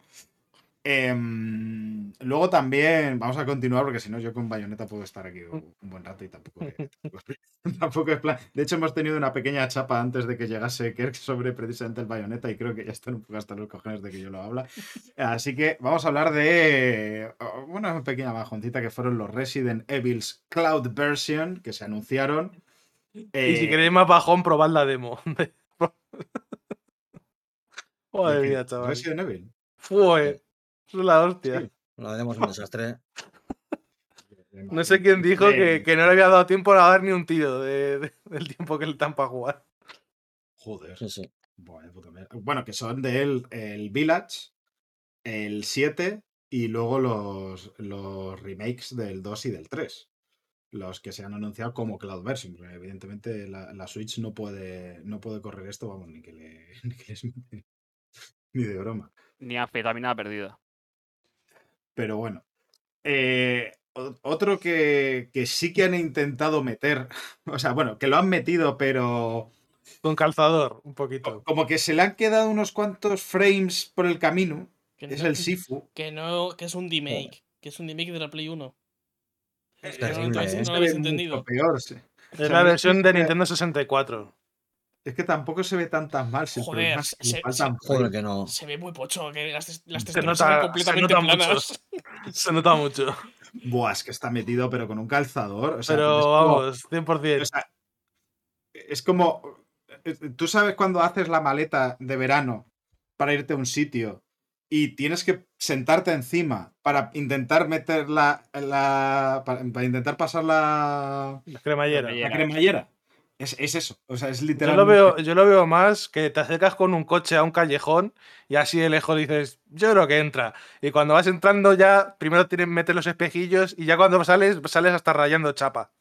Em, luego también vamos a continuar porque si no yo con Bayonetta puedo estar aquí un buen rato y tampoco, tampoco es plan. De hecho hemos tenido una pequeña chapa antes de que llegase Kirk sobre precisamente el Bayonetta y creo que ya están un poco hasta los cojones de que yo lo habla. Así que vamos a hablar de una pequeña bajoncita que fueron los Resident Evil's Cloud Version que se anunciaron.
Y si
Eh,
queréis más bajón, probad la demo. Madre mía, chaval.
Resident Evil.
Fue. Es la hostia.
Sí.
Lo haremos un desastre.
No sé quién dijo que, que no le había dado tiempo a dar ni un tiro de- de- del tiempo que le dan para jugar.
Joder.
Sí, sí.
Bueno, que son de él el Village, el 7 y luego los, los remakes del 2 y del 3. Los que se han anunciado como Cloud Version. evidentemente la, la Switch no puede, no puede correr esto, vamos, ni que le, ni, que les ni de broma.
Ni anfetamina perdida.
Pero bueno. Eh, otro que, que sí que han intentado meter, o sea, bueno, que lo han metido, pero
Con calzador, un poquito.
como que se le han quedado unos cuantos frames por el camino.
Que
Es
no-
el Sifu.
Que no, que es un remake. Que es un remake de la Play 1.
Es
No,
terrible,
no,
¿eh?
no
Se
lo habéis entendido.
peor. sí.
Es la versión de Nintendo 64.
Es que tampoco se ve tan tan mal. Si el
Joder,
le
se-
Joder, que no.
Se ve muy pocho, que las, las
Se
texturas
nota-
son
se
completamente
nota mucho. Se nota mucho.
Buah, es que está metido, pero con un calzador. o sea,
Pero
como-
vamos, 100%.
o sea, es como. eh, Tú sabes cuando haces la maleta de verano para irte a un sitio y tienes que sentarte encima para intentar meter la. la- para, para intentar pasar la.
La cremallera.
Cremallera.
la cremallera. Es, es eso. O sea, es
Yo
literalmente.
lo, veo, yo lo veo más que te acercas con un coche a un callejón y así de lejos dices, yo creo que entra. Y cuando vas entrando ya, primero tienes meter los espejillos y ya cuando sales, sales hasta rayando chapa.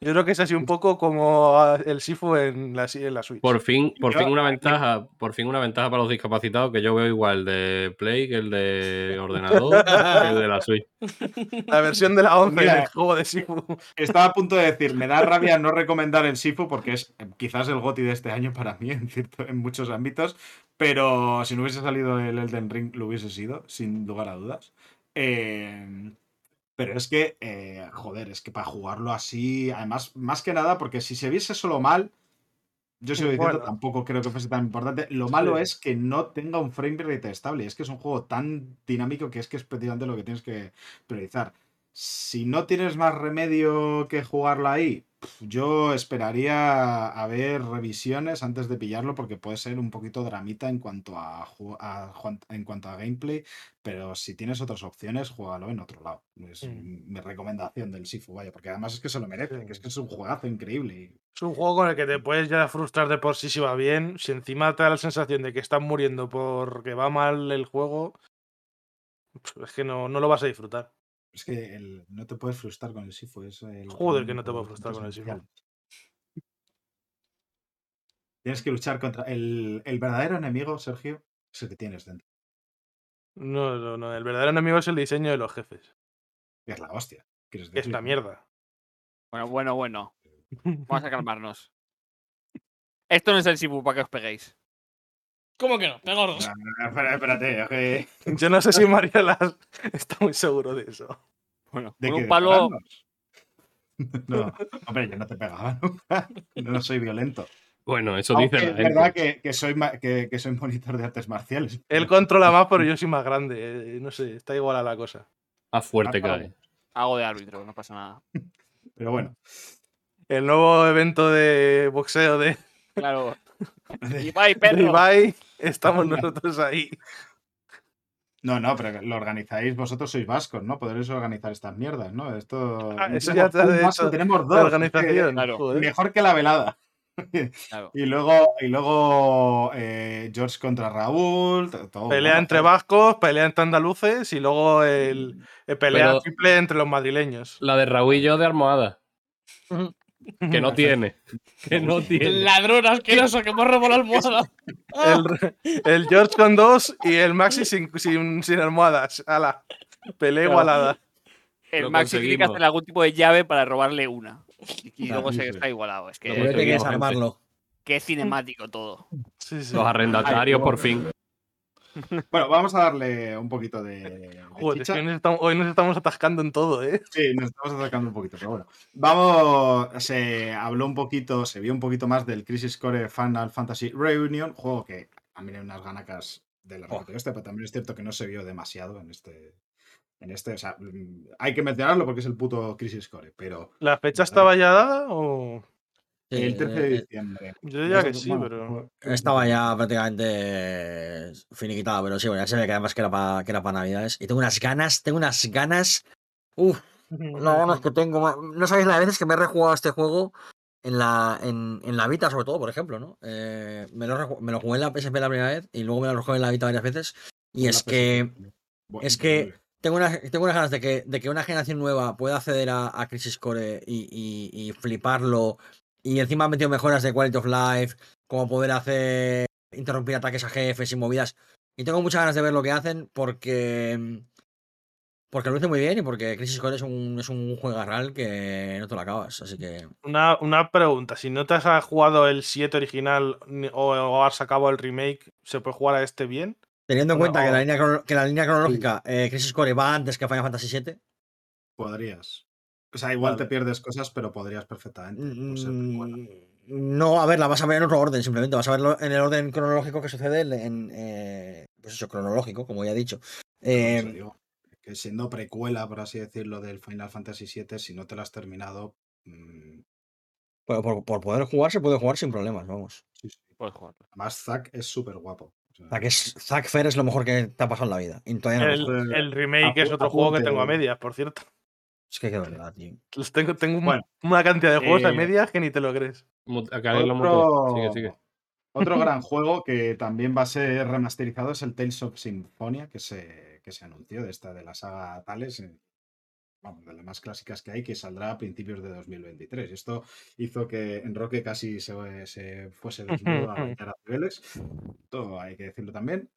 Yo creo que es así un poco como ah, el Sifu en la, en la Switch.
Por fin, por
Yo-
fin una ventaja, por fin una ventaja para los discapacitados que yo veo igual de Play que el de ordenador que el de la Switch.
La versión de la 11
Mira.
del juego de Sifu.
Estaba a punto de decir, me da rabia no recomendar el Sifu porque es eh, quizás el GOTI de este año para mí en, cierto, en muchos ámbitos, pero si no hubiese salido el Elden Ring lo hubiese sido, sin lugar a dudas. Eh, pero es que, eh, joder, es que para jugarlo así, además, más que nada, porque si se viese solo mal, yo sigo diciendo,
Bueno.
tampoco creo que fuese tan importante. Lo malo
Sí.
es que no tenga un frame rate estable. Es que es un juego tan dinámico que es que es precisamente lo que tienes que priorizar. Si no tienes más remedio que jugarlo ahí, yo esperaría a ver revisiones antes de pillarlo porque puede ser un poquito dramita en cuanto a, ju- a juan- en cuanto a gameplay, pero si tienes otras opciones, juégalo en otro lado. Es
Mm.
mi recomendación del Sifu, vaya, porque además es que se lo merece,
Sí.
que es que es un juegazo increíble.
Es un juego con el que te puedes ya frustrar de por sí si va bien. Si encima te da la sensación de que estás muriendo porque va mal el juego, pues es que no, no lo vas a disfrutar.
Es que el- no te puedes frustrar con el Sifu. Es el
Joder, que no te puedes frustrar con el Sifu.
Tienes que luchar contra el, el verdadero enemigo, Sergio, es el que tienes dentro.
No, no, no. El verdadero enemigo es el diseño de los jefes.
es la hostia.
es la mierda.
Bueno, bueno, bueno. Vamos a calmarnos. Esto no es el Sifu para que os peguéis.
¿Cómo que no? Pegordos.
No, no, no, espera, espérate.
Yo no sé si Mariola está muy seguro de eso.
Bueno,
¿De
con un
¿De
palo.
No, hombre, yo no te pegaba nunca. No soy violento.
Bueno, eso
Aunque
dice la
es verdad que, que soy, ma- que, que soy monitor de artes marciales.
Él controla más, pero yo soy más grande. eh, No sé, está igual a la cosa.
A fuerte
Ah,
cae.
Hago de árbitro, no pasa nada.
Pero bueno.
El nuevo evento de boxeo de
Claro. Y bye, perro.
Estamos nosotros ahí.
No, no, pero lo organizáis, vosotros sois vascos, ¿no? Podréis organizar estas mierdas, ¿no? Esto.
Ah, eso
tenemos
ya
vasco,
hecho
tenemos dos.
Organización.
claro.
joder.
Mejor que la velada.
Claro.
Y luego, y luego eh, George contra Raúl. Todo,
Pelea
bueno,
entre vascos, pelea entre andaluces y luego el, el pelea
Pero-
triple entre los madrileños.
La de Raúl y yo de almohada. Que no tiene. Que no tiene.
Ladrón asqueroso que me robó la almohada. Ah,
El, el George con dos y el Maxi sin, sin, sin almohadas. Ala. Pelea igualada.
El
Lo
Maxi tiene que hacer algún tipo de llave para robarle una. Y,
Claro,
luego
sí,
se está igualado. Es que,
que
conseguimos,
desarmarlo.
que es cinemático todo.
Sí, sí.
Los arrendatarios, por fin.
Bueno, vamos a darle un poquito de, de
Joder, es
chicha.
que hoy nos, estamos, hoy nos estamos atascando en todo, ¿eh?
Sí, nos estamos acercando un poquito, pero bueno. Vamos, se habló un poquito, se vio un poquito más del Crisis Core Final Fantasy Reunion, juego que también hay unas ganacas de la
Oh.
este, pero también es cierto que no se vio demasiado en este. En este, o sea, mm, hay que mencionarlo porque es el puto Crisis Core, pero
¿La fecha estaba ya dada o.?
Sí,
el 13 de
eh,
diciembre.
Yo diría que sí,
bueno,
pero.
Estaba ya prácticamente finiquitado, pero sí, bueno, ya se ve que además que era para que era para Navidades. Y tengo unas ganas, tengo unas ganas. Uf, las ganas que tengo. No sabéis las veces que me he rejugado este juego en la, en, en la Vita, sobre todo, por ejemplo, ¿no? Eh, me, lo, me lo jugué en la PSP la primera vez y luego me lo rejugué en la Vita varias veces. Y es que.
Bueno,
es que- tengo, una, tengo unas ganas de que, de que una generación nueva pueda acceder a, a Crisis Core y, y- y fliparlo. Y encima han metido mejoras de quality of life, como poder hacer interrumpir ataques a jefes y movidas. Y tengo muchas ganas de ver lo que hacen porque. Porque lo hice muy bien y porque Crisis Core es un, es un juegarral que no te lo acabas. Así que.
Una, una pregunta: si no te has jugado el 7 original o, o has sacado el remake, ¿se puede jugar a este bien?
Teniendo en
Bueno,
cuenta que, la línea, que la línea cronológica eh, Crisis Core va antes que Final Fantasy VII.
Podrías. O sea, igual
Vale.
te pierdes cosas, pero podrías perfectamente. por ser precuela.
Mm, No, a ver, la vas a ver en otro orden, simplemente. Vas a verlo en el orden cronológico que sucede en. eh, pues eso, cronológico, como ya he dicho.
Por eso
Eh,
digo, que siendo precuela, por así decirlo, del Final Fantasy VII, si no te lo has terminado. mm,
por, por- por poder jugar, se puede jugar sin problemas, vamos.
sí, sí.
Puedes jugarlo.
Además, Zack es súper guapo. O sea,
O sea, que es, Zack Fair es lo mejor que te ha pasado en la vida. Y no
El.
Eh,
remake es
apu-
otro juego que tengo a medias, por cierto.
Es que qué verdad, tío.
Los tengo tengo
Bueno,
una cantidad de juegos a
eh,
medias que ni te lo crees.
A.
Otro,
Sigue, sigue.
otro gran juego que también va a ser remasterizado es el Tales of Symphonia, que se, que se anunció de esta de la saga Tales. eh, vamos, de las más clásicas que hay, que saldrá a principios de 2023. Y esto hizo que Enroque casi se, se fuese desnudo a a niveles. Todo hay que decirlo también.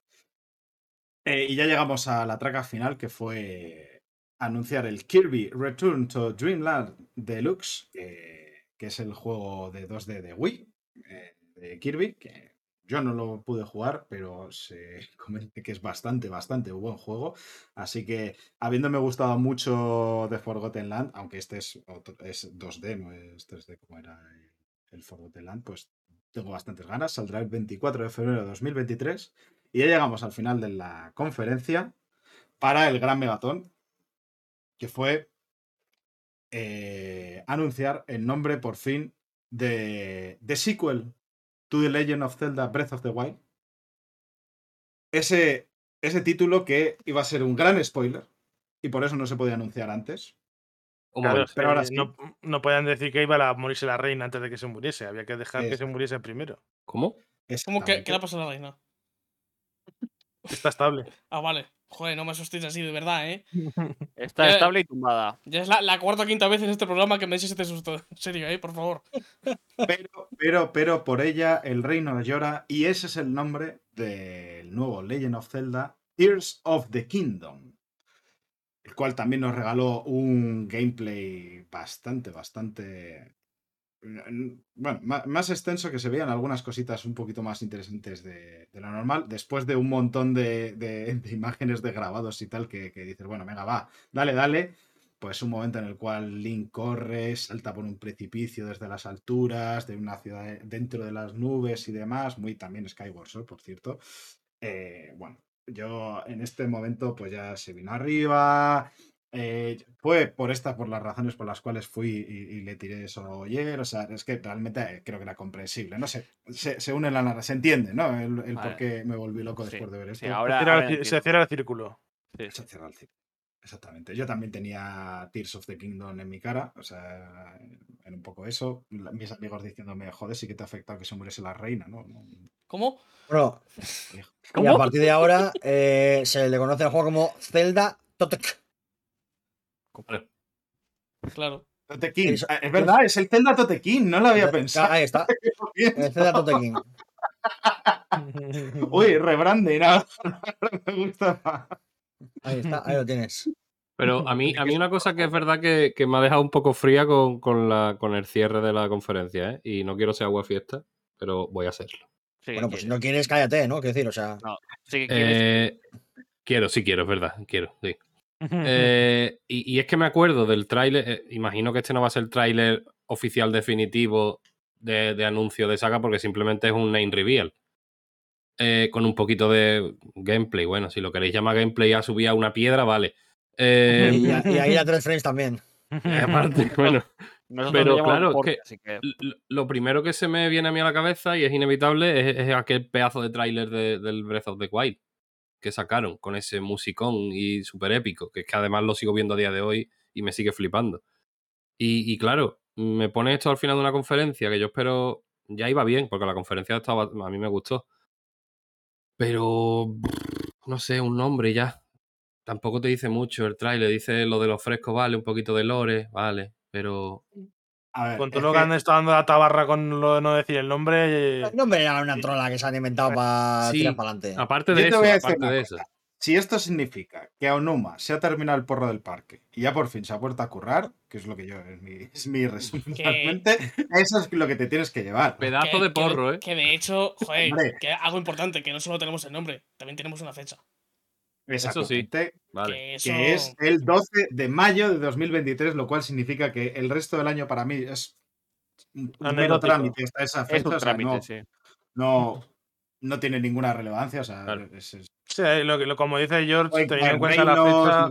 Eh, y ya llegamos a la traca final, que fue anunciar el Kirby Return to Dreamland Deluxe, que, es el juego de 2D de Wii, eh, de Kirby, que yo no lo pude jugar, pero se comenta que es bastante, bastante buen juego. Así que, habiéndome gustado mucho The Forgotten Land, aunque este es, otro- es 2D, no es 3D como era el, el Forgotten Land, pues tengo bastantes ganas. Saldrá el 24 de febrero de 2023. Y ya llegamos al final de la conferencia para el gran megatón, que fue eh, anunciar el nombre por fin de, de sequel to The Legend of Zelda Breath of the Wild. Ese, ese título que iba a ser un gran spoiler y por eso no se podía anunciar antes.
Claro,
pero ahora
eh,
sí.
no, no podían decir que iba a morirse la reina antes de que se muriese. Había que dejar que se muriese primero.
¿Cómo?
¿Cómo que, qué le ha pasado a la reina?
Está estable.
Ah, vale. Joder, no me asustéis así, de verdad, ¿eh?
Está
Eh,
estable y tumbada.
Ya es la, la cuarta o quinta vez en este programa que me dices este susto. En serio, ¿eh? Por favor.
Pero, pero, pero por ella el reino llora y ese es el nombre del nuevo Legend of Zelda, Tears of the Kingdom, el cual también nos regaló un gameplay bastante, bastante... Bueno, ma- más extenso que se veían algunas cositas un poquito más interesantes de, de lo normal, después de un montón de, de- imágenes de grabados y tal que, que dices, bueno, venga, va, dale, dale, pues un momento en el cual Link corre, salta por un precipicio desde las alturas, de una ciudad de- dentro de las nubes y demás, muy también Skyward Sword, por cierto. Eh, bueno, yo en este momento pues ya se vino arriba, eh, fue por estas, por las razones por las cuales fui y, y le tiré eso ayer, o sea, es que realmente eh, creo que era comprensible, no sé, se, se une la narrativa, se entiende, ¿no? El, el por qué me volví loco
Sí,
después de ver
sí,
esto.
ahora-
Se cierra el se cierra el círculo.
Sí,
Se
sí.
cierra el ciclo. Exactamente. Yo también tenía Tears of the Kingdom en mi cara. O sea, era un poco eso. Mis amigos diciéndome, joder, sí que te ha afectado que se muriese la reina, ¿no?
¿Cómo?
Bueno, y a partir de ahora eh, se le conoce al juego como Zelda Totek.
Vale.
Claro.
Totequín. Ah, Es verdad, es el Zelda Totequín, no lo había pensado.
Ahí está, el Zelda Totekin.
Uy, rebranding, ahora me gusta más.
Ahí está, ahí lo tienes.
Pero a mí, a mí una cosa que es verdad que, que me ha dejado un poco fría con, con la, con el cierre de la conferencia, ¿eh? Y no quiero ser agua fiesta, pero voy a hacerlo.
Sí
Bueno, pues si no quieres, cállate, ¿no? Quiero decir, o sea.
Sí que quieres.
Eh, quiero, sí quiero, es verdad, quiero, sí. Eh, y, y es que me acuerdo del tráiler, eh, imagino que este no va a ser el tráiler oficial definitivo de, de anuncio de saga porque simplemente es un name reveal. Eh, con un poquito de gameplay. Bueno, si lo queréis llamar gameplay a subir a una piedra, vale. Eh,
Y, ahí a tres frames también.
aparte, bueno,
Nosotros
pero
lo llamamos
claro, es que-
que
lo primero que se me viene a mí a la cabeza y es inevitable es, es aquel pedazo de tráiler de- del Breath of the Wild que sacaron con ese musicón y súper épico, que es que además lo sigo viendo a día de hoy y me sigue flipando. Y, y claro, me pone esto al final de una conferencia que yo espero ya iba bien, porque la conferencia estaba, a mí me gustó. Pero, no sé, un nombre ya. Tampoco te dice mucho el tráiler, dice lo de los frescos, vale, un poquito de lore, vale, pero
A ver,
Con
es
todo lo
que-
que han estado dando la tabarra con lo de no decir el nombre. eh,
No me era una trola que se han inventado para
Sí.
tirar para adelante.
aparte
Yo
de
te
eso,
voy a decir
aparte de eso.
Si esto significa que a Onuma se ha terminado el porro del parque y ya por fin se ha vuelto a currar, que es lo que yo, es mi, es mi resumen realmente, eso es lo que te tienes que llevar.
Pedazo
Que-
de porro,
que,
¿eh?
Que de hecho, joder, que algo importante, que no solo tenemos el nombre, también tenemos una fecha.
Eso sí. Vale.
Que eso...
que es el 12 de mayo de 2023, lo cual significa que el resto del año para mí es un mero trámite hasta esa
es
fecha.
un
o sea,
trámite,
no,
sí.
no, no tiene ninguna relevancia. O sea,
Claro.
es, es-
sí, lo, que- lo- como dice George,
puede
teniendo en cuenta la fecha,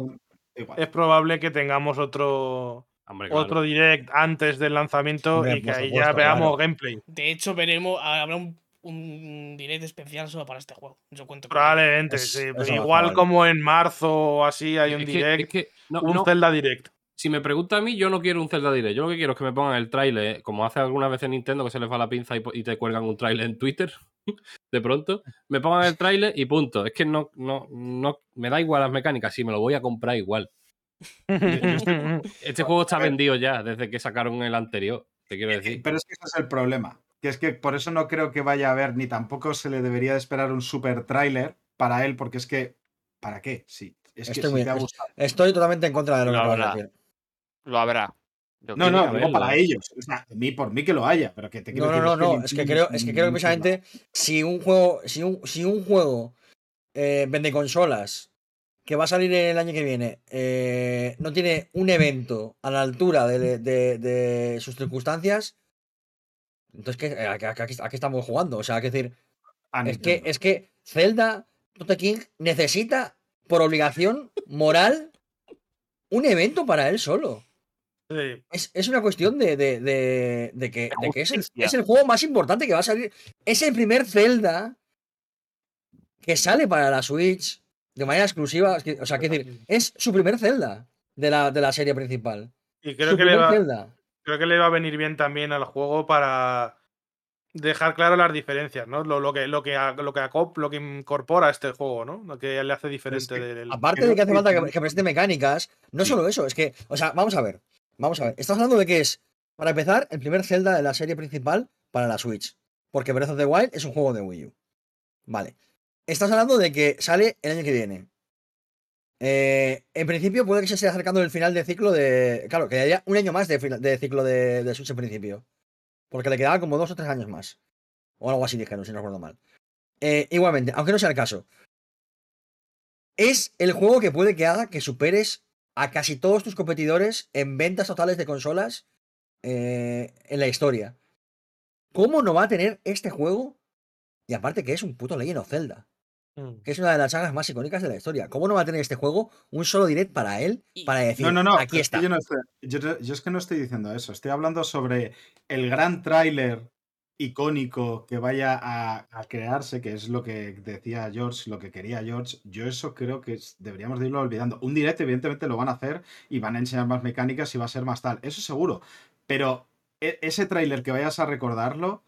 igual.
es probable que tengamos otro
Hombre, claro.
otro direct antes del lanzamiento
Hombre,
y que ahí
supuesto,
ya veamos
claro.
gameplay.
De hecho, veremos, habrá un, un direct especial solo para este juego. Yo cuento.
Probablemente,
Es-
sí. Igual como en marzo o así hay un
Es que-
direct,
es que no-
un
no,
Zelda direct.
si me pregunta a mí, yo no quiero un Zelda Direct. Yo lo que quiero es que me pongan el tráiler, eh, como hace algunas veces Nintendo, que se les va la pinza y, te cuelgan un tráiler en Twitter, de pronto. Me pongan el tráiler y punto. Es que no, no, no, me da igual las mecánicas, sí, me lo voy a comprar igual. Este juego está vendido ya desde que sacaron el anterior, te quiero decir.
Pero es que ese es el problema. Que es que por eso no creo que vaya a haber, ni tampoco se le debería de esperar un super tráiler para él, porque es que. ¿Para qué? Sí. Es que
Estoy
sí
muy-
te ha
es-
gustado.
Estoy totalmente en contra de lo que
Lo
acabas de
habrá.
decir.
Lo habrá. Yo
No, no,
a
digo para ellos. O sea, a mí por mí que lo haya, pero que te quiero
No, no, no,
que
no. Es que creo, es que creo que precisamente si un juego, si un, si un juego eh, vende consolas que va a salir el año que viene, eh, no tiene un evento a la altura de, de- de sus circunstancias, entonces ¿qué, a, qué- a qué- a qué estamos jugando? O sea, hay que decir, es que, es que Zelda, Tote King, necesita por obligación moral un evento para él solo.
Sí.
Es, es una cuestión de, de- de- de que, es, el, es el juego más importante que va a salir. Es el primer Zelda que sale para la Switch de manera exclusiva. O sea, que decir, es su primer Zelda de la, de la serie principal.
Y
Su
creo que, le va,
Zelda.
Creo que le va a venir bien también al juego para dejar claro las diferencias, ¿no? Lo, lo que, lo, que, lo, que acop- lo que incorpora este juego, ¿no? Lo que le hace diferente
que,
del.
Aparte de que hace falta que, presente mecánicas, no
Sí.
solo eso, es que, o sea, vamos a ver, vamos a ver. Estamos hablando de que es, para empezar, el primer Zelda de la serie principal para la Switch. Porque Breath of the Wild es un juego de Wii U. Vale. Estás hablando de que sale el año que viene. Eh, en principio puede que se esté acercando el final de ciclo de. Claro, que haya un año más de, ciclo de, de Switch en principio. Porque le quedaba como dos o tres años más. O algo así dijeron, si no recuerdo mal. Eh, igualmente, aunque no sea el caso. Es el juego que puede que haga que superes a casi todos tus competidores en ventas totales de consolas eh, en la historia. ¿Cómo no va a tener este juego? Y aparte que es un puto Legend of Zelda,
Mm.
que es una de las sagas más icónicas de la historia. ¿Cómo no va a tener este juego un solo direct para él? Para decir,
No, no, no.
aquí está.
Yo, no estoy- yo- yo es que no estoy diciendo eso. Estoy hablando sobre el gran tráiler icónico que vaya a, a crearse, que es lo que decía George, lo que quería George. Yo eso creo que deberíamos de irlo olvidando. Un direct, evidentemente, lo van a hacer y van a enseñar más mecánicas y va a ser más tal. Eso seguro. Pero e- ese tráiler que vayas a recordarlo.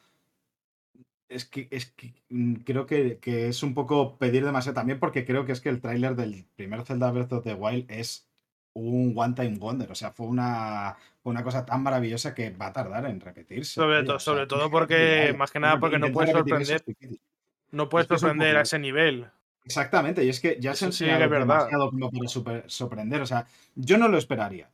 Es que, es que mm, creo que, que es un poco pedir demasiado también porque creo que es que el tráiler del primer Zelda Breath of the Wild es un one time wonder, o sea, fue una, una cosa tan maravillosa que va a tardar en repetirse.
Sobre, to-
o sea,
sobre todo porque, más que nada, porque no puedes sorprender, no puedes
Es que es un
sorprender a ese nivel.
Exactamente, y es que ya se
sí es verdad.
como para super- sorprender, o sea, yo no lo esperaría.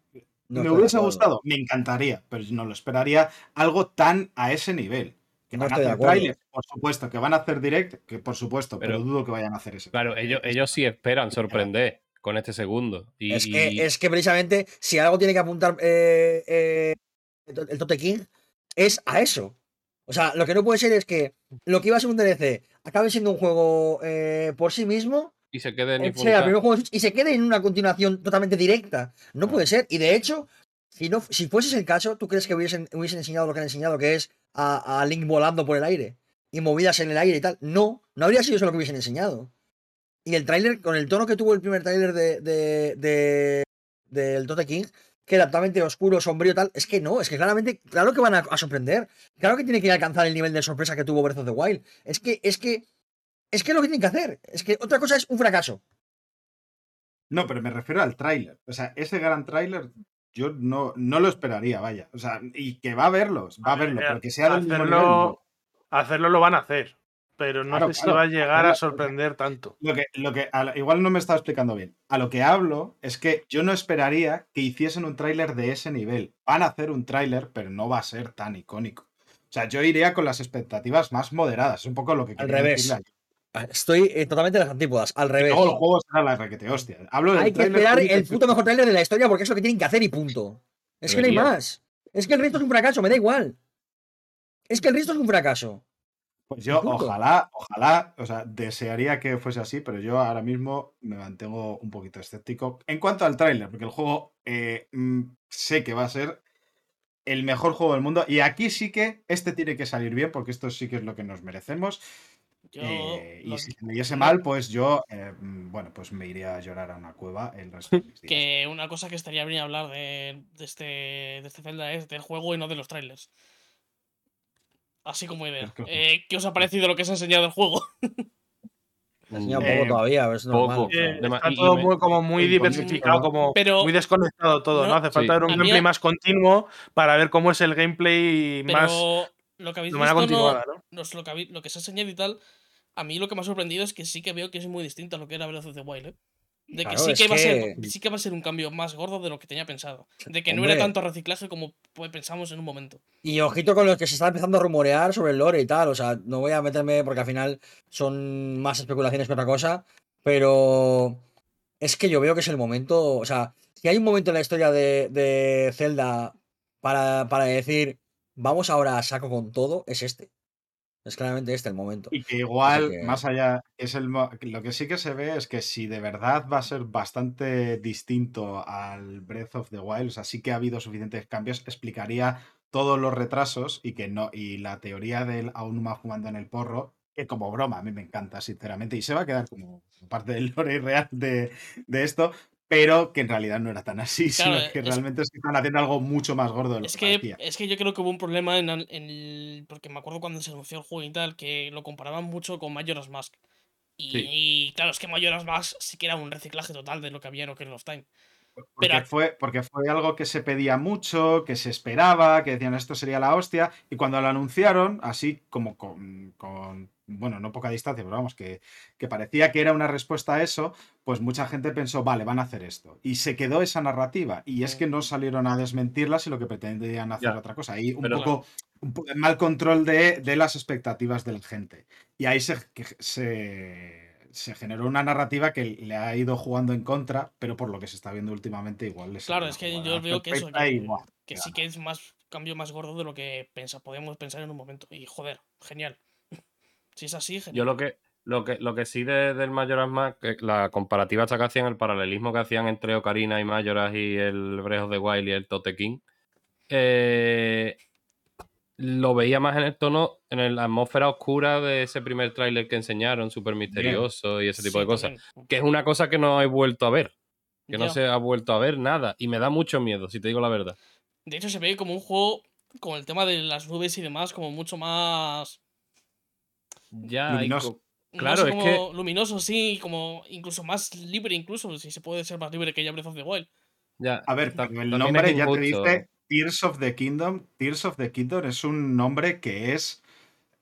No
¿Me hubiese gustado? Me encantaría, pero no lo esperaría algo tan a ese nivel. Que
No
van a
estoy de
hacer
acuerdo.
trailers, por supuesto, que van a hacer direct, que por supuesto, pero,
Pero-
dudo que vayan a hacer ese.
Claro, ellos, ellos sí esperan sorprender con este segundo. Y,
Es
y-
que, es que precisamente si algo tiene que apuntar eh, eh, el Tote King es a eso. O sea, lo que no puede ser es que lo que iba a ser un DLC acabe siendo un juego eh, por sí mismo,
y se queden
eh, sea el primer juego de Switch, y se quede en una continuación totalmente directa. No puede ser. Y de hecho, si, no, si fuese ese el caso, ¿tú crees que hubiesen, hubiesen enseñado lo que han enseñado, que es a, a Link volando por el aire y movidas en el aire y tal? No, no habría sido eso lo que hubiesen enseñado. Y el tráiler, con el tono que tuvo el primer tráiler de, de, de- del Tote King, que era totalmente oscuro, sombrío tal, es que no, es que claramente, claro que van a, a sorprender. Claro que tiene que alcanzar el nivel de sorpresa que tuvo Breath of the Wild. Es que, es que, es que es lo que tienen que hacer. Es que otra cosa es un fracaso.
No, pero me refiero al tráiler. O sea, ese gran tráiler yo no, no lo esperaría, vaya. O sea, y que va a verlos, va a verlo,
Eh,
pero que sea del mismo nivel,
hacerlo,
no.
hacerlo lo van a hacer. Pero no
Claro,
sé si
claro,
va a llegar a sorprender tanto.
Lo que, lo que, a igual no me estaba explicando bien. A lo que hablo es que yo no esperaría que hiciesen un tráiler de ese nivel. Van a hacer un tráiler, pero no va a ser tan icónico. O sea, yo iría con las expectativas más moderadas. Es un poco lo que
Al revés.
decirle a-
Estoy eh, totalmente en las antípodas, al revés.
Luego el juego será la requete hostia. Hablo del
Hay que esperar el puto mejor tráiler de la historia porque es lo que tienen que hacer y punto. Es que no hay más. Es que el resto es un fracaso, me da igual. Es que el resto es un fracaso.
Pues yo, ojalá, ojalá, o sea, desearía que fuese así, pero yo ahora mismo me mantengo un poquito escéptico. En cuanto al tráiler, porque el juego eh, mm, sé que va a ser el mejor juego del mundo. Y aquí sí que este tiene que salir bien, porque esto sí que es lo que nos merecemos.
Yo,
Eh, y
lo-
si me diese mal, pues yo, eh, mm, bueno, pues me iría a llorar a una cueva el resto de mis días.
que una cosa que estaría bien hablar de, de este, de este Zelda es del juego y no de los trailers. Así como idea.
Es que-
Eh, ¿Qué os ha parecido lo que se ha enseñado del juego?
Enseña un
Eh,
poco todavía, pero es normal.
poco.
Eh, está todo
me-
muy, como muy diversificado, como
Pero-
muy desconectado todo, ¿no?
No,
Hace
Sí.
falta ver un gameplay más continuo para ver cómo es el gameplay
Pero
más
lo que habéis
de manera
visto, no-
continuada, ¿no?
nos- lo, que habéis- lo que se ha enseñado y tal, a mí lo que me ha sorprendido es que sí que veo que es muy distinto a lo que era Breath of the Wild, ¿eh? De que,
Claro,
sí, que va a ser, sí que va a ser un cambio más gordo de lo que tenía pensado. De que no era tanto reciclaje como pues, pensamos en un momento.
Y ojito con los que se está empezando a rumorear sobre el lore y tal. O sea, no voy a meterme porque al final son más especulaciones que otra cosa. Pero es que yo veo que es el momento. O sea, si hay un momento en la historia de, de Zelda para, para decir vamos ahora a saco con todo, es este. Es claramente este el momento.
Y que igual,
que-
más allá, es el lo que sí que se ve es que si de verdad va a ser bastante distinto al Breath of the Wild, o sea, sí que ha habido suficientes cambios, explicaría todos los retrasos y que no, y la teoría del aún más jugando en el porro, que como broma, a mí me encanta, sinceramente, y se va a quedar como parte del lore real de, de esto, pero que en realidad no era tan así,
Claro,
sino que
es-
realmente es que están haciendo algo mucho más gordo de lo
Es
que,
que, es que yo creo que hubo un problema en, el- en el. Porque me acuerdo cuando se anunció el juego y tal, que lo comparaban mucho con Majora's Mask. Y,
Sí.
y claro, es que Majora's Mask sí que era un reciclaje total de lo que había en Ocarina of Time.
Porque,
Pero-
fue, porque fue algo que se pedía mucho, que se esperaba, que decían esto sería la hostia, y cuando lo anunciaron, así como con, con, bueno, no poca distancia, pero vamos, que, que parecía que era una respuesta a eso, pues mucha gente pensó, vale, van a hacer esto. Y se quedó esa narrativa, y es que no salieron a desmentirla, sino que pretendían hacer
Ya.
otra cosa. Y un
Pero-
poco un mal control de, de las expectativas de la gente. Y ahí se, se, se generó una narrativa que le ha ido jugando en contra, pero por lo que se está viendo últimamente, igual les
Claro, es que yo veo que eso,
y,
que sí que es más cambio más gordo de lo que pensa, podíamos pensar en un momento. Y joder, genial. Si es así, genial.
Yo lo que, lo que, lo que sí de- del Majora's Mask, la comparativa que hacían, el paralelismo que hacían entre Ocarina y Majora's y el Breath of the Wild y el Tote King, eh, lo veía más en el tono, en la atmósfera oscura de ese primer tráiler que enseñaron, súper misterioso y ese tipo
Sí,
de cosas. Que es una cosa que no he vuelto a ver. Que no se ha vuelto a ver nada. Y me da mucho miedo, si te digo la verdad.
De hecho, se ve como un juego con el tema de las nubes y demás, como mucho más.
Ya,
no
Claro,
sé,
es
como luminoso, sí, como incluso más libre, incluso, si se puede ser más libre que ya Breath of the Wild.
ya.
A ver, el nombre ya te dice Tears of the Kingdom. Tears of the Kingdom es un nombre que es.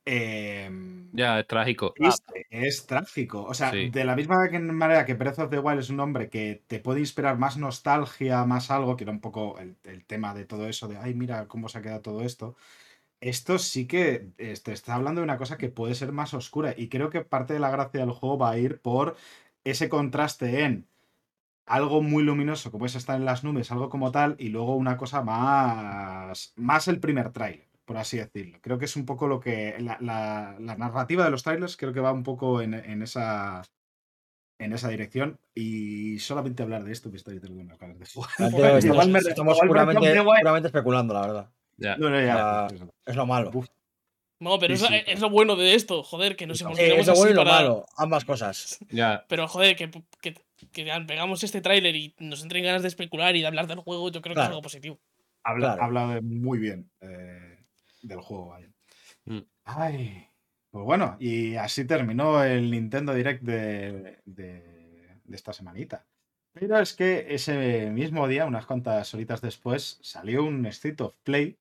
eh,
Ya, es trágico.
triste, es trágico. O sea,
Sí.
de la misma que- manera que Breath of the Wild es un nombre que te puede inspirar más nostalgia, más algo, que era un poco el, el tema de todo eso, de ay, mira cómo se ha quedado todo esto. Esto sí que eh, te está hablando de una cosa que puede ser más oscura. Y creo que parte de la gracia del juego va a ir por ese contraste en algo muy luminoso, como es estar en las nubes, algo como tal, y luego una cosa más. más el primer tráiler, por así decirlo. Creo que es un poco lo que. La, la- la narrativa de los trailers creo que va un poco en, en esa. en esa dirección. Y solamente hablar de esto me estoy teniendo unas ganas de jugar.
Estamos, estamos puramente,
Wild-
puramente especulando, la verdad.
Ya.
No, no, ya,
Ah. Es lo malo.
Uf,
No, pero
Sí,
es,
sí.
es lo bueno de esto, joder, que nos
Sí,
emocionemos
es lo bueno y lo
para-
malo, ambas cosas.
Ya.
Pero joder, que, que, que pegamos este tráiler y nos entren ganas de especular y de hablar del juego, yo creo que es algo positivo.
Habla,
Claro.
habla muy bien eh, del juego, vaya.
Mm.
Ay, pues bueno, y así terminó el Nintendo Direct de, de- de esta semanita. Pero es que ese mismo día, unas cuantas horitas después, salió un State of Play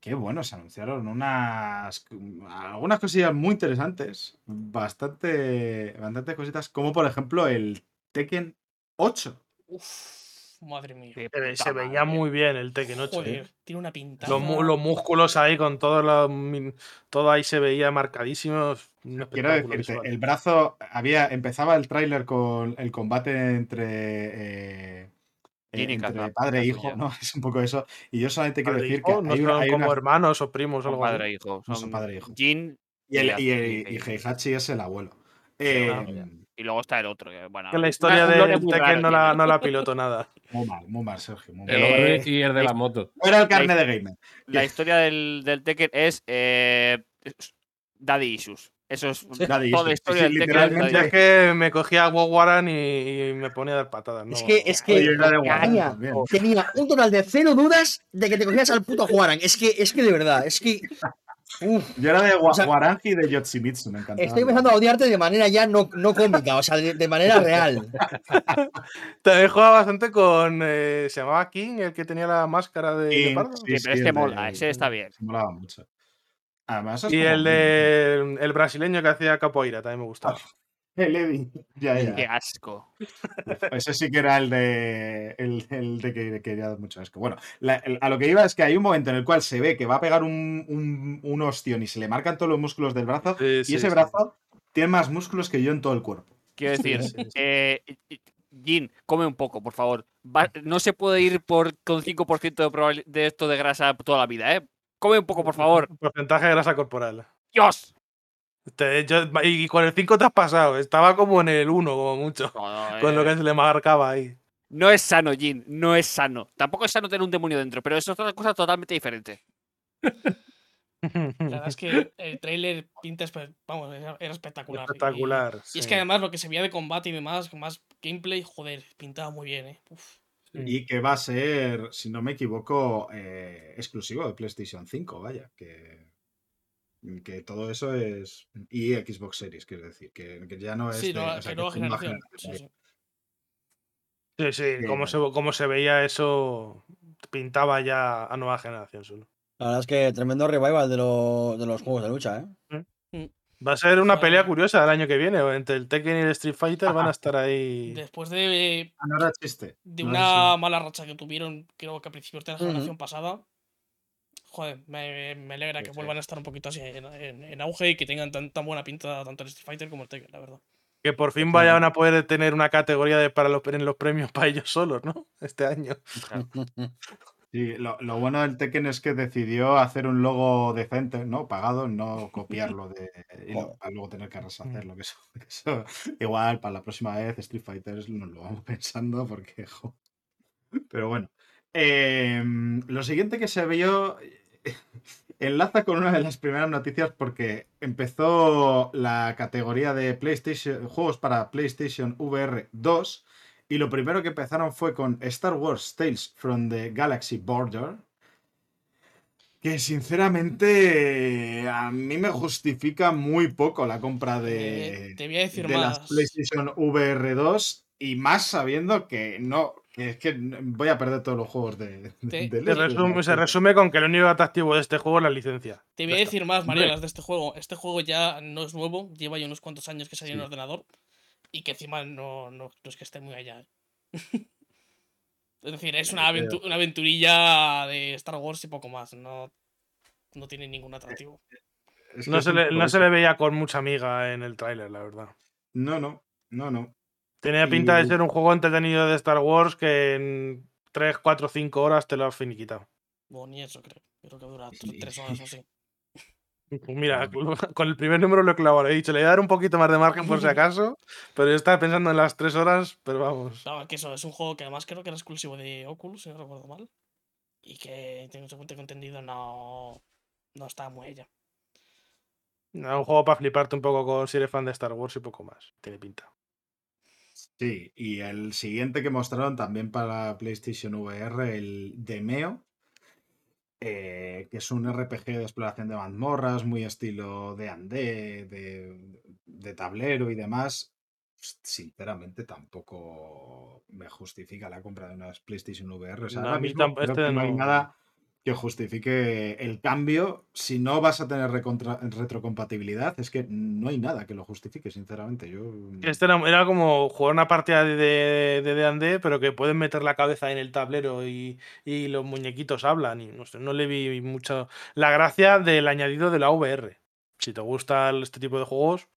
que, bueno, se anunciaron unas algunas cosillas muy interesantes, bastante, bastante cositas, como por ejemplo el Tekken 8.
Uf, madre mía.
Qué
Se, veía
madre.
muy bien el Tekken 8.
Joder,
¿eh?
tiene una pinta.
Los, músculos ahí con todo, lo, min- todo ahí se veía marcadísimo. un
Quiero decirte,
visual.
el brazo había empezaba el tráiler con el combate entre eh, eh,
y
entre padre e hijo. ¿no? Es un poco eso. Y yo solamente quiero
Padre e
decir
hijo,
que
no
hay,
son
hay
como
una-
hermanos o primos o
Son
algo
padre
así.
e hijo.
No son
Son
padre e hijo.
Jin
y, el,
y
el-
Heihachi.
y Heihachi es el abuelo. Eh,
Y luego está el otro. Que, bueno,
Que la historia del
muy
Tekken
raro
no la,
tiene.
no la piloto nada.
muy mal, muy mal, Sergio. Muy
El
mal.
hombre
Eh,
y el de la moto.
Fuera el carne de gamer.
La historia del, del Tekken es eh, Daddy Issues. Eso es toda la historia del
literalmente.
Es que me cogía a Waran y, y me ponía a dar patadas. No,
Es que, es que
Warren
tenía, un total de cero dudas de que te cogías al puto Juaran. Es que, es que de verdad, es que. Uf,
Yo era de Wa-
O sea,
Warangi y de Yotsumitsu, me encantaba.
estoy empezando a odiarte de manera ya no, no cómica, o sea, de, de manera real.
También jugaba bastante con. eh, se llamaba King, el que tenía la máscara de
sí,
Sí, pero
sí,
este mola, ese está bien.
Se molaba mucho. Además, es
Y el de el brasileño que hacía capoeira también me gustaba.
El Eddie. Ya, ya.
Qué asco.
Ese sí que era el de. El, el de que quería dar mucho asco. Bueno, la- el- a lo que iba es que hay un momento en el cual se ve que va a pegar un, un, un ostión y se le marcan todos los músculos del brazo.
Sí,
y
sí,
ese
sí.
brazo tiene más músculos que yo en todo el cuerpo.
Quiero decir, eh, Jin, come un poco, por favor. Va- no se puede ir por, con 5% de, de esto de grasa toda la vida, ¿eh? Come un poco, por favor.
Porcentaje de grasa corporal.
¡Dios!
Te- yo- y con el 5 te has pasado. Estaba como en el 1, como mucho.
No, no,
Con lo
eh,
que se le marcaba ahí.
no es sano, Jin. No es sano. Tampoco es sano tener un demonio dentro, pero eso es otra cosa totalmente diferente.
La verdad es que el trailer pinta, vamos, era, era espectacular. y-
Espectacular.
Y, es que además lo que se veía de combate y demás, con más gameplay, joder, pintaba muy bien, eh. Uf.
Y que va a ser, si no me equivoco, eh, exclusivo de PlayStation 5, vaya. Que, que todo eso es. Y Xbox Series, quiero decir. Que, que ya no es.
Sí,
de-
nueva,
o sea,
que
que
nueva
es nueva
generación. Sí,
generación.
sí.
Sí, sí, como se, como se veía eso, pintaba ya a nueva generación solo.
La verdad es que tremendo revival de, lo- de los juegos de lucha, ¿eh?
Va a ser una pelea
Joder.
curiosa el año que viene. Entre el Tekken y el Street Fighter van a estar ahí.
Después de,
Ah, no
de
No,
una
sí.
mala racha que tuvieron, creo que a principios de la generación pasada, joder, me, me alegra
Sí,
que
sí.
vuelvan a estar un poquito así en, en- en auge y que tengan tan, tan buena pinta tanto el Street Fighter como el Tekken, la verdad.
Que por fin vayan a poder tener una categoría de, para los, en los premios para ellos solos, ¿no? Este año.
Sí, lo, lo bueno del Tekken es que decidió hacer un logo decente, ¿no? Pagado, no copiarlo de. Y lo- para luego tener que reshacerlo. Que eso, que eso- igual, para la próxima vez, Street Fighter nos lo vamos pensando porque. jo. Pero bueno. Em, lo siguiente que se vio. Enlaza con una de las primeras noticias porque empezó la categoría de PlayStation, juegos para PlayStation VR 2 y lo primero que empezaron fue con Star Wars Tales from the Galaxy Border. Que sinceramente a mí me justifica muy poco la compra de,
Eh, te voy a decir
de las. PlayStation VR 2 y más sabiendo que no, que es que voy a perder todos los juegos de, de-
Te-
Se resume,
¿no?
se resume con que lo único atractivo de este juego es la licencia.
Te voy a decir más,
Hombre.
Marielas, de este juego. Este juego ya no es nuevo, lleva ya unos cuantos años que salió en
Sí.
ordenador y que encima no, no, no es que esté muy allá. ¿eh? es decir, es una, aventu- una aventurilla de Star Wars y poco más. No, no tiene ningún atractivo.
Es que
No se, le, no se le veía con mucha amiga en el tráiler, la verdad.
No, no, no, no.
Tenía pinta de ser un juego entretenido de Star Wars que en 3, 4, 5 horas te lo has finiquitado.
Bueno, ni eso creo. Creo que dura
Sí.
tr- tres horas o así.
Pues mira, con el primer número lo he clavado. He dicho, le voy a dar un poquito más de margen por si acaso, pero yo estaba pensando en las 3 horas, pero vamos.
Claro, que eso es un juego que además creo que era exclusivo de Oculus, si no recuerdo mal. Y que, tengo, según tengo entendido, no, no está muy ella.
Era un juego para fliparte un poco con si eres fan de Star Wars y poco más. Tiene pinta.
Sí, y el siguiente que mostraron también para PlayStation VR, el Demeo, eh, que es un RPG de exploración de mazmorras, muy estilo de Andé, de, de tablero y demás. Sinceramente, tampoco me justifica la compra de unas PlayStation VR. O sea,
No,
ahora
a mí
mismo
tamp-
creo
este
que no hay nada que justifique el cambio. Si no vas a tener retrocompatibilidad, es que no hay nada que lo justifique, sinceramente. Yo
Este era, era como jugar una partida de de de D&D, pero que pueden meter la cabeza en el tablero y, y los muñequitos hablan. Y no, sé, no le vi mucho la gracia del añadido de la VR. Si te gusta este tipo de juegos,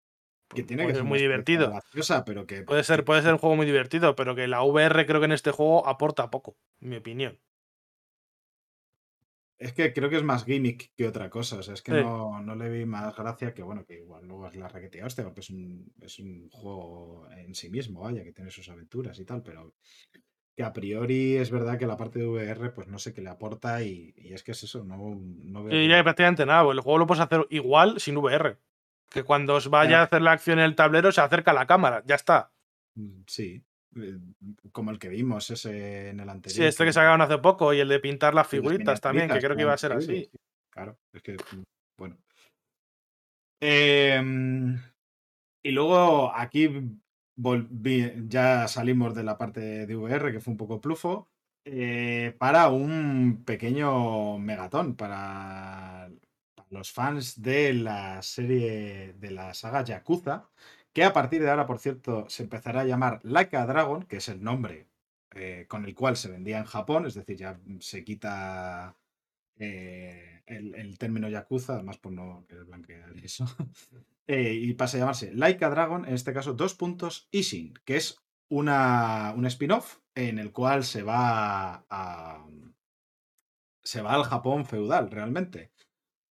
que
pues
tiene
puede
que
ser muy divertido.
graciosa, pero que
Puede ser, puede ser un juego muy divertido, pero que la VR creo que en este juego aporta poco, en mi opinión.
Es que creo que es más gimmick que otra cosa. O sea, es que
Sí.
no, no le vi más gracia que, bueno, que igual luego es la raquetea hostia, porque es un, es un juego en sí mismo, vaya, que tiene sus aventuras y tal, pero que a priori es verdad que la parte de VR, pues no sé qué le aporta y, y es que es eso, no, no veo.
Diría que prácticamente nada, el juego lo puedes hacer igual sin VR. Que cuando os vaya
Claro.
a hacer la acción en el tablero se acerca a la cámara, ya está.
Mm, Sí, como el que vimos ese en el anterior.
Sí, este que sacaron hace poco y el de pintar las figuritas también, que creo que iba a ser así.
sí, Claro, es que, mm, bueno. Em, y luego aquí volví- ya salimos de la parte de VR, que fue un poco plufo, eh, para un pequeño megatón para los fans de la serie de la saga Yakuza, que a partir de ahora, por cierto, se empezará a llamar Like a Dragon, que es el nombre eh, con el cual se vendía en Japón, es decir, ya se quita eh, el, término Yakuza, además por no querer blanquear eso, eh, y pasa a llamarse Like a Dragon, en este caso dos puntos Ishin, que es una, un spin-off en el cual se va a, se va al Japón feudal realmente.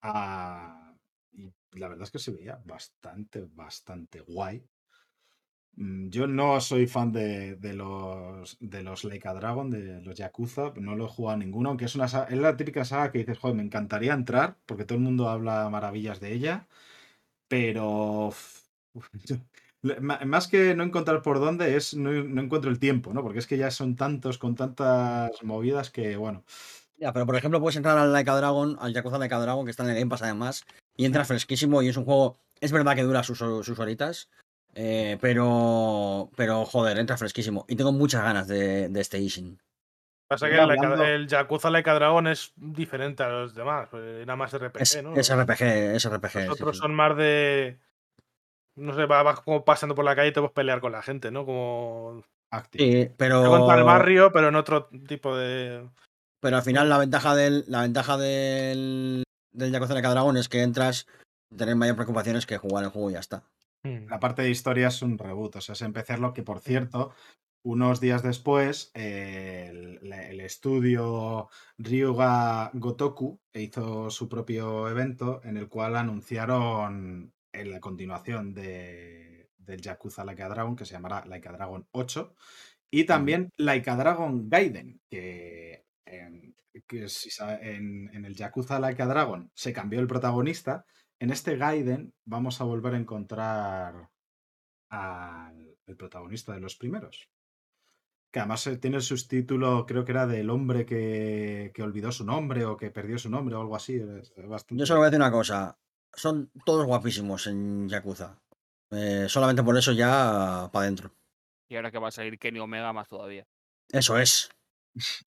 Y la verdad es que se veía bastante, bastante guay. Mm, Yo no soy fan de, de los de los Like a Dragon, de los Yakuza, no lo he jugado ninguno, aunque es una sa- es la típica saga que dices, joder, me encantaría entrar, porque todo el mundo habla maravillas de ella, pero más que no encontrar por dónde, es no, no encuentro el tiempo, ¿no? Porque es que ya son tantos con tantas movidas que, bueno,
Ya, pero por ejemplo, puedes entrar al Like a Dragon, al Yakuza Like a Dragon, que está en el Game Pass además, y entras fresquísimo y es un juego. Es verdad que dura sus, sus horitas, eh, pero. Pero joder, entra fresquísimo. Y tengo muchas ganas de, de este Ishin.
Pasa que el, el Yakuza Like Dragon es diferente a los demás. Era más RPG,
Es,
¿no?
es RPG, es RPG.
Los otros
sí.
son más de. No sé, va- vas como pasando por la calle y te puedes pelear con la gente, ¿no? Como.
activo.
Sí, pero.
Contra el barrio, pero en otro tipo de.
Pero al final la ventaja del, la ventaja del, del Yakuza a Dragon es que entras tener mayor preocupaciones que jugar el juego y ya está.
Hmm.
La parte de historia es un reboot, o sea, es empezarlo que, por cierto, unos días después, eh, el, el estudio Ryuga Gotoku hizo su propio evento en el cual anunciaron en la continuación de, del Yakuza Like a Dragon, que se llamará Like a Dragon 8, y también Like a Dragon Gaiden, que, que si sa- en, en el Yakuza Like a Dragon se cambió el protagonista, en este Gaiden vamos a volver a encontrar al el protagonista de los primeros. Que además eh, tiene el subtítulo, creo que era del hombre que, que olvidó su nombre o que perdió su nombre o algo así. es- es bastante-
Yo solo voy a decir una cosa. Son todos guapísimos en Yakuza. Eh, solamente por eso ya para adentro.
Y ahora que va a salir Kenny Omega más todavía.
Eso es.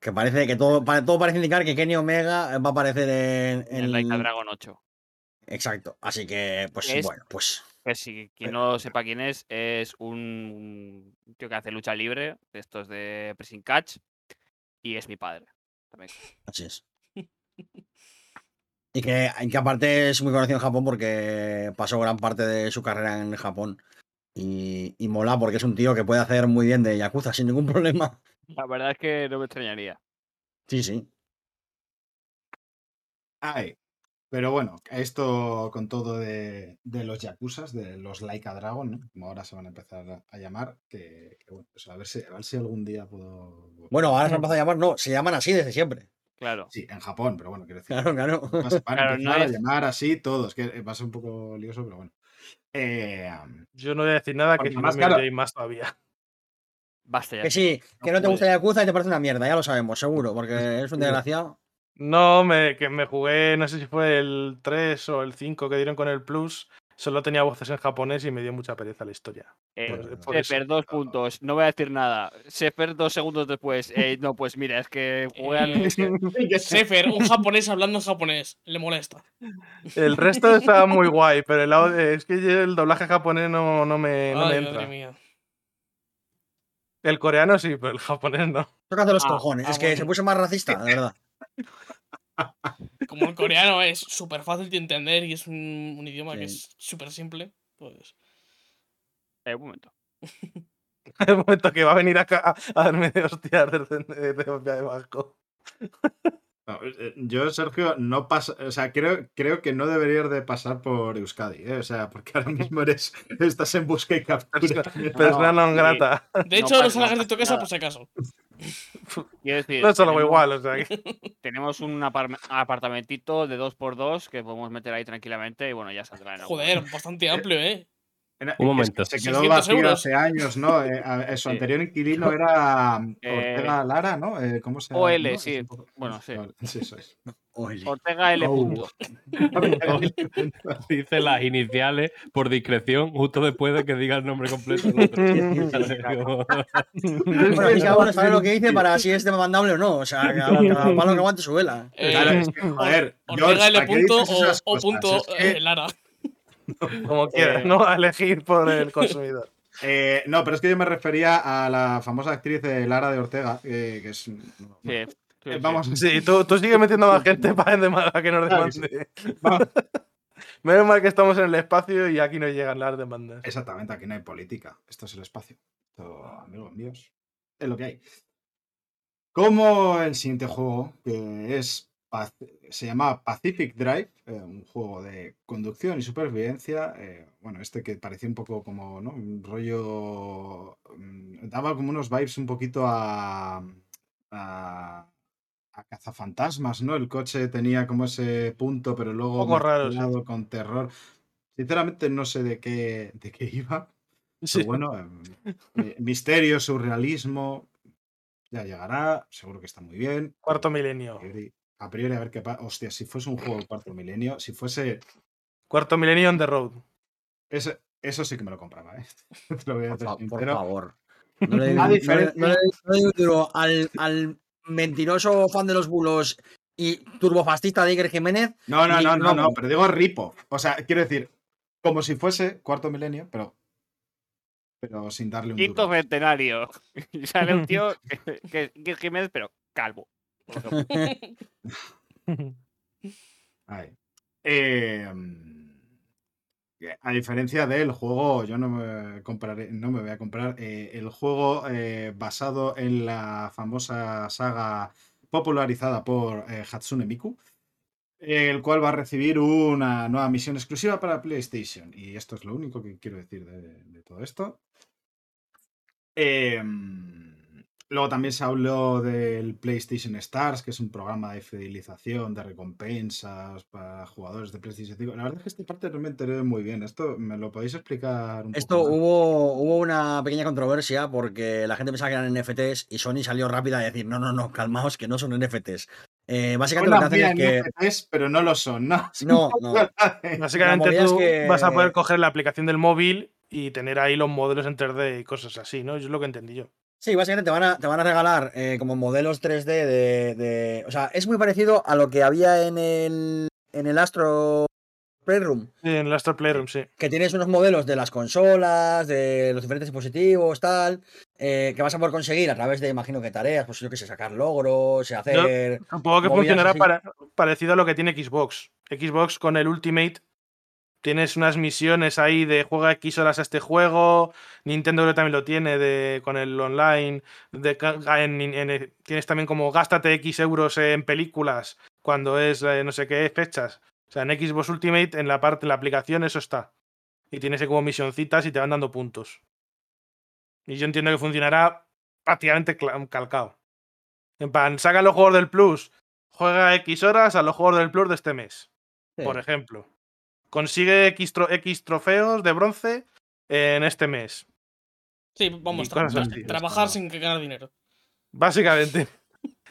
Que parece que todo, todo parece indicar que Kenny Omega va a aparecer en,
En
en-
Dragon 8.
Exacto. Así que, pues
Es-
bueno, pues.
Si quien no sepa quién es, es un tío que hace lucha libre, de estos de pressing catch, y es mi padre. También.
Así es. Y que, que aparte es muy conocido en Japón porque pasó gran parte de su carrera en Japón. Y, y mola porque es un tío que puede hacer muy bien de Yakuza sin ningún problema.
La verdad es que no me extrañaría.
Sí, sí.
Ay, pero bueno, esto con todo de, de los Yakuzas, de los Like a Dragon, ¿no? como ahora se van a empezar a, a llamar, que, que bueno, pues a, ver si, a ver si algún día puedo...
Bueno, ahora se han empezado a llamar, no, se llaman así desde siempre.
Claro.
Sí, en Japón, pero bueno, quiero decir...
Claro, claro.
Van a, van a
Claro, no
empezar a llamar así todos, que va a ser un poco lioso, pero bueno. Eh,
Yo no voy a decir nada que no
más
me
claro-
más todavía.
Basta ya.
Que sí, que no te gusta Yakuza y te parece una mierda, ya lo sabemos, seguro, porque eres un desgraciado.
No, me, que me jugué, no sé si fue el 3 o el 5 que dieron con el Plus. Solo tenía voces en japonés y me dio mucha pereza la historia.
Eh,
por eso.
Sefer, dos puntos. No voy a decir nada. Sefer, dos segundos después. Eh, no, pues mira, es que al-
Eh, Sefer, un japonés hablando en japonés. Le molesta.
El resto estaba muy guay, pero el audio- es que el doblaje japonés no, no me, no me entra.
madre mía.
El coreano sí, pero el japonés no.
Tócate los
Ah,
cojones,
ah,
es que se puso más racista, de verdad.
Como el coreano es súper fácil de entender y es un, un idioma que es súper simple, pues.
Eh, un momento.
El momento que va a venir acá a, a darme de hostias desde de, de- de abajo.
No, eh, yo, Sergio, no pasa, o sea, creo, creo que no deberías de pasar por Euskadi, ¿eh? o sea, porque ahora mismo eres, estás en busca y captura.
Persona non
sí.
grata.
De
No
hecho, no
pasa
salgas de tu casa
nada.
por si acaso.
Quiero decir,
No solo
tenemos-
igual, o sea que.
Tenemos un apar- apartamentito de 2x2 que podemos meter ahí tranquilamente y bueno, ya saldrá
Joder, bastante amplio, ¿eh?
Era-
Un momento.
Se quedó
600
vacío
euros.
hace años, ¿no? Eh, a- su anterior inquilino era
Eh,
Ortega Lara, ¿no? Eh, ¿Cómo se llama?
OL,
¿no?
sí.
Poco-
Bueno, sí.
Vale, sí, eso es.
Oye.
Ortega L.
Oh.
Dice las iniciales por discreción justo después de que diga el nombre completo.
y cada uno sabe lo que dice para si es demandable o no. O sea, cada, cada palo que aguante su vela.
Eh,
Claro, es que, joder,
Ortega L.
¿para qué
punto o, o punto
Es que-
eh, Lara.
Como quieras,
Eh.
¿no? A elegir por el consumidor.
Eh, no, pero es que yo me refería a la famosa actriz de Lara de Ortega, eh, que es.
Sí,
eh, vamos,
Sí, tú, tú sigues metiendo a más gente para, que nos demande.
vamos.
Menos mal que estamos en el espacio y aquí no llegan las demandas.
Exactamente, aquí no hay política. Esto es el espacio. Esto, amigos míos, es lo que hay. Como el siguiente juego, que es se llama Pacific Drive, eh, un juego de conducción y supervivencia. eh, bueno, este que parecía un poco como, ¿no? Un rollo. mm, Daba como unos vibes un poquito a. a a cazafantasmas, ¿no? El coche tenía como ese punto, pero luego
poco raro, sí.
mezclado con terror. Sinceramente no sé de qué, de qué iba.
Sí.
Pero bueno, mi- misterio, surrealismo. Ya llegará, seguro que está muy bien.
Cuarto milenio.
A priori, a ver qué pasa. Hostia, si fuese un juego del cuarto milenio, si fuese.
Cuarto milenio on the road.
Ese, eso sí que me lo compraba, ¿eh? Te lo voy a
Por,
decir
fa- por favor. No le, no no no duro al, al mentiroso fan de los bulos y turbofascista de Iker Jiménez.
No, no, no, no, no, pero digo ripo. O sea, quiero decir, como si fuese cuarto milenio, pero. Pero sin darle un
Quinto
duro.
centenario. Y sale un tío que, que, que es Jiménez, pero calvo.
mm, a diferencia del juego, yo no me compraré, no me voy a comprar eh, el juego eh, basado en la famosa saga popularizada por eh, Hatsune Miku, el cual va a recibir una nueva misión exclusiva para PlayStation. Y esto es lo único que quiero decir de, de todo esto. Em, Luego también se habló del PlayStation Stars, que es un programa de fidelización, de recompensas para jugadores de PlayStation 5. La verdad es que esta parte no me enteré muy bien. ¿Esto me lo podéis explicar un
Esto
poco más?
hubo, hubo una pequeña controversia porque la gente pensaba que eran NFTs y Sony salió rápida a decir, no, no, no, calmaos que no son NFTs. Eh, básicamente lo que hacen es que...
NFTs, pero no lo son, ¿no?
No, no.
Básicamente
es
tú
que-
vas a poder coger la aplicación del móvil y tener ahí los modelos en 3D y cosas así, ¿no? Eso es lo que entendí yo.
Sí, básicamente te van a, te van a regalar eh, como modelos 3D de, de- O sea, es muy parecido a lo que había en el, en el Astro Playroom,
Sí, en el Astro Playroom, sí.
que tienes unos modelos de las consolas, de los diferentes dispositivos, tal, eh, que vas a poder conseguir a través de, imagino que tareas, pues yo que sé, sacar logros, hacer...
Supongo que funcionará para- parecido a lo que tiene Xbox. Xbox con el Ultimate tienes unas misiones ahí de juega X horas a este juego. Nintendo también lo tiene de, con el online. De, en- en- tienes también como gástate X euros en películas cuando es eh, no sé qué fechas. O sea, en Xbox Ultimate, en la parte, en la aplicación, eso está. Y tienes como misioncitas y te van dando puntos. Y yo entiendo que funcionará prácticamente calcado. En plan, saca los juegos del Plus, juega X horas a los juegos del Plus de este mes, por ejemplo. Consigue X, tro- X trofeos de bronce en este mes.
Sí, vamos, tra- trabajar sin que ganar dinero.
Básicamente.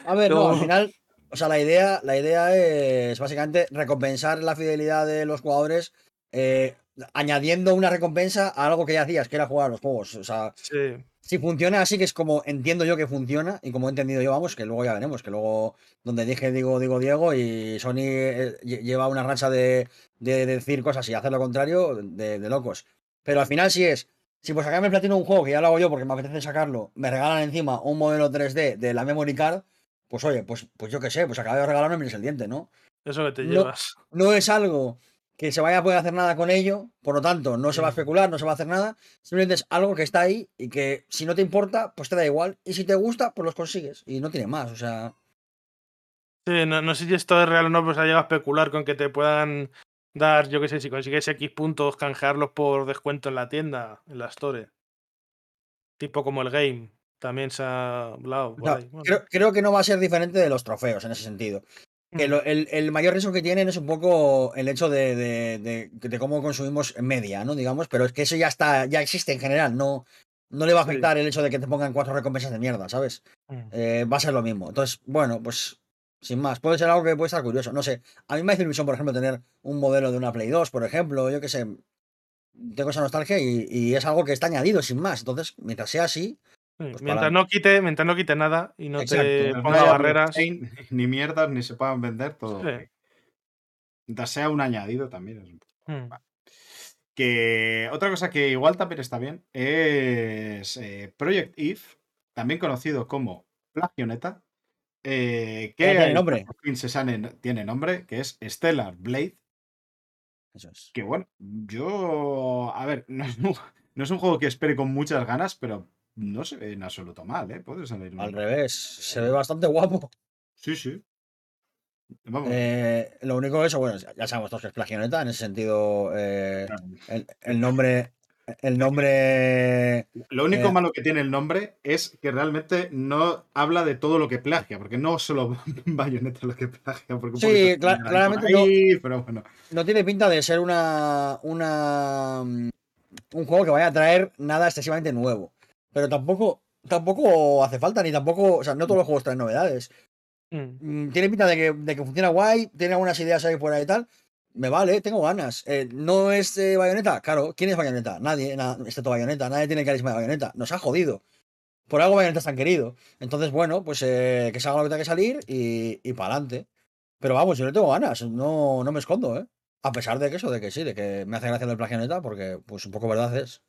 A ver, no,
No.
al final, o sea, la idea, la idea es básicamente recompensar la fidelidad de los jugadores eh, añadiendo una recompensa a algo que ya hacías, que era jugar a los juegos. O sea,
Sí.
Si funciona así, que es como entiendo yo que funciona y como he entendido yo, vamos, que luego ya veremos, que luego donde dije digo, digo Diego y Sony eh, lle- lleva una racha de, de decir cosas y hacer lo contrario de, de locos. Pero al final sí es, si por sacarme el platino un juego, que ya lo hago yo porque me apetece sacarlo, me regalan encima un modelo 3D de la memory card, pues oye, pues, pues yo qué sé, pues acabo de regalarme mires el diente, ¿no?
Eso que te
No.
llevas.
no es algo que se vaya a poder hacer nada con ello, por lo tanto, no se va a especular, no se va a hacer nada, simplemente es algo que está ahí y que si no te importa, pues te da igual, y si te gusta, pues los consigues, y no tiene más, o sea,
Sí, no, no sé si esto es real o no, pues ha llegado a especular con que te puedan dar, yo qué sé, si consigues X puntos, canjearlos por descuento en la tienda, en la store. Tipo como el game. También se ha hablado.
o
por
sea,
ahí. Bueno,
creo, creo que no va a ser diferente de los trofeos en ese sentido. Lo- el, el mayor riesgo que tienen es un poco el hecho de, de- de- de cómo consumimos media, ¿no? Digamos, pero es que eso ya está, ya existe en general, no, no le va a
Sí.
afectar el hecho de que te pongan cuatro recompensas de mierda, ¿sabes?
Mm.
Eh, va a ser lo mismo. Entonces, bueno, pues sin más, puede ser algo que puede estar curioso. No sé, a mí me hace ilusión, por ejemplo, tener un modelo de una Play 2, por ejemplo, yo qué sé. Tengo esa nostalgia y, y es algo que está añadido, sin más. Entonces, mientras sea así,
Sí,
Pues
mientras no quite, mientras no quite nada y no
Exacto.
te
no
ponga barreras.
blockchain, Ni mierdas, ni se puedan vender, todo.
Sí.
sea un añadido también. es-
Mm.
Que otra cosa que igual también está bien es eh, Project If, también conocido como Plagioneta, eh, que
Ya tiene
en
nombre.
sane- tiene nombre, que es Stellar Blade.
eso es.
Que bueno, yo. A ver, no es, un, no es un juego que espere con muchas ganas, pero no se ve en absoluto mal, ¿eh? Puede salir
Al
un-
revés, se ve bastante guapo.
Sí, sí. Vamos.
Eh, lo único que eso, bueno, ya sabemos todos que es plagioneta, en ese sentido, eh,
claro.
el, el nombre, el nombre,
Lo único
eh,
malo que tiene el nombre es que realmente no habla de todo lo que plagia, porque no solo Bayonetta lo que plagia, porque
Sí, claramente no-
ahí, pero bueno.
no tiene pinta de ser una, una, mm, un juego que vaya a traer nada excesivamente nuevo. Pero tampoco, tampoco hace falta, ni tampoco, o sea, no todos los juegos traen novedades.
Mm.
Mm, Tiene pinta de que, de que funciona guay, tiene algunas ideas ahí por ahí y tal. Me vale, tengo ganas. Eh, ¿No es eh, Bayonetta? Claro, ¿quién es Bayonetta? Nadie, na- excepto Bayonetta. Nadie tiene el carisma de Bayonetta. Nos ha jodido. Por algo Bayonetta es tan querido. Entonces, bueno, pues eh, que salga lo que tenga que salir y, y para adelante. Pero vamos, yo le tengo ganas, no, no me escondo, ¿eh? A pesar de que eso, de que sí, de que me hace gracia el Plagioneta, porque pues un poco verdad es.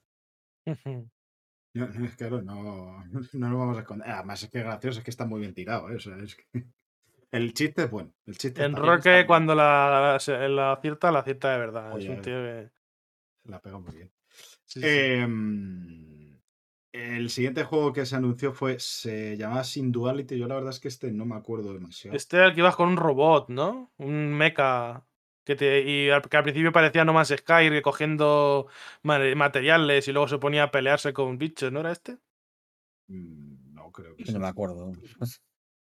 No, no, es claro, no, no nos vamos a esconder. Además, es que es gracioso, es que está muy bien tirado. ¿eh? O sea, es que... El chiste es bueno. El chiste
En Roque, cuando la, la acierta, la acierta de verdad.
Oye,
es un tío que.
La pega muy bien.
sí, sí.
Em, el siguiente juego que se anunció fue. Se llamaba Sin Duality. Yo la verdad es que este no me acuerdo demasiado.
Este era el que ibas con un robot, ¿no? Un mecha. Que, te, y al, que al principio parecía No Man's Sky recogiendo ma- materiales y luego se ponía a pelearse con bichos, ¿no era este?
Mm, No creo que
No
sea.
me acuerdo.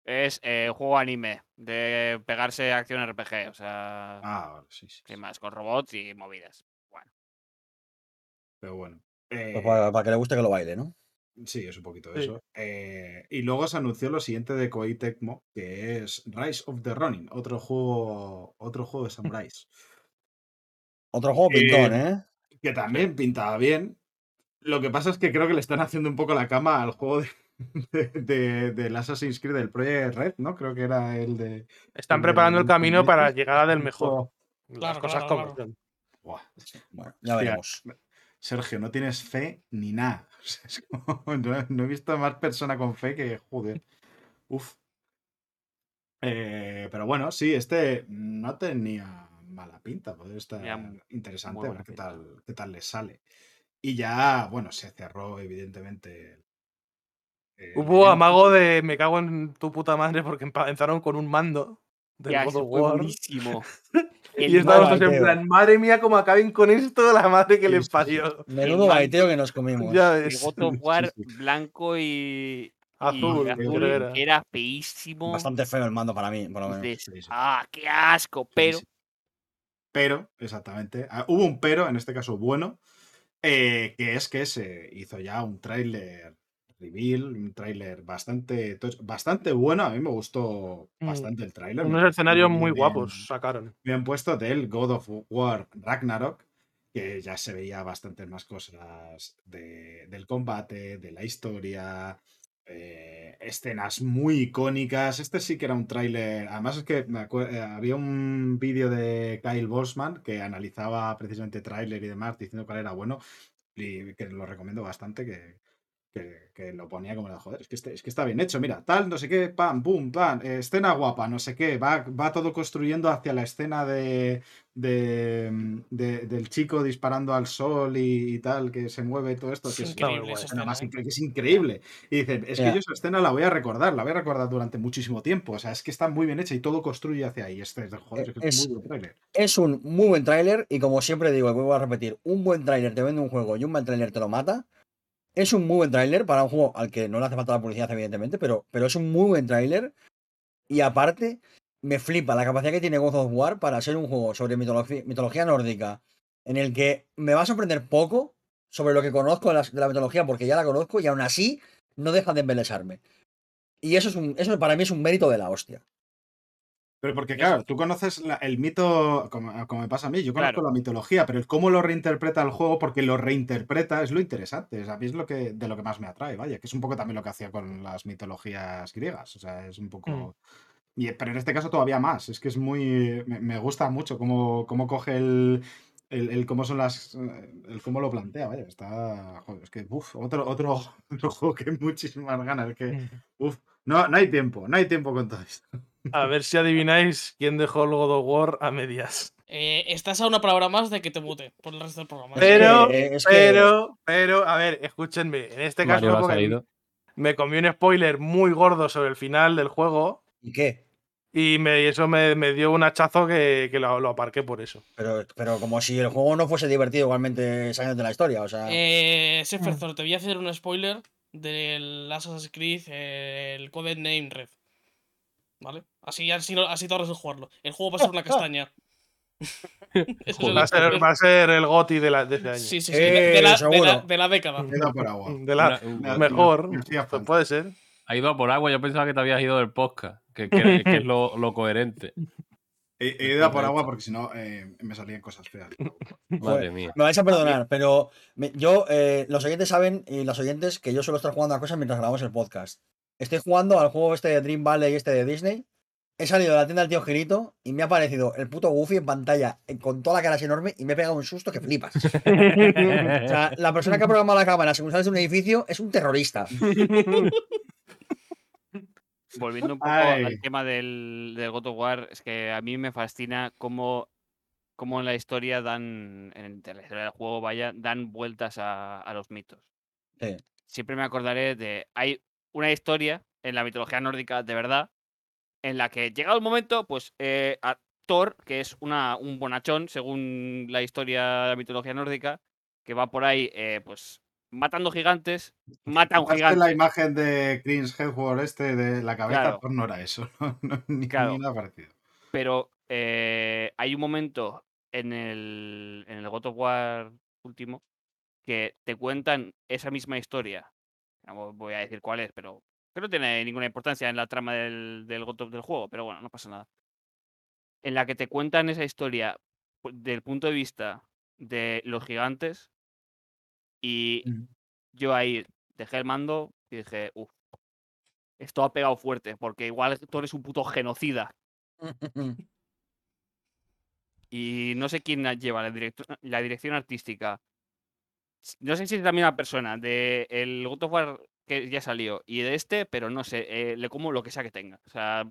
Es eh, juego anime de pegarse acción RPG, o sea,
Ah, vale, sí, sí.
sin más, con robots y movidas. Bueno,
Pero bueno.
Pues
Eh,
para, para que le guste que lo baile, ¿no?
Sí, es un poquito
Sí.
eso. Eh, y luego se anunció lo siguiente de Koei Tecmo, que es Rise of the Ronin, otro juego, otro juego de samuráis.
Otro juego
Eh,
pintón, ¿eh?
que también pintaba bien. Lo que pasa es que creo que le están haciendo un poco la cama al juego de, de, de- del Assassin's Creed, del Project Red, ¿no? Creo que era el de.
Están
el de
preparando el camino para
Infinity.
llegar a del mejor. Las cosas
claro,
como
claro.
Bueno, ya
hostia,
veremos.
Sergio, no tienes fe ni nada. O sea, es como- no, no he visto más persona con fe que joder. Uf. Eh, pero bueno, sí, este no tenía mala pinta. Puede estar interesante a ver qué
pinta.
tal, qué tal le sale. Y ya, bueno, se cerró, evidentemente. el
Hubo amago de me cago en tu puta madre porque empezaron con un mando del
ya,
God of War.
buenísimo.
Y
El
estábamos en plan, madre mía, como acaben con esto, la madre que
Sí,
les parió.
Menudo baiteo que nos comimos.
Ya
El
ves.
God of War
sí.
blanco y,
Azul,
creo
azul,
que
era.
feísimo.
Bastante feo el mando para mí, por lo menos.
Dices,
Sí, sí.
ah, qué asco, pero
sí. Pero, exactamente. ah, Hubo un pero, en este caso bueno, eh, que es que se hizo ya un tráiler reveal, un tráiler bastante, bastante bueno. A mí me gustó
Mm.
bastante el tráiler.
Unos escenarios muy
bien-
guapos sacaron.
Bien puesto del God of War Ragnarok, que ya se veía bastantes más cosas de- del combate, de la historia, eh, escenas muy icónicas. Este sí que era un tráiler. Además es que me acue- eh, había un vídeo de Kyle Bosman que analizaba precisamente tráiler y demás, diciendo cuál era bueno, y que lo recomiendo bastante, que, que, que lo ponía como de joder, es que, este- es que está bien hecho, mira, tal, no sé qué, pam, pum, pam, eh, escena guapa, no sé qué, va, va todo construyendo hacia la escena de, de, de- del chico disparando al sol y, y tal, que se mueve y todo esto,
Es
que
increíble
escena más
¿eh?
que es increíble. Y dicen, es que yo esa escena la voy a recordar, la voy a recordar durante muchísimo tiempo, o sea, es que está muy bien hecha y todo construye hacia ahí, este es de joder, es que es
Es-
un muy buen tráiler.
Es un muy buen tráiler y como siempre digo, y vuelvo a repetir, un buen tráiler te vende un juego y un mal tráiler te lo mata. Es un muy buen tráiler para un juego al que no le hace falta la publicidad, evidentemente, pero, pero es un muy buen tráiler. Y aparte, me flipa la capacidad que tiene God of War para ser un juego sobre mitología, mitología nórdica, en el que me va a sorprender poco sobre lo que conozco de la, mitología, porque ya la conozco y aún así no deja de embelesarme. Y eso, es un, eso para mí es un mérito de la hostia.
Pero porque, claro, tú conoces la- el mito, como, como me pasa a mí, yo conozco
Claro.
la mitología, pero el cómo lo reinterpreta el juego, porque lo reinterpreta, es lo interesante. es- A mí es lo que, de lo que más me atrae, vaya, que es un poco también lo que hacía con las mitologías griegas. O sea, es un poco.
Mm.
y- pero en este caso todavía más. Es que es muy. Me, me gusta mucho cómo, cómo coge el. El, el cómo son las. El cómo lo plantea, vaya. Está. Joder, es que. Uf, otro, otro, otro juego que muchísimas ganas. Es que. Uf, no, no hay tiempo, no hay tiempo con todo esto.
A ver si adivináis quién dejó el God of War a medias.
Eh, estás a una palabra más de que te mute por el resto del programa.
Pero,
que- es que-
pero, pero, a ver, escúchenme. En este caso,
Mario
fue
ha
porque
salido.
me comí un spoiler muy gordo sobre el final del juego
¿Y qué?
y me, eso me, me dio un hachazo que, que lo, lo aparqué por eso.
Pero, pero como si el juego no fuese divertido igualmente sabiendo de la historia, o sea.
Eh, Seferzor, te voy a hacer un spoiler del Assassin's Creed, eh, el Coded Name Red. ¿Vale? Así, así, así te ahorras el jugarlo. El juego va a ser una castaña. Es
Va a ser,
spoiler.
va a ser el GOTI de, la, de este año.
Sí, sí, sí.
Eh,
de, de la, de, la, de la década.
Me he ido por agua.
De la,
Una-
mejor. pues puede ser.
Ha ido a por agua, yo pensaba que te habías ido del podcast, que, que- que es lo, lo coherente.
He, he ido a por agua porque si no eh, me salían cosas feas.
Madre mía.
Me vais a perdonar, pero me- yo, eh, los oyentes saben, y los oyentes, que yo suelo estar jugando a cosas mientras grabamos el podcast. Estoy jugando al juego este de Dream Valley y este de Disney. He salido de la tienda del tío Girito y me ha aparecido el puto Goofy en pantalla eh, con toda la cara así enorme y me he pegado un susto que flipas. O sea, la persona que ha programado la cámara según sales de un edificio es un terrorista.
Volviendo un poco
Ay.
al tema del, del God of War, es que a mí me fascina cómo, cómo en la historia dan, en la historia del juego, vaya, dan vueltas a, a los mitos.
Sí.
Siempre me acordaré de, hay una historia en la mitología nórdica de verdad, en la que llegado el momento, pues eh, a Thor, que es una, un bonachón, según la historia de la mitología nórdica, que va por ahí, eh, pues, matando gigantes, mata a un gigante.
la imagen de Chris Hemsworth este de la cabeza,
Claro.
pues no era eso. no, no, ni,
Claro.
ni nada parecido.
Pero eh, hay un momento en el, en el God of War último que te cuentan esa misma historia. No voy a decir cuál es, pero que no tiene ninguna importancia en la trama del, del del juego, pero bueno, no pasa nada. En la que te cuentan esa historia del punto de vista de los gigantes y yo ahí dejé el mando y dije, uff, esto ha pegado fuerte, porque igual tú eres un puto genocida y no sé quién lleva la, directo- la dirección artística. No sé si es la misma persona de el God of War que ya salió y de este, pero no sé, eh, le como lo que sea que tenga. O sea,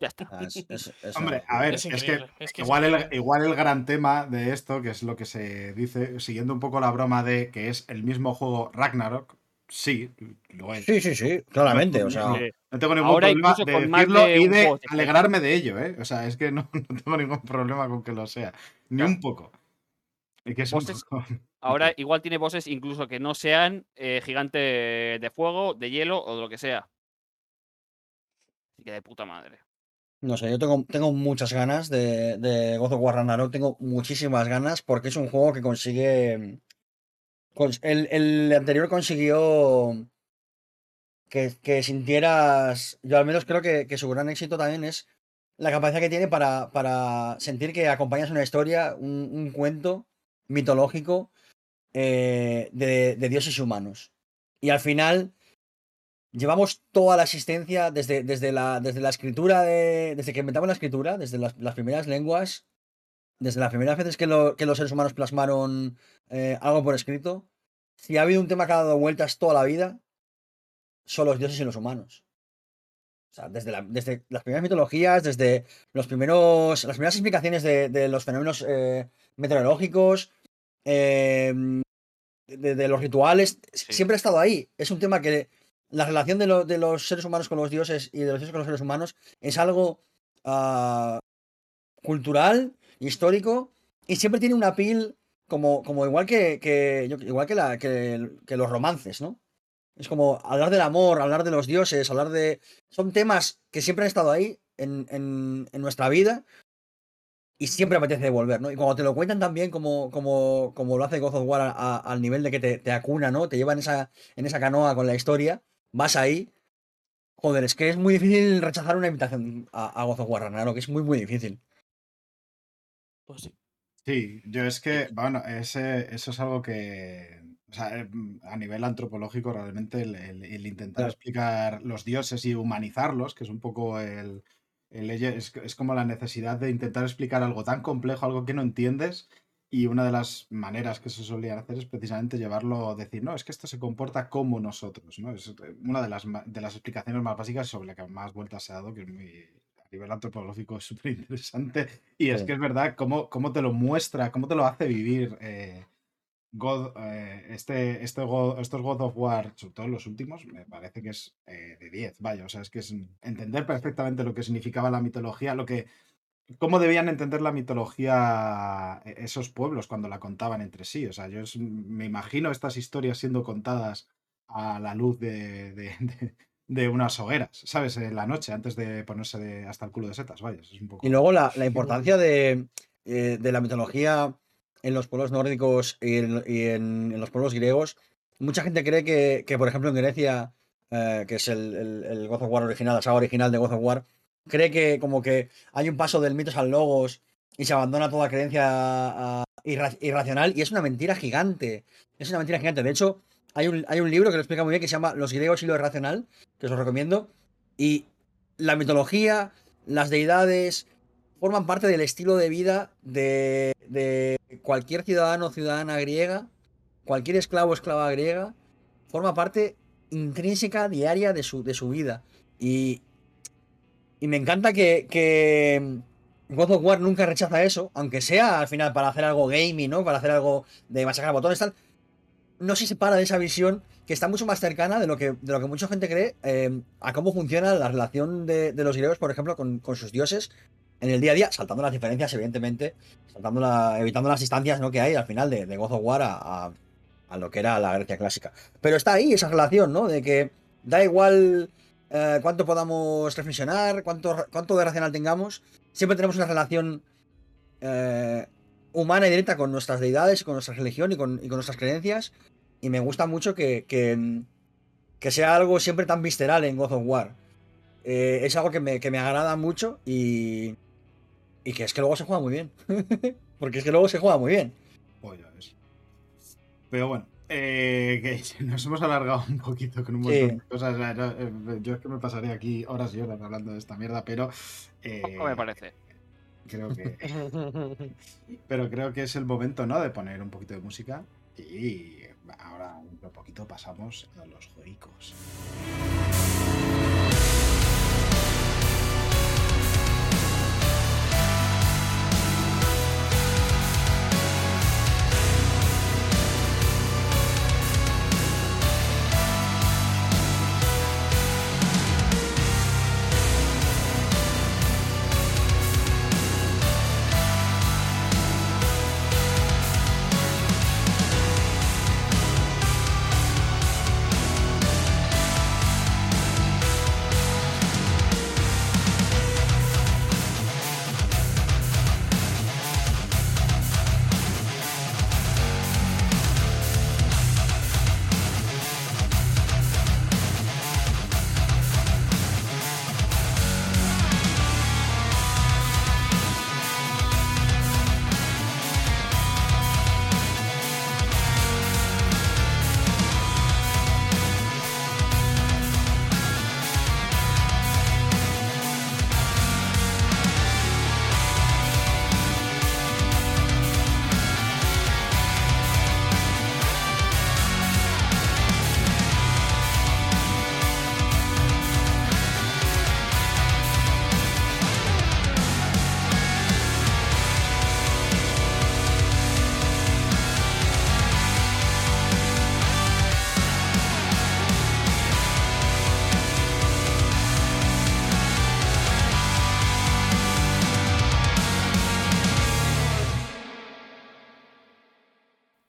ya está.
Ah, es- es- es
Hombre, a ver,
Es
que
es que es
igual, el, igual el gran tema de esto, que es lo que se dice, siguiendo un poco la broma de que es el mismo juego Ragnarok, sí, lo es.
Sí, sí, sí, claramente. O sea,
no, No tengo ningún
Ahora
problema de decirlo
de
y de
juego
alegrarme de ello, ¿eh? O sea, es que no, no tengo ningún problema con que lo sea. Ni
Claro.
un poco. Y que es un
Voces-
poco-
Ahora igual tiene voces incluso que no sean eh, gigante de fuego, de hielo o de lo que sea. Así que de puta madre.
no sé, yo tengo, tengo muchas ganas de, de God of War Ragnarok, tengo muchísimas ganas porque es un juego que consigue... cons- El, el anterior consiguió que, que sintieras... Yo al menos creo que, que su gran éxito también es la capacidad que tiene para, para sentir que acompañas una historia, un, un cuento mitológico eh, de, dioses humanos. Y al final llevamos toda la existencia desde, desde, la, desde la escritura, de, desde que inventamos la escritura, desde las, las primeras lenguas, desde las primeras veces que, lo- que los seres humanos plasmaron eh, algo por escrito. Si ha habido un tema que ha dado vueltas toda la vida, son los dioses y los humanos. O sea, desde, la- desde las primeras mitologías, desde los primeros, las primeras explicaciones de, de los fenómenos eh, meteorológicos, eh, de, de los rituales,
Sí.
siempre ha estado ahí. Es un tema que la relación de, lo- de los seres humanos con los dioses y de los dioses con los seres humanos es algo ah, cultural, histórico, y siempre tiene una pil como, como igual que, igual que, la, que, que los romances, ¿no? Es como hablar del amor, hablar de los dioses, hablar de... Son temas que siempre han estado ahí en, en- en nuestra vida y siempre apetece volver, ¿no? Y cuando te lo cuentan también como, como, como lo hace God of War a- a- al nivel de que te, te acuna, ¿no? Te lleva en esa, en esa canoa con la historia, vas ahí. Joder, es que es muy difícil rechazar una invitación a, a God of War, Ragnarok, que es muy, muy difícil.
Pues sí.
Sí, yo es que, bueno, ese, eso es algo que, sea, eh, a nivel antropológico, realmente el, el- el intentar
Claro.
explicar los dioses y humanizarlos, que es un poco el, el es, es como la necesidad de intentar explicar algo tan complejo, algo que no entiendes, y una de las maneras que se solían hacer es precisamente llevarlo, decir, no, es que esto se comporta como nosotros, ¿no? Es eh, una de las, de las explicaciones más básicas sobre la que más vueltas se ha dado, que es muy, a nivel antropológico es súper interesante. Y es
Sí.
que es verdad cómo, cómo te lo muestra, cómo te lo hace vivir eh, God, eh, este, este God- estos God of War, sobre todo los últimos, me parece que es eh, de 10, vaya, o sea, es que es entender perfectamente lo que significaba la mitología, lo que, cómo debían entender la mitología eh, esos pueblos cuando la contaban entre sí, o sea, yo es- me imagino estas historias siendo contadas a la luz de, de- de- de unas hogueras, ¿sabes? En la noche, antes de ponerse de- hasta el culo de setas, vaya, es un poco...
Y luego la, la importancia de, de la mitología en los pueblos nórdicos y en, los pueblos griegos. Mucha gente cree que, que, por ejemplo, en Grecia, eh, que es el, el, God of War original, la saga original de God of War, cree que como que hay un paso del mitos al logos y se abandona toda creencia ah, irra- irracional y es una mentira gigante. Es una mentira gigante. De hecho, hay un, hay un libro que lo explica muy bien que se llama Los griegos y lo irracional, que os lo recomiendo. Y la mitología, las deidades, forman parte del estilo de vida de, de cualquier ciudadano o ciudadana griega, cualquier esclavo o esclava griega, forma parte intrínseca, diaria de su, de su vida. Y, y me encanta que, que God of War nunca rechaza eso, aunque sea al final para hacer algo gaming, ¿no? Para hacer algo de masacrar botones, tal. No se separa de esa visión que está mucho más cercana de lo que, de lo que mucha gente cree eh, a cómo funciona la relación de, de los griegos, por ejemplo, con, con sus dioses en el día a día, saltando las diferencias, evidentemente, saltando la- evitando las distancias ¿no? que hay al final de, de God of War a lo que era la Grecia clásica. Pero está ahí esa relación, ¿no? De que da igual eh, cuánto podamos reflexionar, cuánto, cuánto de racional tengamos, siempre tenemos una relación eh, humana y directa con nuestras deidades, con nuestra religión y con, y con nuestras creencias. Y me gusta mucho que, que, que sea algo siempre tan visceral en God of War. Eh, es algo que me, que me agrada mucho y, y que es que luego se juega muy bien. Porque es que luego se juega muy bien.
Pero bueno, eh, que nos hemos alargado un poquito con un montón
Sí.
de cosas. eh, yo es que me pasaría aquí horas y horas hablando de esta mierda, pero. eh,
Poco me parece.
Creo que. pero creo que es el momento, ¿no? De poner un poquito de música. Y ahora, un poquito, pasamos a los juegos.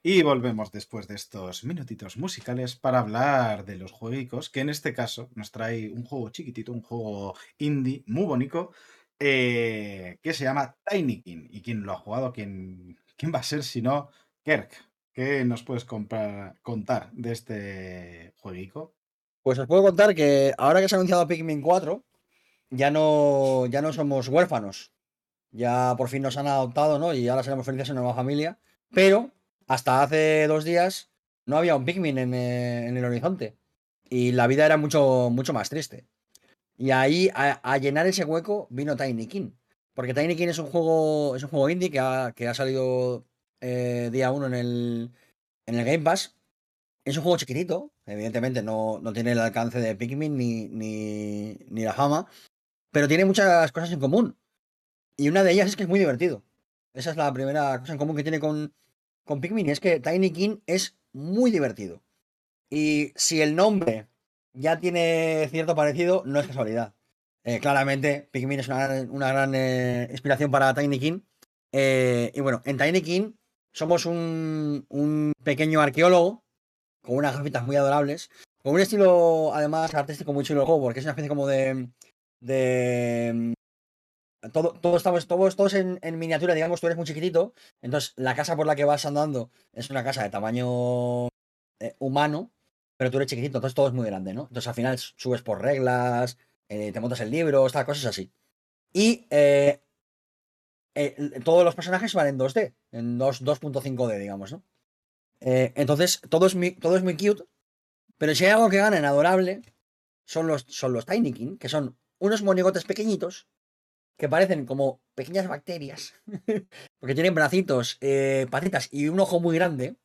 Y volvemos después de estos minutitos musicales para hablar de los jueguicos, que en este caso nos trae un juego chiquitito, un juego indie muy bonito, eh, que se llama Tiny King. ¿Y quién lo ha jugado? ¿Quién, quién va a ser si no Kirk? ¿Qué nos puedes comprar- contar de este jueguico?
Pues os puedo contar que ahora que se ha anunciado Pikmin 4, ya no, ya no somos huérfanos. Ya por fin nos han adoptado, ¿no? Y ahora seremos felices en una nueva familia. Pero hasta hace dos días no había un Pikmin en, eh, en el horizonte. Y la vida era mucho, mucho más triste. Y ahí, a, a llenar ese hueco, vino Tiny King. Porque Tiny King es un juego, es un juego indie que ha, que ha salido eh, día uno en el, en el Game Pass. Es un juego chiquitito, evidentemente no, no tiene el alcance de Pikmin ni, ni, ni la fama, pero tiene muchas cosas en común. Y una de ellas es que es muy divertido. Esa es la primera cosa en común que tiene con, con Pikmin, y es que Tiny King es muy divertido. Y si el nombre ya tiene cierto parecido, no es casualidad. Eh, claramente, Pikmin es una gran, eh, inspiración para Tiny King. Eh, y bueno, en Tiny King somos un, un pequeño arqueólogo con unas gafitas muy adorables, con un estilo además artístico muy chulo el juego, porque es una especie como de. de todo, todo estamos, todos, todos en, en miniatura, digamos, tú eres muy chiquitito, entonces la casa por la que vas andando es una casa de tamaño eh, humano, pero tú eres chiquitito, entonces todo es muy grande, ¿no? Entonces al final subes por reglas, eh, te montas el libro, estas cosas así. Y eh, todos los personajes van en 2D, en 2 2.5D, digamos, ¿no? Entonces, todo es, muy, todo es muy cute, pero si hay algo que gana en adorable, son los, son los Tiny King, que son unos monigotes pequeñitos que parecen como pequeñas bacterias, porque tienen bracitos, eh, patitas y un ojo muy grande,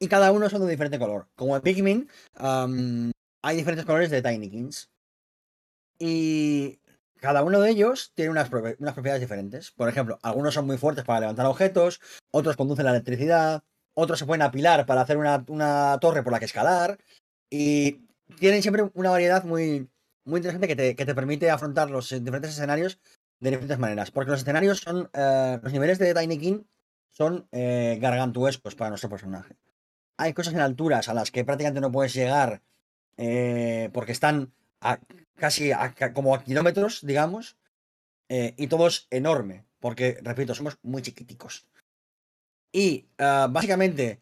y cada uno son de diferente color. Como en Pikmin, hay diferentes colores de Tiny Kings. Y cada uno de ellos tiene unas, unas propiedades diferentes. Por ejemplo, algunos son muy fuertes para levantar objetos, otros conducen la electricidad, otros se pueden apilar para hacer una, una torre por la que escalar. Y tienen siempre una variedad muy, muy interesante que te, que te permite afrontar los diferentes escenarios de diferentes maneras. Porque los escenarios son. eh, los niveles de Tiny King son eh, gargantuescos para nuestro personaje. Hay cosas en alturas a las que prácticamente no puedes llegar eh, porque están a- casi a- como a kilómetros, digamos. y todo es enorme. Porque, repito, somos muy chiquiticos. Y básicamente,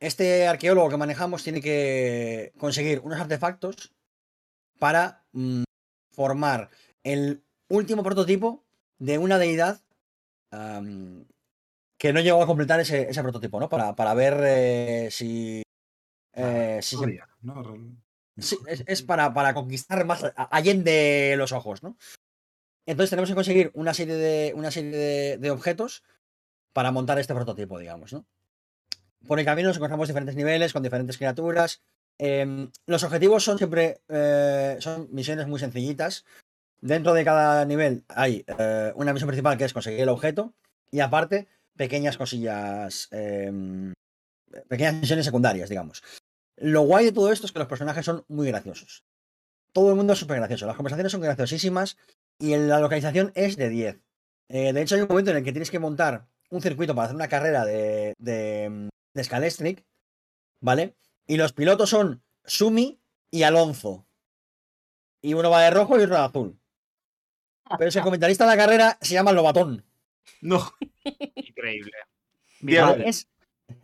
este arqueólogo que manejamos tiene que conseguir unos artefactos para mm, formar el último prototipo de una deidad que no llegó a completar ese, ese prototipo, ¿no? Para, para ver eh, si. eh, si se-
Historia, ¿no? Real-
Sí, es, es para, para conquistar más allende los ojos, ¿no? Entonces tenemos que conseguir una serie de, una serie de, de objetos para montar este prototipo, digamos, ¿no? Por el camino nos encontramos diferentes niveles con diferentes criaturas. Em, los objetivos son siempre eh, son misiones muy sencillitas. Dentro de cada nivel hay eh, una misión principal que es conseguir el objeto y aparte pequeñas cosillas, em, pequeñas misiones secundarias, digamos. Lo guay de todo esto es que los personajes son muy graciosos. Todo el mundo es súper gracioso. Las conversaciones son graciosísimas y la localización es de 10. Eh, de hecho, hay un momento en el que tienes que montar un circuito para hacer una carrera de, de, de Scalestric, ¿vale? Y los pilotos son Sumi y Alonso. Y uno va de rojo y otro de azul. Pero ese comentarista de la carrera se llama Lobatón.
No,
Increíble.
Es,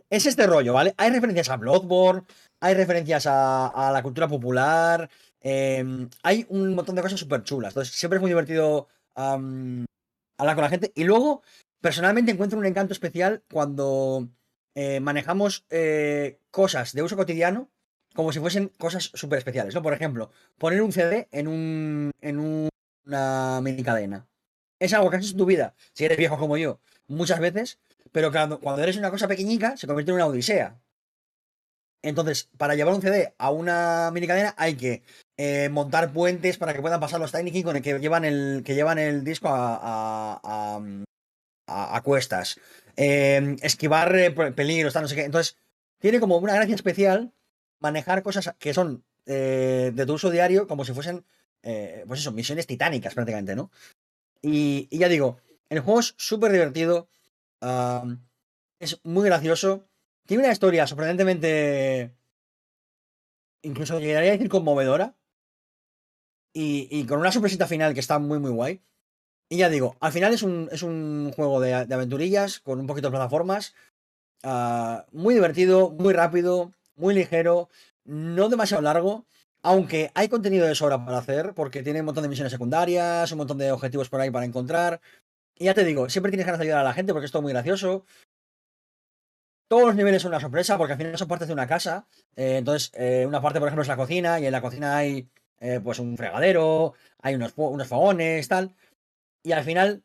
es este rollo, ¿vale? Hay referencias a Bloodborne, hay referencias a, a la cultura popular, eh, hay un montón de cosas súper chulas. Entonces, siempre es muy divertido hablar con la gente. Y luego, personalmente, encuentro un encanto especial cuando eh, manejamos eh, cosas de uso cotidiano como si fuesen cosas súper especiales, ¿no? Por ejemplo, poner un CD en, un, en un- una mini cadena. Es algo que haces en tu vida, si eres viejo como yo, muchas veces, pero cuando, cuando eres una cosa pequeñica, se convierte en una odisea. Entonces, para llevar un CD a una mini cadena hay que eh, montar puentes para que puedan pasar los Tiny con el que llevan el, que llevan el disco a- a- a- a cuestas. Eh, esquivar eh, pe- peligros, no sé qué. Entonces, tiene como una gracia especial manejar cosas que son eh, de tu uso diario como si fuesen, eh, pues eso, misiones titánicas prácticamente, ¿no? Y, ya digo, el juego es súper divertido, es muy gracioso tiene una historia sorprendentemente. Incluso llegaría a decir conmovedora. Y, y con una sorpresita final que está muy, muy guay. Y ya digo, al final es un, es un juego de, aventurillas con un poquito de plataformas. ah, muy divertido, muy rápido, muy ligero, no demasiado largo. Aunque hay contenido de sobra para hacer, porque tiene un montón de misiones secundarias, un montón de objetivos por ahí para encontrar. Y ya te digo, siempre tienes ganas de ayudar a la gente porque es todo muy gracioso. Todos los niveles son una sorpresa porque al final son partes de una casa. Eh, entonces, eh, una parte, por ejemplo, es la cocina y en la cocina hay eh, pues un fregadero, hay unos, unos fogones, tal. Y al final,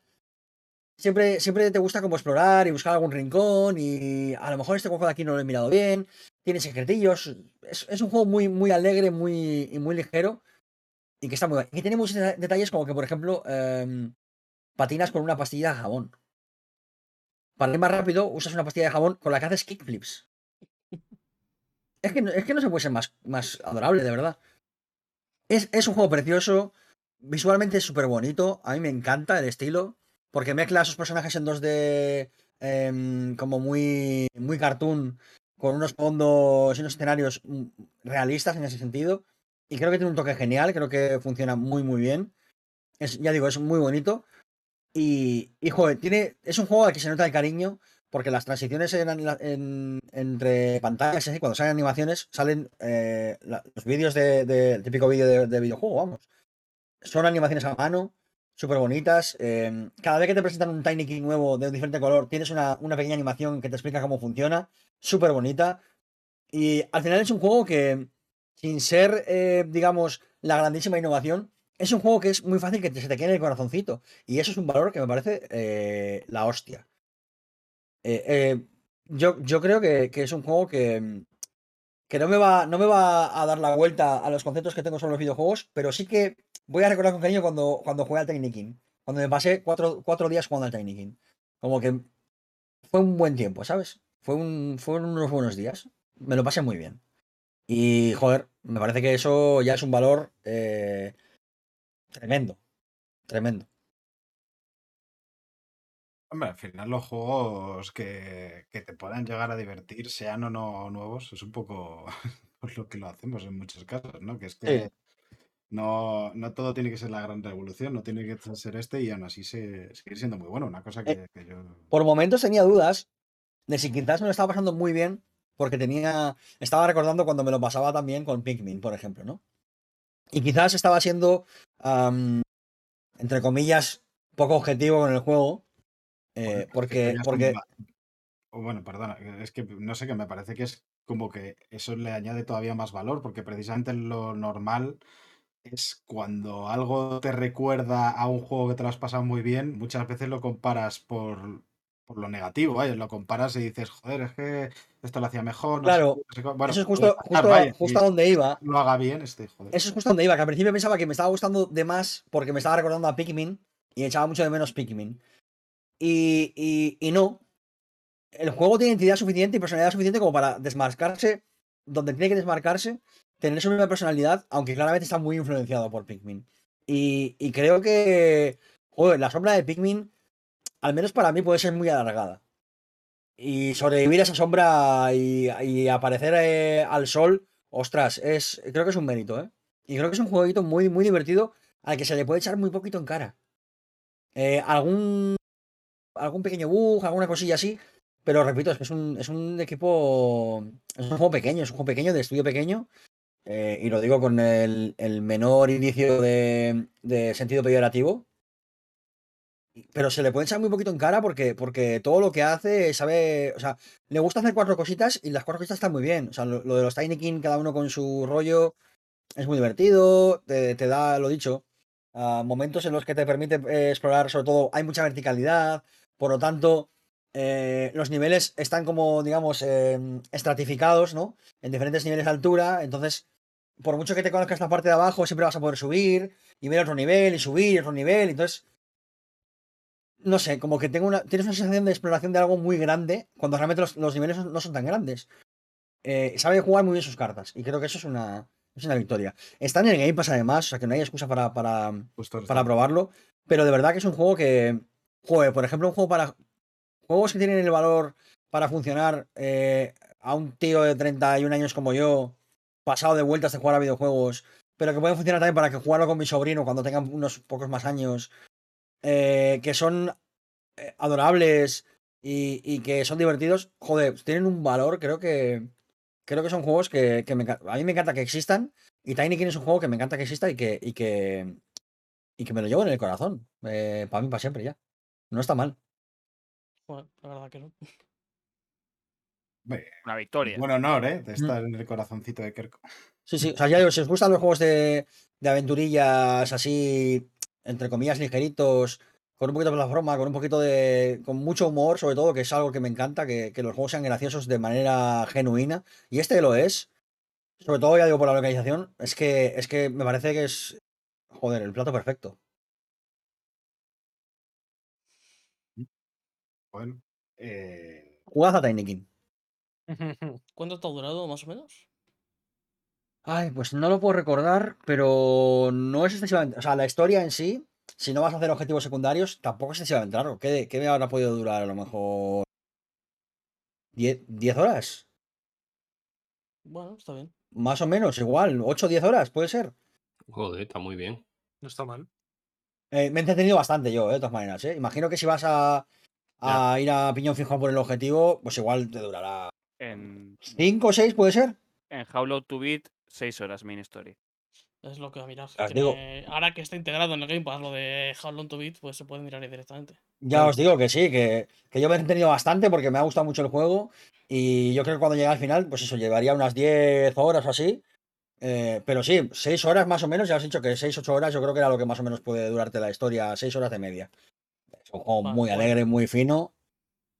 siempre, siempre te gusta como explorar y buscar algún rincón y a lo mejor este juego de aquí no lo he mirado bien. Tiene secretillos. Es, un juego muy, muy alegre muy, y muy ligero y que está muy bien. Y tiene muchos deta- detalles como que, por ejemplo, em, patinas con una pastilla de jabón. Para ir más rápido, usas una pastilla de jabón con la que haces kickflips. Es que, no- es que no se puede ser más, más adorable, de verdad. Es, es un juego precioso. Visualmente es súper bonito. A mí me encanta el estilo. Porque mezcla a sus personajes en 2D em, como muy, muy cartoon. Con unos fondos y unos escenarios mm, realistas en ese sentido. Y creo que tiene un toque genial. Creo que funciona muy, muy bien. Es, ya digo, es muy bonito. Y, y joder, tiene, es un juego al que se nota el cariño, porque las transiciones en, en- en- entre pantallas, así, cuando salen animaciones, salen eh, los vídeos de, típico vídeo de, de videojuego, vamos. Son animaciones a mano, súper bonitas. eh, cada vez que te presentan un Tiny King nuevo de un diferente color, tienes una, una pequeña animación que te explica cómo funciona, súper bonita. Y al final es un juego que, sin ser, eh, digamos, la grandísima innovación, es un juego que es muy fácil que se te quede en el corazoncito. Y eso es un valor que me parece eh, la hostia. Eh, eh, yo, yo creo que, que es un juego que, que no, me va, no me va a dar la vuelta a los conceptos que tengo sobre los videojuegos, pero sí que voy a recordar con cariño cuando, cuando jugué al Tiny King. Cuando me pasé cuatro, cuatro días jugando al Tiny King. Como que fue un buen tiempo, ¿sabes? Fue un, fueron unos buenos días. Me lo pasé muy bien. Y, joder, me parece que eso ya es un valor eh, tremendo. Tremendo.
Hombre, al final los juegos que, que te puedan llegar a divertir, sean o no nuevos, es un poco por lo que lo hacemos en muchos casos, ¿no? Que es que no, no todo tiene que ser la gran revolución, no tiene que ser este y aún así se, seguir siendo muy bueno. Una cosa que, que yo...
Por momentos tenía dudas de si quizás me lo estaba pasando muy bien, porque tenía. Estaba recordando cuando me lo pasaba también con Pikmin, por ejemplo, ¿no? Y quizás estaba siendo, entre comillas, poco objetivo con el juego. eh, porque, porque
Bueno, perdona, es que no sé, que me parece que es como que eso le añade todavía más valor, porque precisamente lo normal es cuando algo te recuerda a un juego que te lo has pasado muy bien, muchas veces lo comparas por, por lo negativo, lo comparas y dices, joder, es que esto lo hacía mejor. no
Claro,
no sé qué". Bueno,
eso es
puede
justo, justo,
vaya,
justo a donde iba.
lo haga bien, este, joder.
Eso es justo donde iba, que al principio pensaba que me estaba gustando de más porque me estaba recordando a Pikmin y echaba mucho de menos Pikmin. Y, y, y no. El juego tiene entidad suficiente y personalidad suficiente como para desmarcarse donde tiene que desmarcarse, tener su misma personalidad, aunque claramente está muy influenciado por Pikmin. Y, creo que, joder, la sombra de Pikmin, al menos para mí, puede ser muy alargada. Y sobrevivir a esa sombra y, y aparecer eh, al sol, ostras, es, creo que es un mérito, ¿eh? Y creo que es un jueguito muy, muy divertido al que se le puede echar muy poquito en cara. Eh, algún, algún pequeño bug, alguna cosilla así, pero repito, es que es un, es un equipo, es un juego pequeño, es un juego pequeño, de estudio pequeño, eh, y lo digo con el, menor inicio de, sentido peyorativo, pero se le puede echar muy poquito en cara porque, porque todo lo que hace sabe, o sea, le gusta hacer cuatro cositas y las cuatro cositas están muy bien. O sea, lo, de los Tiny King, cada uno con su rollo, es muy divertido, te, da, lo dicho, ah, momentos en los que te permite eh, explorar, sobre todo, hay mucha verticalidad, por lo tanto, eh, los niveles están como, digamos, estratificados, ¿no? En diferentes niveles de altura, entonces, por mucho que te conozcas la parte de abajo, siempre vas a poder subir y ver otro nivel y subir y otro nivel, entonces no sé, como que tengo una, tienes una sensación de exploración de algo muy grande cuando realmente los, los niveles no son tan grandes. Eh, sabe jugar muy bien sus cartas y creo que eso es una, es una victoria. Está en el Game Pass además, o sea que no hay excusa para, para,
Justo
para probarlo, pero de verdad que es un juego que, joder, por ejemplo, un juego para juegos que tienen el valor para funcionar eh, a un tío de 31 años como yo, pasado de vueltas de jugar a videojuegos, pero que puede funcionar también para que jugarlo con mi sobrino cuando tengan unos pocos más años, eh, que son eh, adorables y, que son divertidos, joder, tienen un valor, creo que creo que son juegos que, me a mí me encanta que existan y Tiny King es un juego que me encanta que exista y que, y que, y que me lo llevo en el corazón, eh, para mí, para siempre ya. No está mal.
Bueno, la verdad que no.
Una victoria.
Buen honor, ¿eh? De estar en el corazoncito de Kerko.
Sí, sí. O sea, ya digo, si os gustan los juegos de, de aventurillas así, entre comillas, ligeritos, con un poquito de plataforma, con un poquito de. con mucho humor, sobre todo, que es algo que me encanta, que, que los juegos sean graciosos de manera genuina. Y este lo es. Sobre todo, ya digo, por la localización. Es que, es que me parece que es. Joder, el plato perfecto.
Bueno. eh,
Jugad a Tiny King.
¿Cuánto te ha durado, más o menos?
Ay, pues no lo puedo recordar, pero no es excesivamente. O sea, la historia en sí, si no vas a hacer objetivos secundarios, tampoco es excesivamente largo. ¿Qué, qué me habrá podido durar a lo mejor? ¿10, 10 horas?
Bueno, está bien.
Más o menos, igual. 8 o 10 horas, puede ser.
Joder, está muy bien.
No está mal.
Eh, me he entretenido bastante yo, eh, de todas maneras. ¿eh? Imagino que si vas a, a ir a piñón fijo por el objetivo, pues igual te durará
En,
5 o 6, puede ser.
en How Low to Beat, 6 horas main story.
Es lo que va a mirar.
Digo.
Ahora que está integrado en el Game Pass lo de How Long to Beat, pues se puede mirar ahí directamente.
Ya os digo que sí, que, que yo me he entretenido bastante porque me ha gustado mucho el juego y yo creo que cuando llegue al final, pues eso, llevaría unas 10 horas o así. Eh, pero sí, 6 horas más o menos, ya os he dicho que 6-8 horas yo creo que era lo que más o menos puede durarte la historia, 6 horas de media. Es un juego
Vale,
muy
bueno.
alegre, muy fino,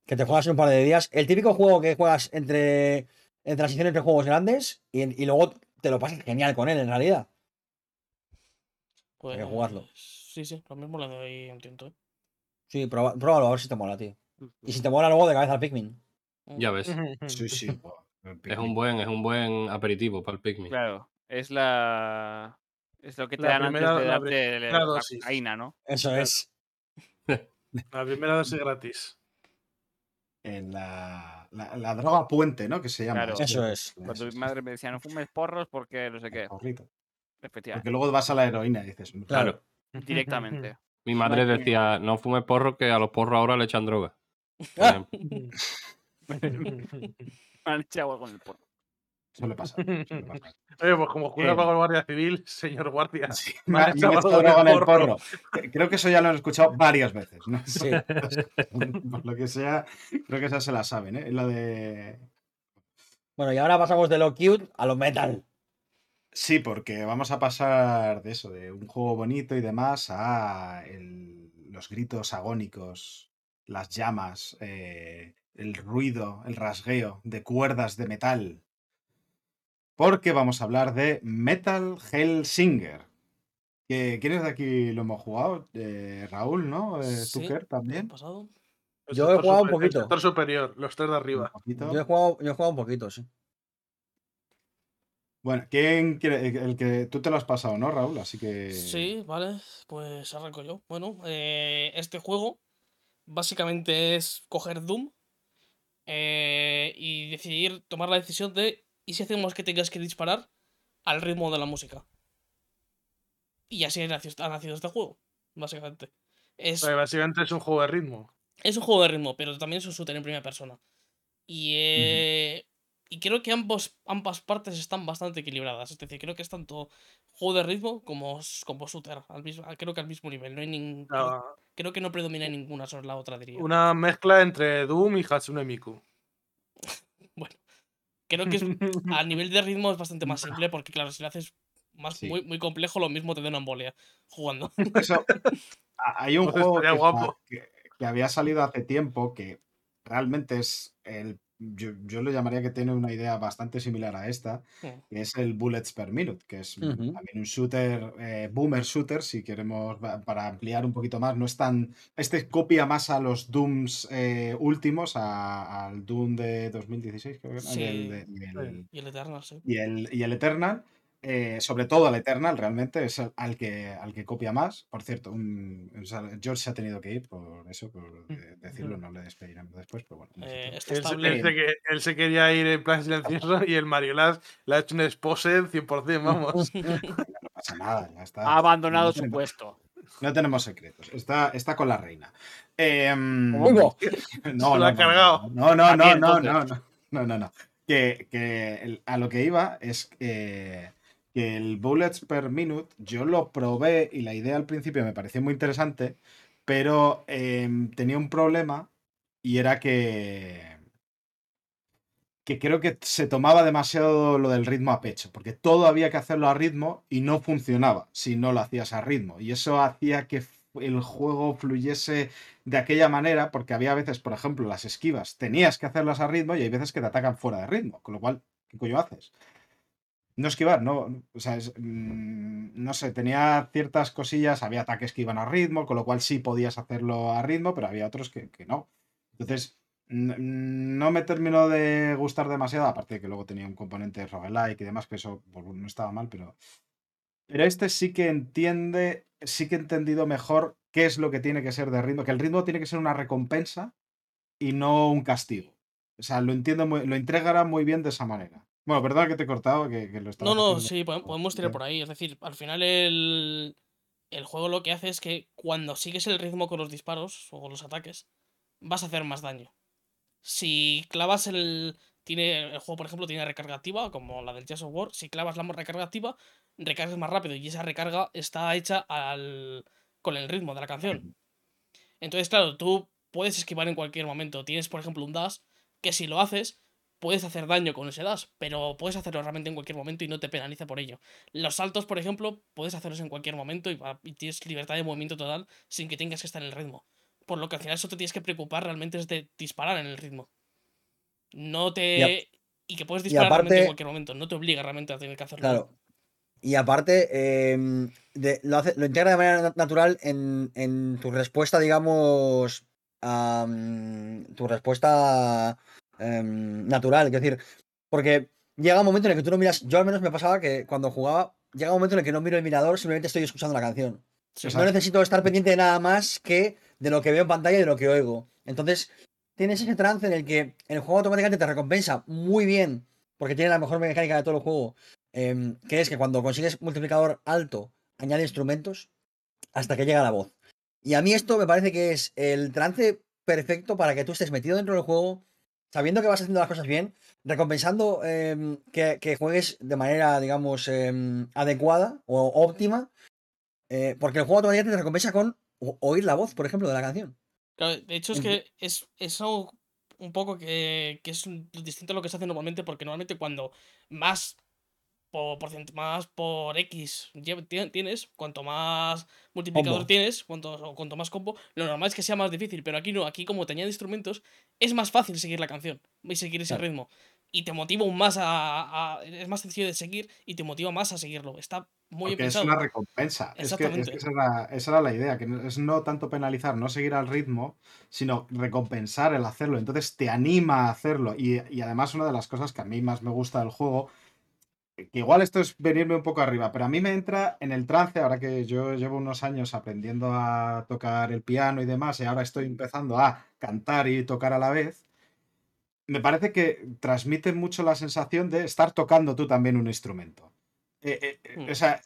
que te juegas en un par de días. El típico juego que juegas entre, entre transiciones entre juegos grandes y, y luego te lo pasas genial con él en realidad.
Pues,
que jugarlo.
Sí, sí, lo mismo le doy un tiento. ¿eh?
Sí, proba- pruébalo a ver si te mola, tío. Y si te mola luego de cabeza al Pikmin.
Ya ves.
sí, sí.
Es un buen, es un buen aperitivo para el Pikmin.
Claro, es la. Es lo que te
La
dan
primera-
antes de
la
darte la
dosis.
cocaína, ¿no?
Eso
Claro.
es.
La primera dosis gratis.
En la, la, la droga puente, ¿no? Que se llama.
Claro.
Eso es.
Cuando mi madre me decía, no fumes porros porque no sé qué.
porrito.
Efectivamente.
Porque luego vas a la heroína y dices,
Claro.
Directamente.
Mi madre decía, no fumes porro, que a los porros ahora le echan droga.
Me han echado algo en el porro.
Suele pasar. suele pasar.
Oye, pues como jura
Eh.
para el Guardia Civil, señor Guardia.
Sí,
Me
ha-
en el porro.
Creo que eso ya lo han escuchado varias veces. ¿no?
Sí.
Por lo que sea, creo que esa se la saben, ¿eh? La de.
Bueno, y ahora pasamos de lo cute a lo metal.
Sí, porque vamos a pasar de eso, de un juego bonito y demás, a el- los gritos agónicos, las llamas, eh, el ruido, el rasgueo de cuerdas de metal. Porque vamos a hablar de Metal Hellsinger. Que, ¿Quiénes de aquí lo hemos jugado? Eh, Raúl, ¿no? Eh,
Sí,
Tucker
¿qué
también.
ha pasado?
El
Yo he jugado un poquito.
El sector superior, los tres de arriba.
Yo he jugado, yo he jugado un poquito, sí.
Bueno, ¿quién quiere? El que tú te lo has pasado, ¿no, Raúl? Así que.
Sí, vale, pues arranco yo. Bueno, eh, este juego básicamente es coger Doom eh, y decidir, tomar la decisión de ¿y si hacemos que tengas que disparar al ritmo de la música? Y así ha nacido, ha nacido este juego, básicamente. Es,
O sea, básicamente es un juego de ritmo.
es un juego de ritmo, pero también es un shooter en primera persona. Y, eh, y creo que ambos, ambas partes están bastante equilibradas. Es decir, creo que es tanto juego de ritmo como, como shooter. Al mismo, creo que al mismo nivel. No hay creo,
Ah,
creo que no predomina ninguna sobre la otra, diría.
Una mezcla entre Doom y Hatsune Miku.
Creo que es, a nivel de ritmo es bastante más simple porque, claro, si lo haces más,
Sí.
muy, muy complejo, lo mismo te da una embolia jugando.
Eso, hay un juego que,
estaría guapo.
que- que había salido hace tiempo que realmente es el. Yo, yo lo llamaría que tiene una idea bastante similar a esta, que es el Bullets per Minute, que es
Ujú.
también un shooter, eh, boomer shooter, si queremos, para ampliar un poquito más. No es tan. Este copia más a los Dooms eh, últimos, a- al Doom de 2016, creo que el
Sí.
el-
Y el Eternal, sí.
y el, y el Eternal. Eh, sobre todo al Eternal, realmente es al, que, al que copia más. Por cierto, un- o sea, George se ha tenido que ir por eso, por eh, decirlo, no le despediremos después, pero bueno.
Eh,
Él, se-
estable.
él se, que- él se quería ir en plan silencioso y el Mariolas le ha hecho un expose 100%, vamos.
no pasa nada, ya está.
Ha abandonado
No
su
tenemos-
puesto.
No tenemos secretos. Está, está con la reina. Em, no,
Se lo
no,
ha
no,
cargado.
No, no, no, no, no, no, no, no, no. Que, que el- a lo que iba es eh, que el bullets per minute yo lo probé y la idea al principio me pareció muy interesante, pero em, tenía un problema y era que que creo que se tomaba demasiado lo del ritmo a pecho, porque todo había que hacerlo a ritmo y no funcionaba si no lo hacías a ritmo. Y eso hacía que el juego fluyese de aquella manera, porque había veces, por ejemplo, las esquivas, tenías que hacerlas a ritmo y hay veces que te atacan fuera de ritmo, con lo cual, ¿qué coño haces? No esquivar, no, o sea, es, mm, no sé, tenía ciertas cosillas, había ataques que iban a ritmo, con lo cual sí podías hacerlo a ritmo, pero había otros que, que no. Entonces, no me terminó de gustar demasiado, aparte de que luego tenía un componente roguelike y demás, que eso no estaba mal, pero... Pero este sí que entiende, sí que he entendido mejor qué es lo que tiene que ser de ritmo, que el ritmo tiene que ser una recompensa y no un castigo. O sea, lo entiendo, muy, lo integrará muy bien de esa manera. Bueno, perdona que te he cortado, que, que lo estaba
No, no, sí, podem- podemos tirar por ahí. Es decir, al final el, el juego lo que hace es que cuando sigues el ritmo con los disparos o con los ataques, vas a hacer más daño. Si clavas el. Tiene, el juego, por ejemplo, tiene recarga activa, como la del Jazz of War. Si clavas la recarga activa, recargas más rápido. Y esa recarga está hecha al, con el ritmo de la canción. Entonces, claro, tú puedes esquivar en cualquier momento. Tienes, por ejemplo, un dash que si lo haces, puedes hacer daño con ese dash, pero puedes hacerlo realmente en cualquier momento y no te penaliza por ello. Los saltos, por ejemplo, puedes hacerlos en cualquier momento y, tienes libertad de movimiento total sin que tengas que estar en el ritmo. Por lo que al final eso te tienes que preocupar realmente es de disparar en el ritmo. No te... Y, que puedes disparar realmente en cualquier momento, no te obliga realmente a tener que hacerlo.
Claro. Y aparte, em, de- lo, hace- lo integra de manera na- natural en, en tu respuesta, digamos, a, tu respuesta em, natural. Es decir, porque llega un momento en el que tú no miras, yo al menos me pasaba que cuando jugaba, llega un momento en el que no miro el mirador, simplemente estoy escuchando la canción. No necesito estar pendiente de nada más que de lo que veo en pantalla y de lo que oigo. Entonces, tienes ese trance en el que el juego automáticamente te recompensa muy bien, porque tiene la mejor mecánica de todo el juego, em, que es que cuando consigues multiplicador alto, añade instrumentos hasta que llega la voz. Y a mí esto me parece que es el trance perfecto para que tú estés metido dentro del juego, sabiendo que vas haciendo las cosas bien, recompensando em, que, que juegues de manera, digamos, em, adecuada o óptima, eh, porque el juego automáticamente te recompensa con oír la voz, por ejemplo, de la canción.
Claro, de hecho es que es, es algo un poco que, que es distinto a lo que se hace normalmente, porque normalmente cuando más por, porcent- más por X tienes, cuanto más multiplicador
Combo.
tienes, cuanto, o cuanto más combo, lo normal es que sea más difícil, pero aquí no, aquí como te añade instrumentos, es más fácil seguir la canción y seguir ese
Claro.
ritmo. Y te motiva aún más a, a- Es más sencillo de seguir y te motiva más a seguirlo. Está muy bien
es una recompensa. Es que, es que
Exactamente.
esa, era, esa era la idea, que es no tanto penalizar, no seguir al ritmo, sino recompensar el hacerlo. Entonces te anima a hacerlo. Y, y además una de las cosas que a mí más me gusta del juego, que igual esto es venirme un poco arriba, pero a mí me entra en el trance, ahora que yo llevo unos años aprendiendo a tocar el piano y demás, y ahora estoy empezando a cantar y tocar a la vez. Me parece que transmite mucho la sensación de estar tocando tú también un instrumento. Eh, eh, eh,
Hmm.
o sea,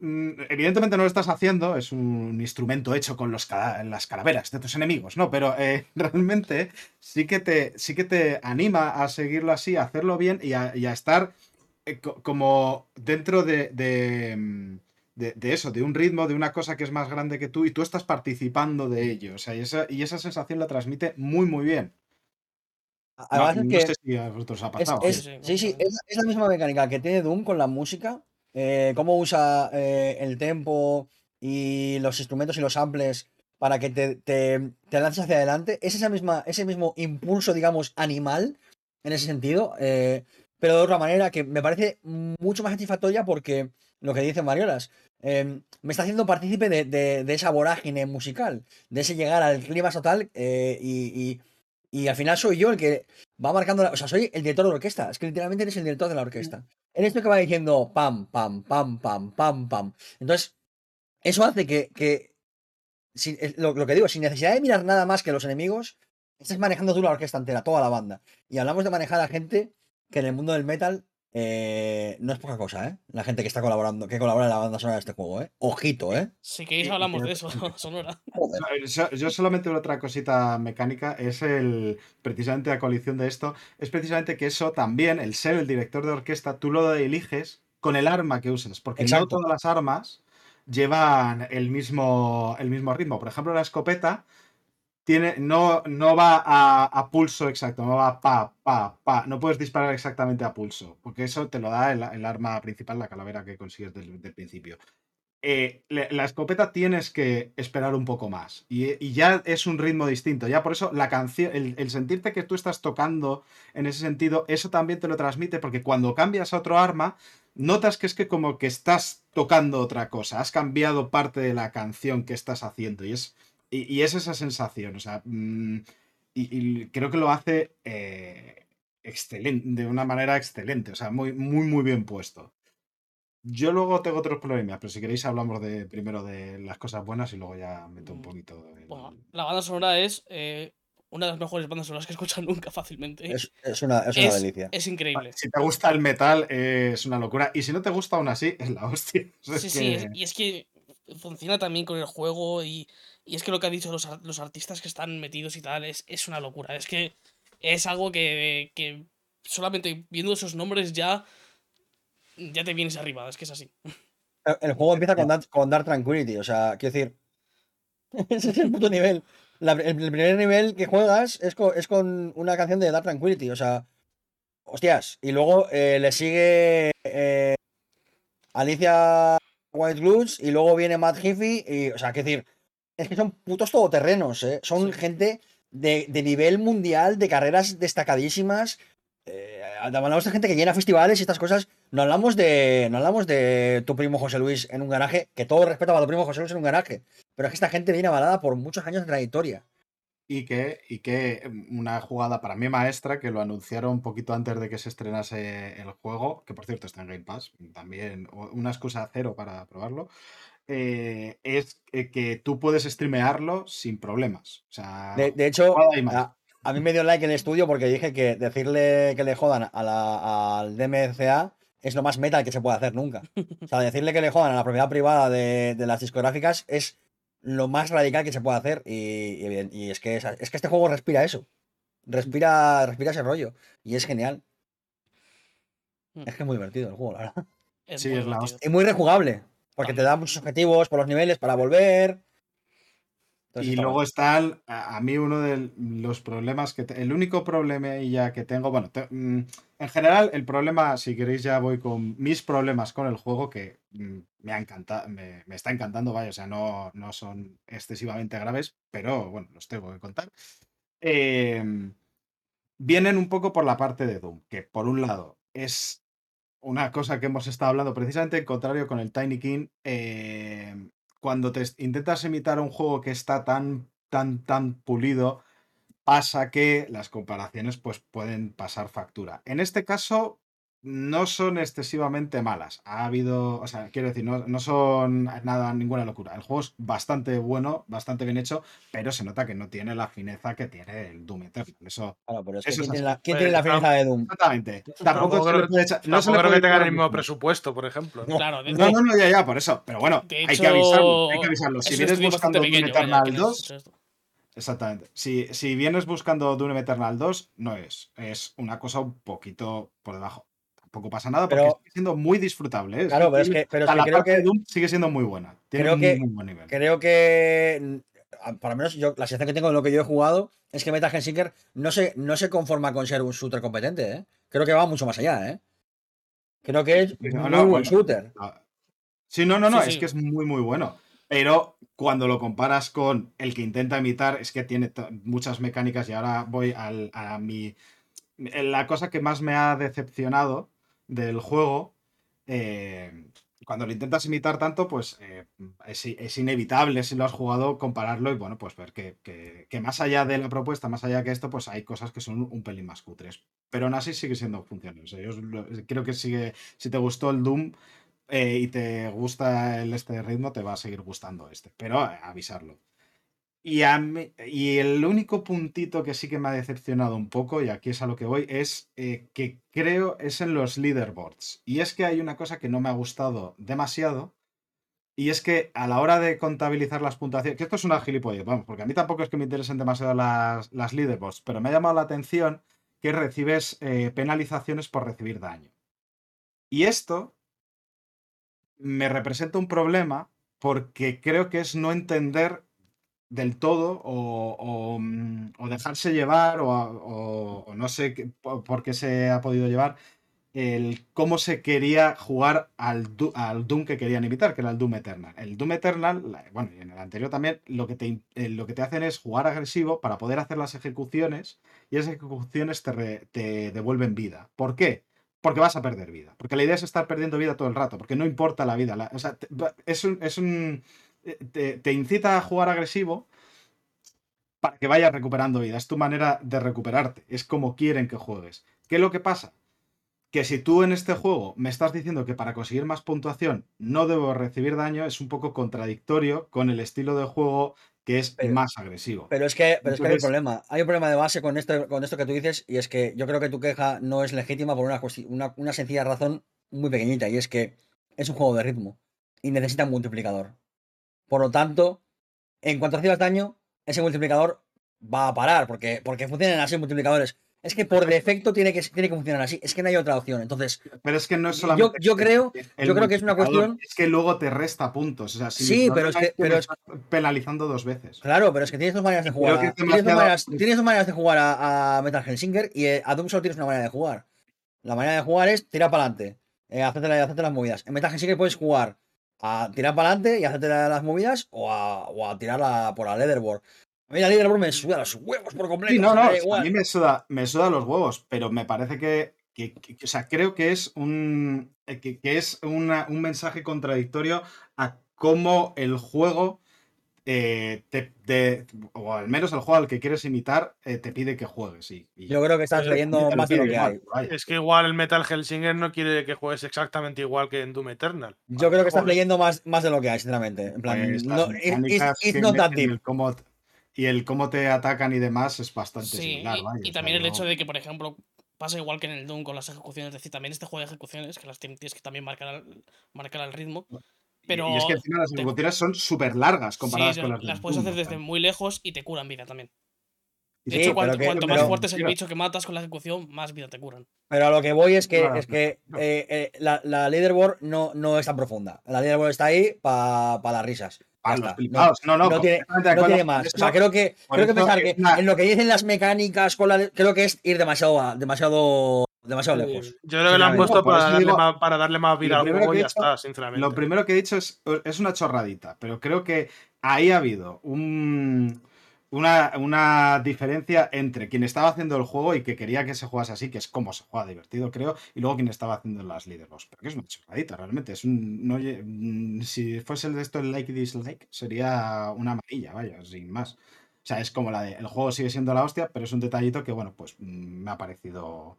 mm, evidentemente no lo estás haciendo, es un instrumento hecho con los las calaveras de tus enemigos, ¿no? Pero eh, realmente sí que, te, sí que te anima a seguirlo así, a hacerlo bien y a, y a estar como dentro de, de, mm, de- de eso, de un ritmo, de una cosa que es más grande que tú y tú estás participando de ello. O sea, y esa, y esa sensación la transmite muy, muy bien. No,
Además es
no
que
sé si a vosotros os ha
es,
pasado.
es-
sí,
sí, sí,
completamente.
es, es la misma mecánica que tiene Doom con la música, eh, cómo usa eh, el tempo y los instrumentos y los samples para que te, te, te lances hacia adelante. Es esa misma, ese mismo impulso, digamos, animal en ese sentido, eh, pero de otra manera que me parece mucho más satisfactoria porque lo que dice Mariolas, eh, me está haciendo partícipe de, de- de esa vorágine musical, de ese llegar al clima total eh, y, y- Y al final soy yo el que va marcando, la- o sea, soy el director de la orquesta. Es que literalmente eres el director de la orquesta. Eres tú que va diciendo pam, pam, pam, pam, pam, pam. Entonces, eso hace que, que sin- lo, lo que digo, sin necesidad de mirar nada más que los enemigos, estés manejando tú la orquesta entera, toda la banda. Y hablamos de manejar a gente que en el mundo del metal eh, no es poca cosa, ¿eh? La gente que está colaborando, que colabora en la banda sonora de este juego, ¿eh? Ojito, ¿eh?
Si queréis hablamos de eso, Sonora.
Joder.
Yo, yo solamente otra cosita mecánica es el precisamente la coalición de esto es precisamente que eso también el ser el director de orquesta tú lo eliges con el arma que uses porque no todas las armas llevan el mismo el mismo ritmo por ejemplo la escopeta no no va a, a pulso exacto no va pa pa pa no puedes disparar exactamente a pulso porque eso te lo da el, el arma principal la calavera que consigues del- principio eh, la escopeta tienes que esperar un poco más. Y, y ya es un ritmo distinto. Ya por eso la canción, el, el sentirte que tú estás tocando en ese sentido, eso también te lo transmite, porque cuando cambias a otro arma, notas que es que como que estás tocando otra cosa. Has cambiado parte de la canción que estás haciendo. Y es, y, y es esa sensación. O sea, mm, y, y creo que lo hace eh, excelente, de una manera excelente. O sea, muy, muy, muy bien puesto. Yo luego tengo otros problemas, pero si queréis hablamos de primero de las cosas buenas y luego ya meto un
Mm,
poquito.
Bueno, la banda sonora es eh, una de las mejores bandas sonoras que he escuchado nunca fácilmente.
Es, es una, es una
Es-
delicia.
Es increíble.
Si te gusta el metal, eh, es una locura. Y si no te gusta aún así, es la hostia. O sea,
Sí,
es
sí, y es que funciona también con el juego y, y es que lo que han dicho los, los artistas que están metidos y tal es, es una locura. Es que es algo que, que solamente viendo esos nombres ya, ya te vienes arriba, es que es así.
El, juego empieza con Dark, con Dark Tranquility, o sea, quiero decir. Ese es el puto nivel. La- el, el primer nivel que juegas es con, es con una canción de Dark Tranquility, o sea. Hostias. Y luego eh, le sigue eh, Alicia White Glutes y luego viene Matt Heafy. Y, o sea, quiero decir, es que son putos todoterrenos, ¿eh? Son
Sí.
gente de, de nivel mundial, de carreras destacadísimas. Eh, hablamos de gente que llena festivales y estas cosas. No hablamos de. No hablamos de tu primo José Luis en un garaje, que todo respeto a tu primo José Luis en un garaje. Pero es que esta gente viene avalada por muchos años de trayectoria.
Y que, y que mm, una jugada para mí maestra, que lo anunciaron un poquito antes de que se estrenase el juego, que por cierto está en Game Pass, también una excusa cero para probarlo, eh, es que, que tú puedes streamearlo sin problemas. O sea,
De, de hecho, a, a mí me dio like en el estudio porque dije que decirle que le jodan a la- al DMCA es lo más metal que se puede hacer nunca. O sea, decirle que le jodan a la propiedad privada de, de las discográficas es lo más radical que se puede hacer. Y, y bien, y es, que, es, es que este juego respira eso. Respira, respira ese rollo. Y es genial.
Mm.
Es que es muy divertido el juego, la verdad.
Es
Sí,
muy
es la.
Y muy rejugable. Porque te da muchos objetivos por los niveles para volver. Entonces
Y
está
luego
guay.
están, a, a mí uno de los problemas que, te- el único problema ya que tengo, bueno, te- mm, en general el problema, si queréis ya voy con mis problemas con el juego, que mm, me ha encantado, me, me está encantando, vaya, o sea, no, no son excesivamente graves, pero bueno, los tengo que contar. Em, vienen un poco por la parte de Doom, que por un lado es una cosa que hemos estado hablando, precisamente en contrario con el Tiny King, eh, cuando te intentas imitar un juego que está tan, tan, tan pulido, pasa que las comparaciones pues pueden pasar factura. En este caso no son excesivamente malas. Ha habido, o sea, quiero decir, no, no son nada, ninguna locura. El juego es bastante bueno, bastante bien hecho, pero se nota que no tiene la fineza que tiene el Doom Eternal. Eso,
Claro, pero es que
eso
¿quién
es
tiene la, quién
Oye,
tiene la
tam-
fineza de Doom?
exactamente.
Tampoco
Tampoco se le
creo-
puede echar- no se
Tampoco
le puede
que tengan
echar
el mismo presupuesto, por ejemplo.
Claro, de,
No, no, no, ya, ya, por eso. Pero bueno, hay
hecho,
que avisarlo, hay que avisarlo. Si vienes buscando Doom
vaya,
Eternal
quienes
2,
hecho esto.
Exactamente. Si, si vienes buscando Doom Eternal 2, no es. Es una cosa un poquito por debajo. Tampoco pasa nada porque
Pero-
sigue siendo muy disfrutable. ¿eh?
Claro, pero es que, pero
o
es
sea,
que
la
creo
parte de
que,
Doom sigue siendo muy buena. Tiene
creo
un
que-
muy buen nivel.
creo que, mm, para menos yo, la sensación que tengo de lo que yo he jugado es que Metal Hellsinger no se, no se conforma con ser un shooter competente, ¿eh? Creo que va mucho más allá, ¿eh? Creo que es
No,
muy
no,
buen
bueno.
shooter.
Ah, Sí, no, no, no,
Sí,
es
sí.
que es muy, muy bueno. Pero cuando lo comparas con el que intenta imitar, es que tiene muchas mecánicas y ahora voy al, a mi... La cosa que más me ha decepcionado del juego, eh, cuando lo intentas imitar tanto, pues eh, es, inevitable si lo has jugado compararlo y bueno, pues ver que, que- más allá de la propuesta, más allá que esto, pues hay cosas que son un pelín más cutres. Pero aún así sigue siendo funcional. O sea, yo creo que sigue, si te gustó el Doom eh, y te gusta este ritmo, te va a seguir gustando este. Pero eh, avisarlo. Y, el único puntito que sí que me ha decepcionado un poco, y aquí es a lo que voy, es eh, que creo es en los leaderboards. Y es que hay una cosa que no me ha gustado demasiado, y es que a la hora de contabilizar las puntuaciones, que esto es una gilipollez, vamos, porque a mí tampoco es que me interesen demasiado las, las leaderboards, pero me ha llamado la atención que recibes eh, penalizaciones por recibir daño. Y esto me representa un problema porque creo que es no entender del todo o, o, mm, dejarse llevar o, o- no sé qué- po- por qué se ha podido llevar el cómo se quería jugar al, al Doom que querían imitar, que era el Doom Eternal. El Doom Eternal, bueno, y en el anterior también, lo que, te, eh, lo que te hacen es jugar agresivo para poder hacer las ejecuciones y esas ejecuciones te, te devuelven vida. ¿Por qué? Porque vas a perder vida. Porque la idea es estar perdiendo vida todo el rato, porque no importa la vida. la- es un... Es un te, te incita a jugar agresivo para que vayas recuperando vida. Es tu manera de recuperarte. Es como quieren que juegues. ¿Qué es lo que pasa? Que si tú en este juego me estás diciendo que para conseguir más puntuación no debo recibir daño, es un poco contradictorio con el estilo de juego que es
Pero-
más agresivo.
Pero es que, pero es que hay un problema. Hay un problema de base con esto, con esto que tú dices, y es que yo creo que tu queja no es legítima por una, una, una sencilla razón muy pequeñita, y es que es un juego de ritmo y necesita un multiplicador. Por lo tanto, en cuanto recibas daño, ese multiplicador va a parar, porque, porque funcionan así multiplicadores. Es que por defecto tiene que, tiene que funcionar así, es que no hay otra opción. Entonces,
Pero es que no es
Yo-
solamente.
yo creo-
el
yo creo que es una cuestión-
Es que luego te resta puntos. O sea, si mi
Sí, pero es que- pero es-
penalizando dos veces.
Claro, pero es que tienes dos maneras de
Creo
jugar. a- tienes, dos maneras, tienes dos maneras de jugar a, a Metal Hellsinger y eh, a Doom solo tienes una manera de jugar. La manera de jugar es tirar para adelante, eh, hacerte, la- hacerte las movidas. En Metal Hellsinger puedes jugar a tirar para adelante y hacerte la- las movidas o a, o a tirar la- por la leaderboard. A mí la leaderboard me suda los huevos por completo.
Sí, no, no, a mí me suda, me suda los huevos, pero me parece que, que- que- o sea, creo que es un, eh, que, que es una- un mensaje contradictorio a cómo el juego, eh, te, te- o al menos el juego al que quieres imitar, eh, te pide que juegues. Y, y-
Yo creo que estás leyendo más de lo que
igual,
hay.
vaya.
Es que igual el Metal Hellsinger no quiere que juegues exactamente igual que en Doom Eternal.
Yo creo que estás
Joder.
leyendo más, más de lo que hay, sinceramente. En plan,
Pues
no, it's, not that deep.
el cómo t- y el cómo te atacan y demás es bastante
Sí,
similar.
y,
vaya,
también el
no-
hecho de que, por ejemplo, pasa igual que en el Doom con las ejecuciones, es decir, también este juego de ejecuciones, que las tien- tienes que también marcar al, marcar al ritmo. Pero
y es que encima las
te-
ejecuciones son súper largas comparadas
sí,
con las
las puedes hacer desde muy lejos y te curan vida también. De
sí,
hecho, cuanto,
que-
cuanto más
pero-
fuerte es el bicho que matas con la ejecución, más vida te curan.
Pero a lo que voy es que, es que
no.
eh, eh, la, la leaderboard no, no es tan profunda. La leaderboard está ahí para las risas.
Los flipados. No, no,
no tiene, no tiene más. O sea, creo que, creo que pensar
es
que
una-
en lo que dicen las mecánicas, con la, creo que es ir demasiado, a- demasiado, demasiado lejos.
Yo creo que lo han puesto para darle,
digo-
más, para darle más vida al juego y
he
ya
hecho-
está, sinceramente.
Lo primero que he dicho es, es una chorradita, pero creo que ahí ha habido un, una, una diferencia entre quien estaba haciendo el juego y que quería que se jugase así, que es como se juega divertido, creo, y luego quien estaba haciendo las leaderboards. Pero que es una chorradita, realmente. Es un, no lle- mm, si fuese el de esto el like y dislike, sería una amarilla, vaya, sin más. O sea, es como la de el juego sigue siendo la hostia, pero es un detallito que, bueno, pues mm, me ha parecido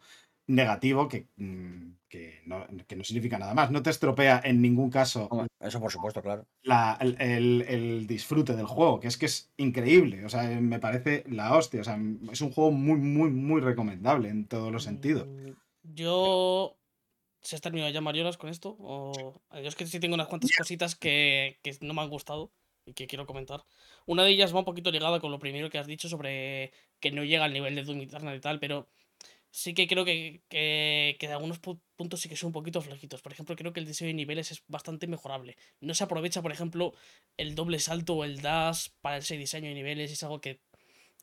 negativo, que, mm, que, no, que no significa nada más. No te estropea en ningún caso
Eso por supuesto, claro.
la- el, el- el disfrute del juego, que es que es increíble. O sea, me parece la hostia. O sea, es un juego muy, muy, muy recomendable en todos los sentidos.
Mm, Yo. ¿Se has terminado ya, Mariolas, con esto? O... Yo es que sí tengo unas cuantas cositas que, que no me han gustado y que quiero comentar. Una de ellas va un poquito ligada con lo primero que has dicho sobre que no llega al nivel de Doom Eternal y tal, pero sí que creo que, que, que de algunos pu- puntos sí que son un poquito flojitos. Por ejemplo, creo que el diseño de niveles es bastante mejorable. No se aprovecha, por ejemplo, el doble salto o el dash para ese diseño de niveles. y Es algo que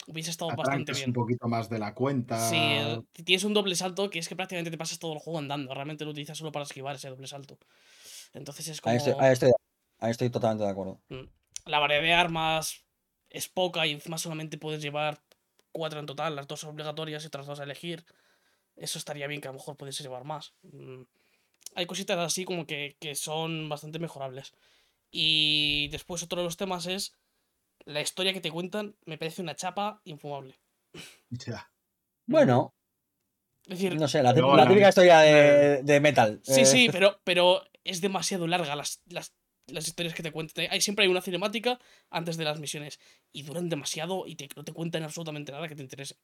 hubiese estado bastante bien.
un poquito más de la cuenta.
Sí, eh, tienes un doble salto que es que prácticamente te pasas todo el juego andando. Realmente lo utilizas solo para esquivar ese doble salto. Entonces es como.
Ahí estoy, ahí estoy, ahí estoy totalmente de acuerdo.
La variedad de armas es poca y encima solamente puedes llevar cuatro en total, las dos obligatorias y otras dos a elegir. Eso estaría bien que a lo mejor puedes llevar más. Mm, hay cositas así como que, que son bastante mejorables. Y después otro de los temas es la historia que te cuentan me parece una chapa infumable.
Ya.
Bueno,
Es decir,
no sé, la, típica historia de, de metal.
sí,
Eh,
sí, pero, pero es demasiado larga las, las, las historias que te cuentan. Hay, siempre hay una cinemática antes de las misiones y duran demasiado y te, no te cuentan absolutamente nada que te interese.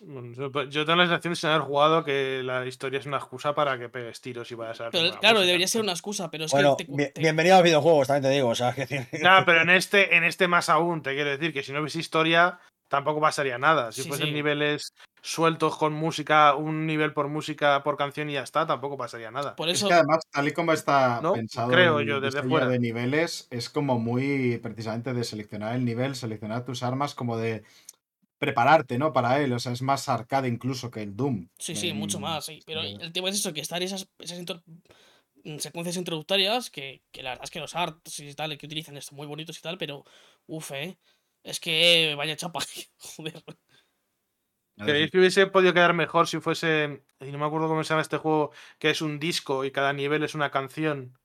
Bueno, yo, tengo la sensación sin haber jugado que la historia es una excusa para que pegues tiros y vayas a.
Pero, claro,
música.
debería ser una excusa, pero es
Bueno,
que te,
bien-
te-
bienvenido a los videojuegos, también te digo. O sea, que
Ya, pero en este, en este más aún, te quiero decir que si no hubiese historia, tampoco pasaría nada. Si
Sí,
fuesen
sí.
niveles sueltos con música, un nivel por música, por canción y ya está, tampoco pasaría nada.
por
Es
eso
que además, tal y como está
No,
pensado
creo
el
yo, desde fuera.
de niveles, es como muy precisamente de seleccionar el nivel, seleccionar tus armas, como de prepararte, ¿no? Para él. O sea, es más arcade incluso que el Doom.
Sí, sí, mucho
En-
más, sí. Pero el tema es eso, que están esas, esas intro- mm, secuencias introductorias que, que la verdad es que los arts y tal que utilizan están muy bonitos y tal, pero uff, eh. Es que vaya chapa, joder.
¿Creéis que hubiese podido quedar mejor si fuese. y no me acuerdo cómo se llama este juego, que es un disco y cada nivel es una canción?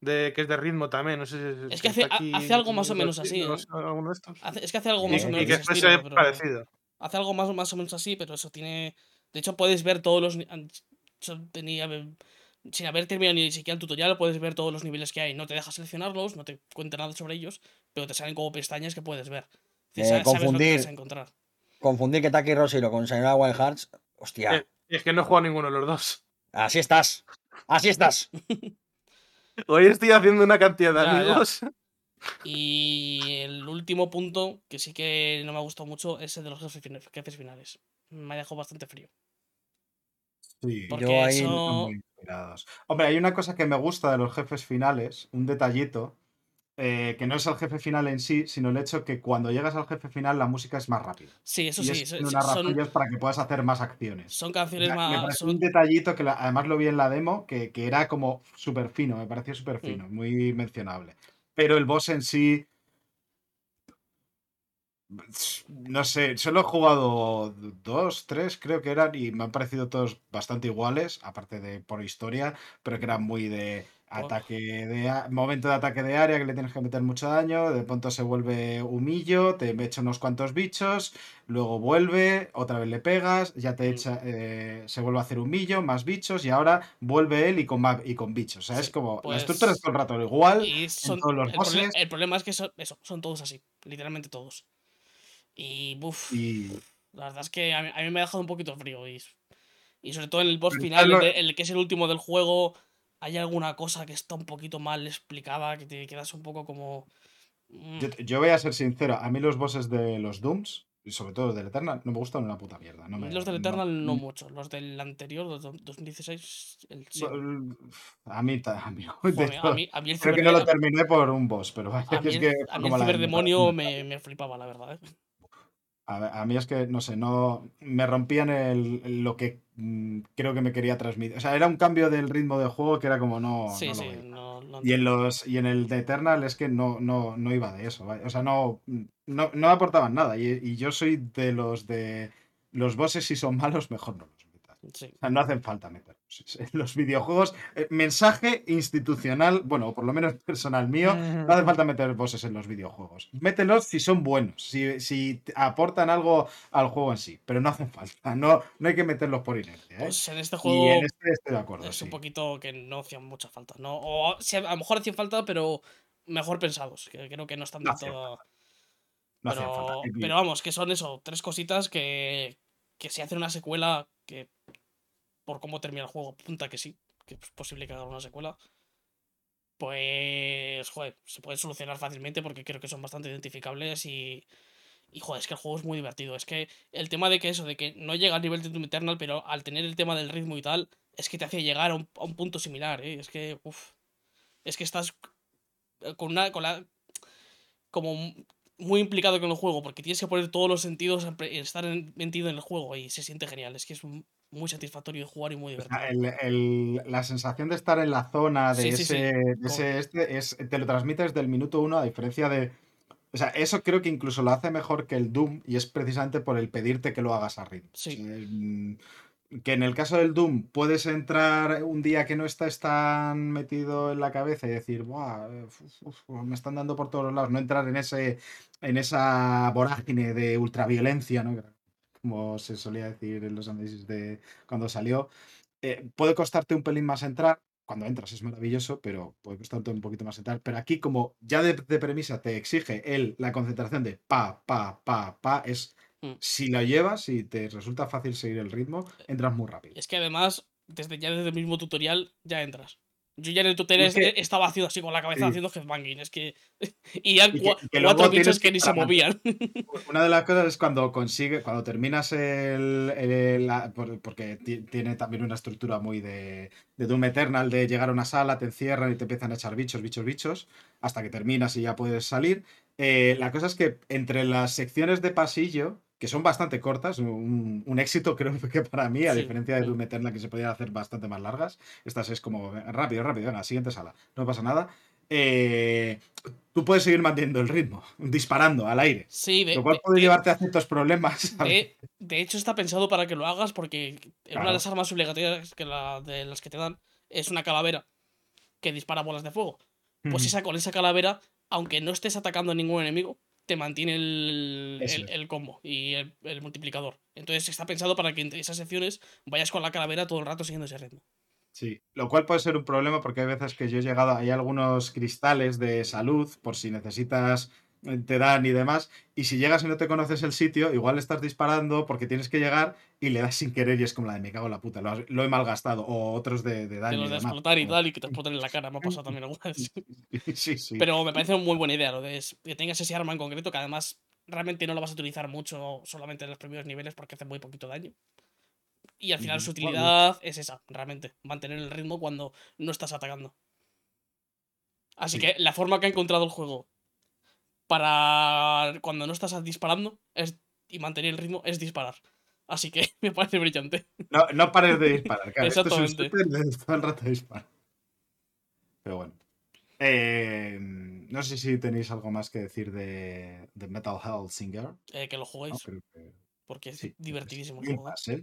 De, que es de ritmo también, no sé si
Es que hace-
aquí,
hace algo más o
no
menos así,
no
¿eh?
sé, alguno de estos.
Hace- es que hace algo
Y-
más o menos
Y que
estilo, pero
parecido.
hace algo más, más o menos así, pero eso tiene. De hecho, puedes ver todos los. tenía- sin haber terminado ni siquiera el tutorial, puedes ver todos los niveles que hay. No te deja seleccionarlos, no te cuenta nada sobre ellos, pero te salen como pestañas que puedes ver.
Eh,
sabes lo que
confundir.
vas a encontrar.
Confundir Kentucky Road Zero con Sayonara Wild Hearts. Hostia,
Eh, es que no he jugado ninguno de los dos.
así estás. Así estás.
Hoy estoy haciendo una cantidad de
Ya, ya.
amigos.
Y el último punto, que sí que no me ha gustado mucho, es el de los jefes fina- jefes finales. Me ha dejado bastante frío.
Sí,
Porque
Yo ahí
muy. Hombre, hay una cosa que me gusta de los jefes finales, un detallito, eh, que no es el jefe final en sí, sino el hecho que cuando llegas al jefe final la música es más rápida.
Sí, eso
y
sí.
es
so-
tiene
sí,
unas
son,
para que puedas hacer más acciones.
son canciones
me
más.
pareció
son-
un detallito que la- además lo vi en la demo, que, que era como súper fino, me pareció súper
Mm.
fino, muy mencionable. Pero el boss en sí. No sé, solo he jugado dos, tres, creo que eran, y me han parecido todos bastante iguales, aparte de por historia, pero que eran muy de ataque de momento de ataque de área que le tienes que meter mucho daño, de pronto se vuelve humillo, te echa unos cuantos bichos, luego vuelve, otra vez le pegas, ya te
Mm.
echa, eh, se vuelve a hacer humillo, más bichos, y ahora vuelve él y con, más, y con bichos. O sea, es
Sí,
como,
pues-
la estructura es todo el rato igual,
Y son,
todos los
el, problema es que son, eso, son todos así, literalmente todos. Y, buf,
y
la verdad es que a mí, a mí me ha dejado un poquito frío. Y, y sobre todo en el boss final, el que es el último del juego, hay alguna cosa que está un poquito mal explicada, que te quedas un poco como... mm,
yo, yo voy a ser sincero, a mí los bosses de los Dooms, y sobre todo del Eternal, no me gustan una puta mierda. No me,
los del Eternal no,
mm,
mucho, los del anterior, los de 2016, el sí.
A mí, a mí, de
Joder,
hecho,
a mí, a mí el
creo que no lo terminé por un boss, pero vaya,
a mí
es que
a mí el ciberdemonio me, me flipaba, la verdad. ¿eh?
A, mí es que, no sé, no me rompían el, lo que creo que me quería transmitir. O sea, era un cambio del ritmo del juego que era como no.
sí,
no lo
sí,
veía.
no, no
Y en los y en el de Eternal es que no, no, no iba de eso. O sea, no, no, no aportaban nada. Y, y yo soy de los de los bosses, si son malos, mejor no los metas.
Sí.
O sea, no hacen falta meterlos. En los videojuegos, eh, mensaje institucional, bueno, o por lo menos personal mío, no hace falta meter bosses en los videojuegos. Mételos si son buenos, si, si aportan algo al juego en sí, pero no hacen falta. No, no hay que meterlos por inercia. ¿eh?
Pues en este
y
juego
en este estoy de acuerdo.
es
sí.
un poquito que no hacían mucha falta, ¿no? O a lo mejor hacían falta, pero mejor pensados, que creo que no están
No
del todo...
No
pero,
falta.
Pero vamos, que son eso, tres cositas que, que si hacen una secuela, que por cómo termina el juego, apunta que sí, que es posible que haga una secuela, pues, joder, se puede solucionar fácilmente porque creo que son bastante identificables y, y, joder, es que el juego es muy divertido. Es que el tema de que eso, de que no llega al nivel de Doom Eternal, pero al tener el tema del ritmo y tal, es que te hace llegar a un, un punto similar, ¿eh? Es que, uff, es que estás con una, con la, como muy implicado con el juego, porque tienes que poner todos los sentidos, en estar en- metido en el juego y se siente genial. Es que es m- muy satisfactorio de jugar y muy divertido.
el- el- la sensación de estar en la zona de
Sí, sí, sí.
ese, de ese este es, te lo transmite desde el minuto uno, a diferencia de. O sea, eso creo que incluso lo hace mejor que el Doom, y es precisamente por el pedirte que lo hagas a ritmo.
Sí.
Que en el caso del Doom puedes entrar un día que no estás tan metido en la cabeza y decir, Buah, uf, uf, me están dando por todos lados, no entrar en ese en esa vorágine de ultraviolencia, ¿no? Como se solía decir en los análisis de cuando salió. Eh, puede costarte un pelín más entrar, cuando entras es maravilloso, pero puede costarte un poquito más entrar. Pero aquí, como ya de, de premisa te exige él la concentración de pa, pa, pa, pa, es
Mm.
si lo llevas y te resulta fácil seguir el ritmo, entras muy rápido.
Es que además, desde ya desde el mismo tutorial, ya entras. Yo ya en el tutorial
Es que-
estaba haciendo así con la cabeza
Sí.
haciendo headbanging. Es que. y ya
luego
cuatro bichos que
que
ni se movían.
Una de las cosas es cuando consigue, cuando terminas el, el- la- porque ti- tiene también una estructura muy de, de Doom Eternal, de llegar a una sala, te encierran y te empiezan a echar bichos, bichos, bichos, hasta que terminas y ya puedes salir. Eh, la cosa es que entre las secciones de pasillo, que son bastante cortas, un, un éxito creo que para mí, a
Sí,
diferencia de. Doom Eternal que se podían hacer bastante más largas, estas es como rápido, rápido, venga, siguiente sala, no pasa nada. Eh, tú puedes seguir manteniendo el ritmo, disparando al aire.
Sí, de,
Lo cual
de-
puede
de-
llevarte a ciertos problemas.
de- hecho está pensado para que lo hagas porque una de las armas obligatorias que la, de las que te dan es una calavera que dispara bolas de fuego. Pues esa, con esa calavera, aunque no estés atacando a ningún enemigo, te mantiene el, el- combo y el, el multiplicador. Entonces está pensado para que entre esas secciones vayas con la calavera todo el rato siguiendo ese ritmo.
Sí, lo cual puede ser un problema porque hay veces que yo he llegado, hay algunos cristales de salud por si necesitas, te dan y demás, y si llegas y no te conoces el sitio, igual estás disparando porque tienes que llegar y le das sin querer y es como la de me cago en la puta, lo, has- lo he malgastado, o otros de, de
De
daño.
los
y
de explotar y tal, y que te exploten en la cara. Me ha pasado también alguna vez.
Sí, sí.
Pero me parece muy buena idea lo de que tengas ese arma en concreto, que además realmente no lo vas a utilizar mucho solamente en los primeros niveles porque hace muy poquito daño. Y al final su utilidad es esa, realmente, mantener el ritmo cuando no estás atacando. Así
Sí.
que la forma que ha encontrado el juego para cuando no estás disparando es, y mantener el ritmo es disparar. Así que me parece brillante.
No, no pares de disparar, claro. Esto es un
Exactamente.
todo el rato disparar. Pero bueno. Eh, no sé si tenéis algo más que decir de, de Metal Hellsinger.
Eh, que lo juguéis,
que
porque es
sí,
divertidísimo el
Game
juego.
¿eh?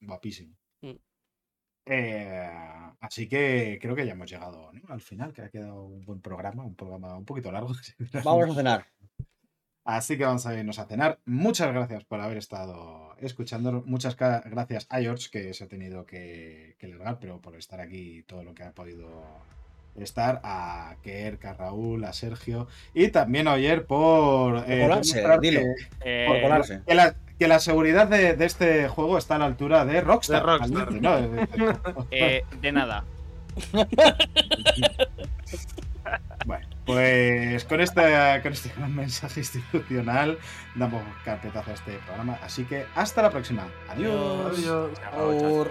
Guapísimo.
Mm.
Eh, así que creo que ya hemos llegado ¿no? al final, que ha quedado un buen programa, un programa un poquito largo.
Vamos a cenar.
Así que vamos a irnos a cenar. Muchas gracias por haber estado escuchando. Muchas gracias a George, que se ha tenido que, que largar, pero por estar aquí todo lo que ha podido estar. A Kerk, a Raúl, a Sergio. Y también a Oyer por, eh,
colarse, dilo.
que-
Eh,
Por colarse.
que la, que la seguridad de, de este juego está a la altura de Rockstar.
De Rockstar.
¿no?
eh, de nada.
Bueno, pues con este, con este gran mensaje institucional damos carpetazo a este programa. Así que hasta la próxima. Adiós.
Adiós.
Por-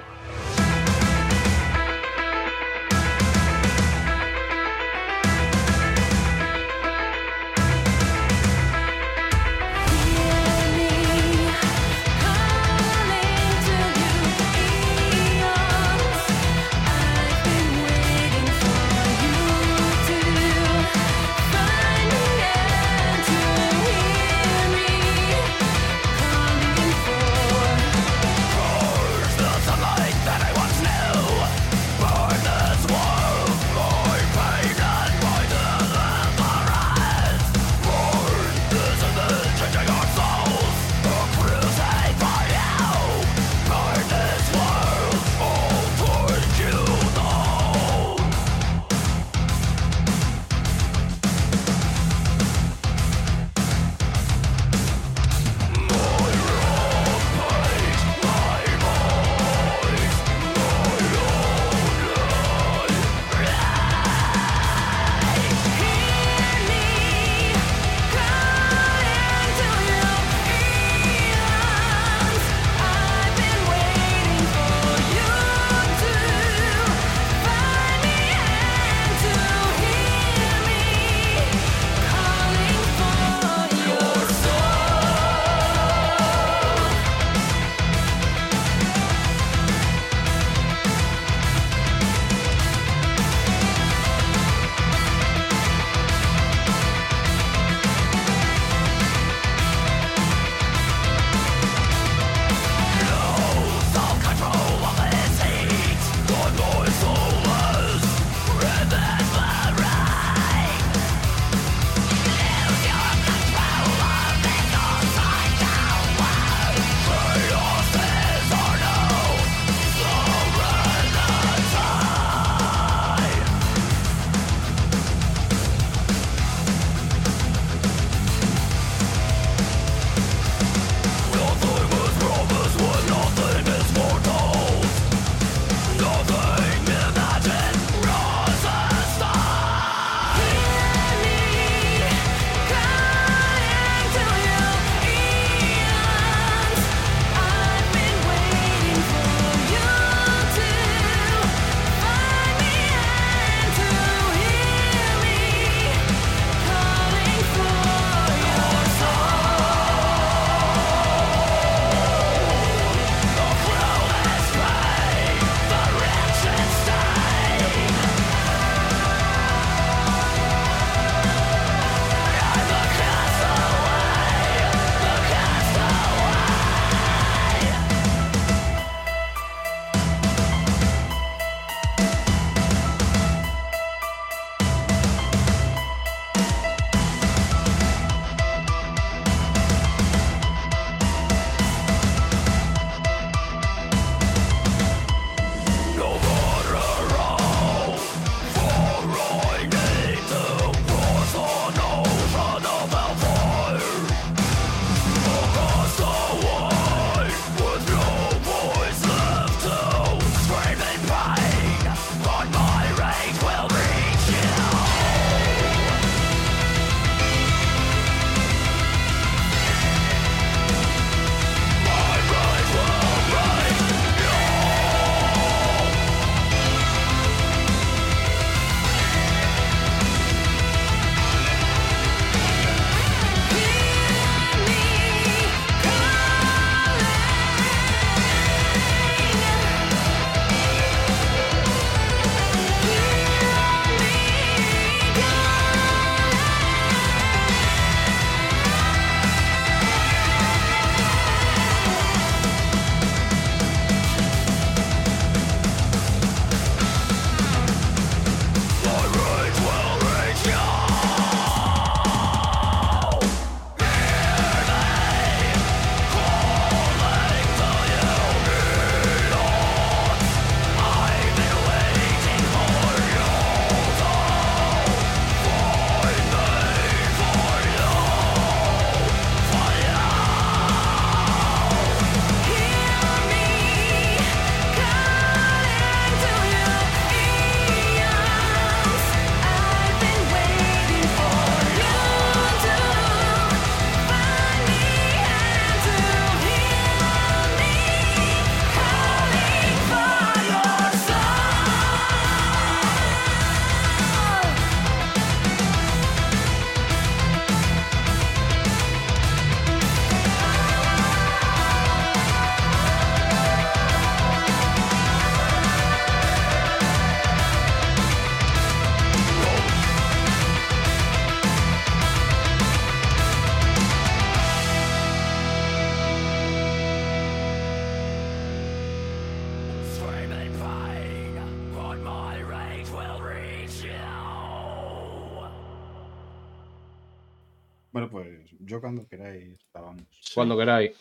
Cuando queráis.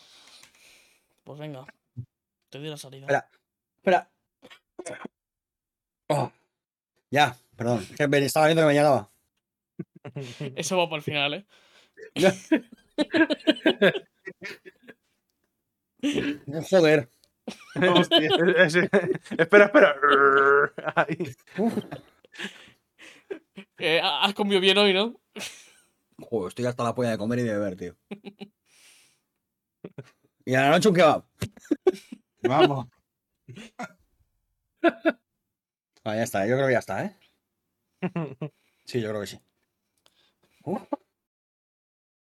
Pues venga. Te doy la salida.
Espera. Espera. Oh. Ya, perdón. que Estaba viendo que me llegaba.
Eso va para el final, ¿eh?
Joder.
Hostia.
Ese- espera, espera. Ahí.
Eh, has comido bien hoy, ¿no?
Joder, estoy hasta la polla de comer y de beber, tío. Y a la noche un kebab.
Vamos.
Ah, ya está, yo creo que ya está, ¿eh? Sí, yo creo que sí. Uh.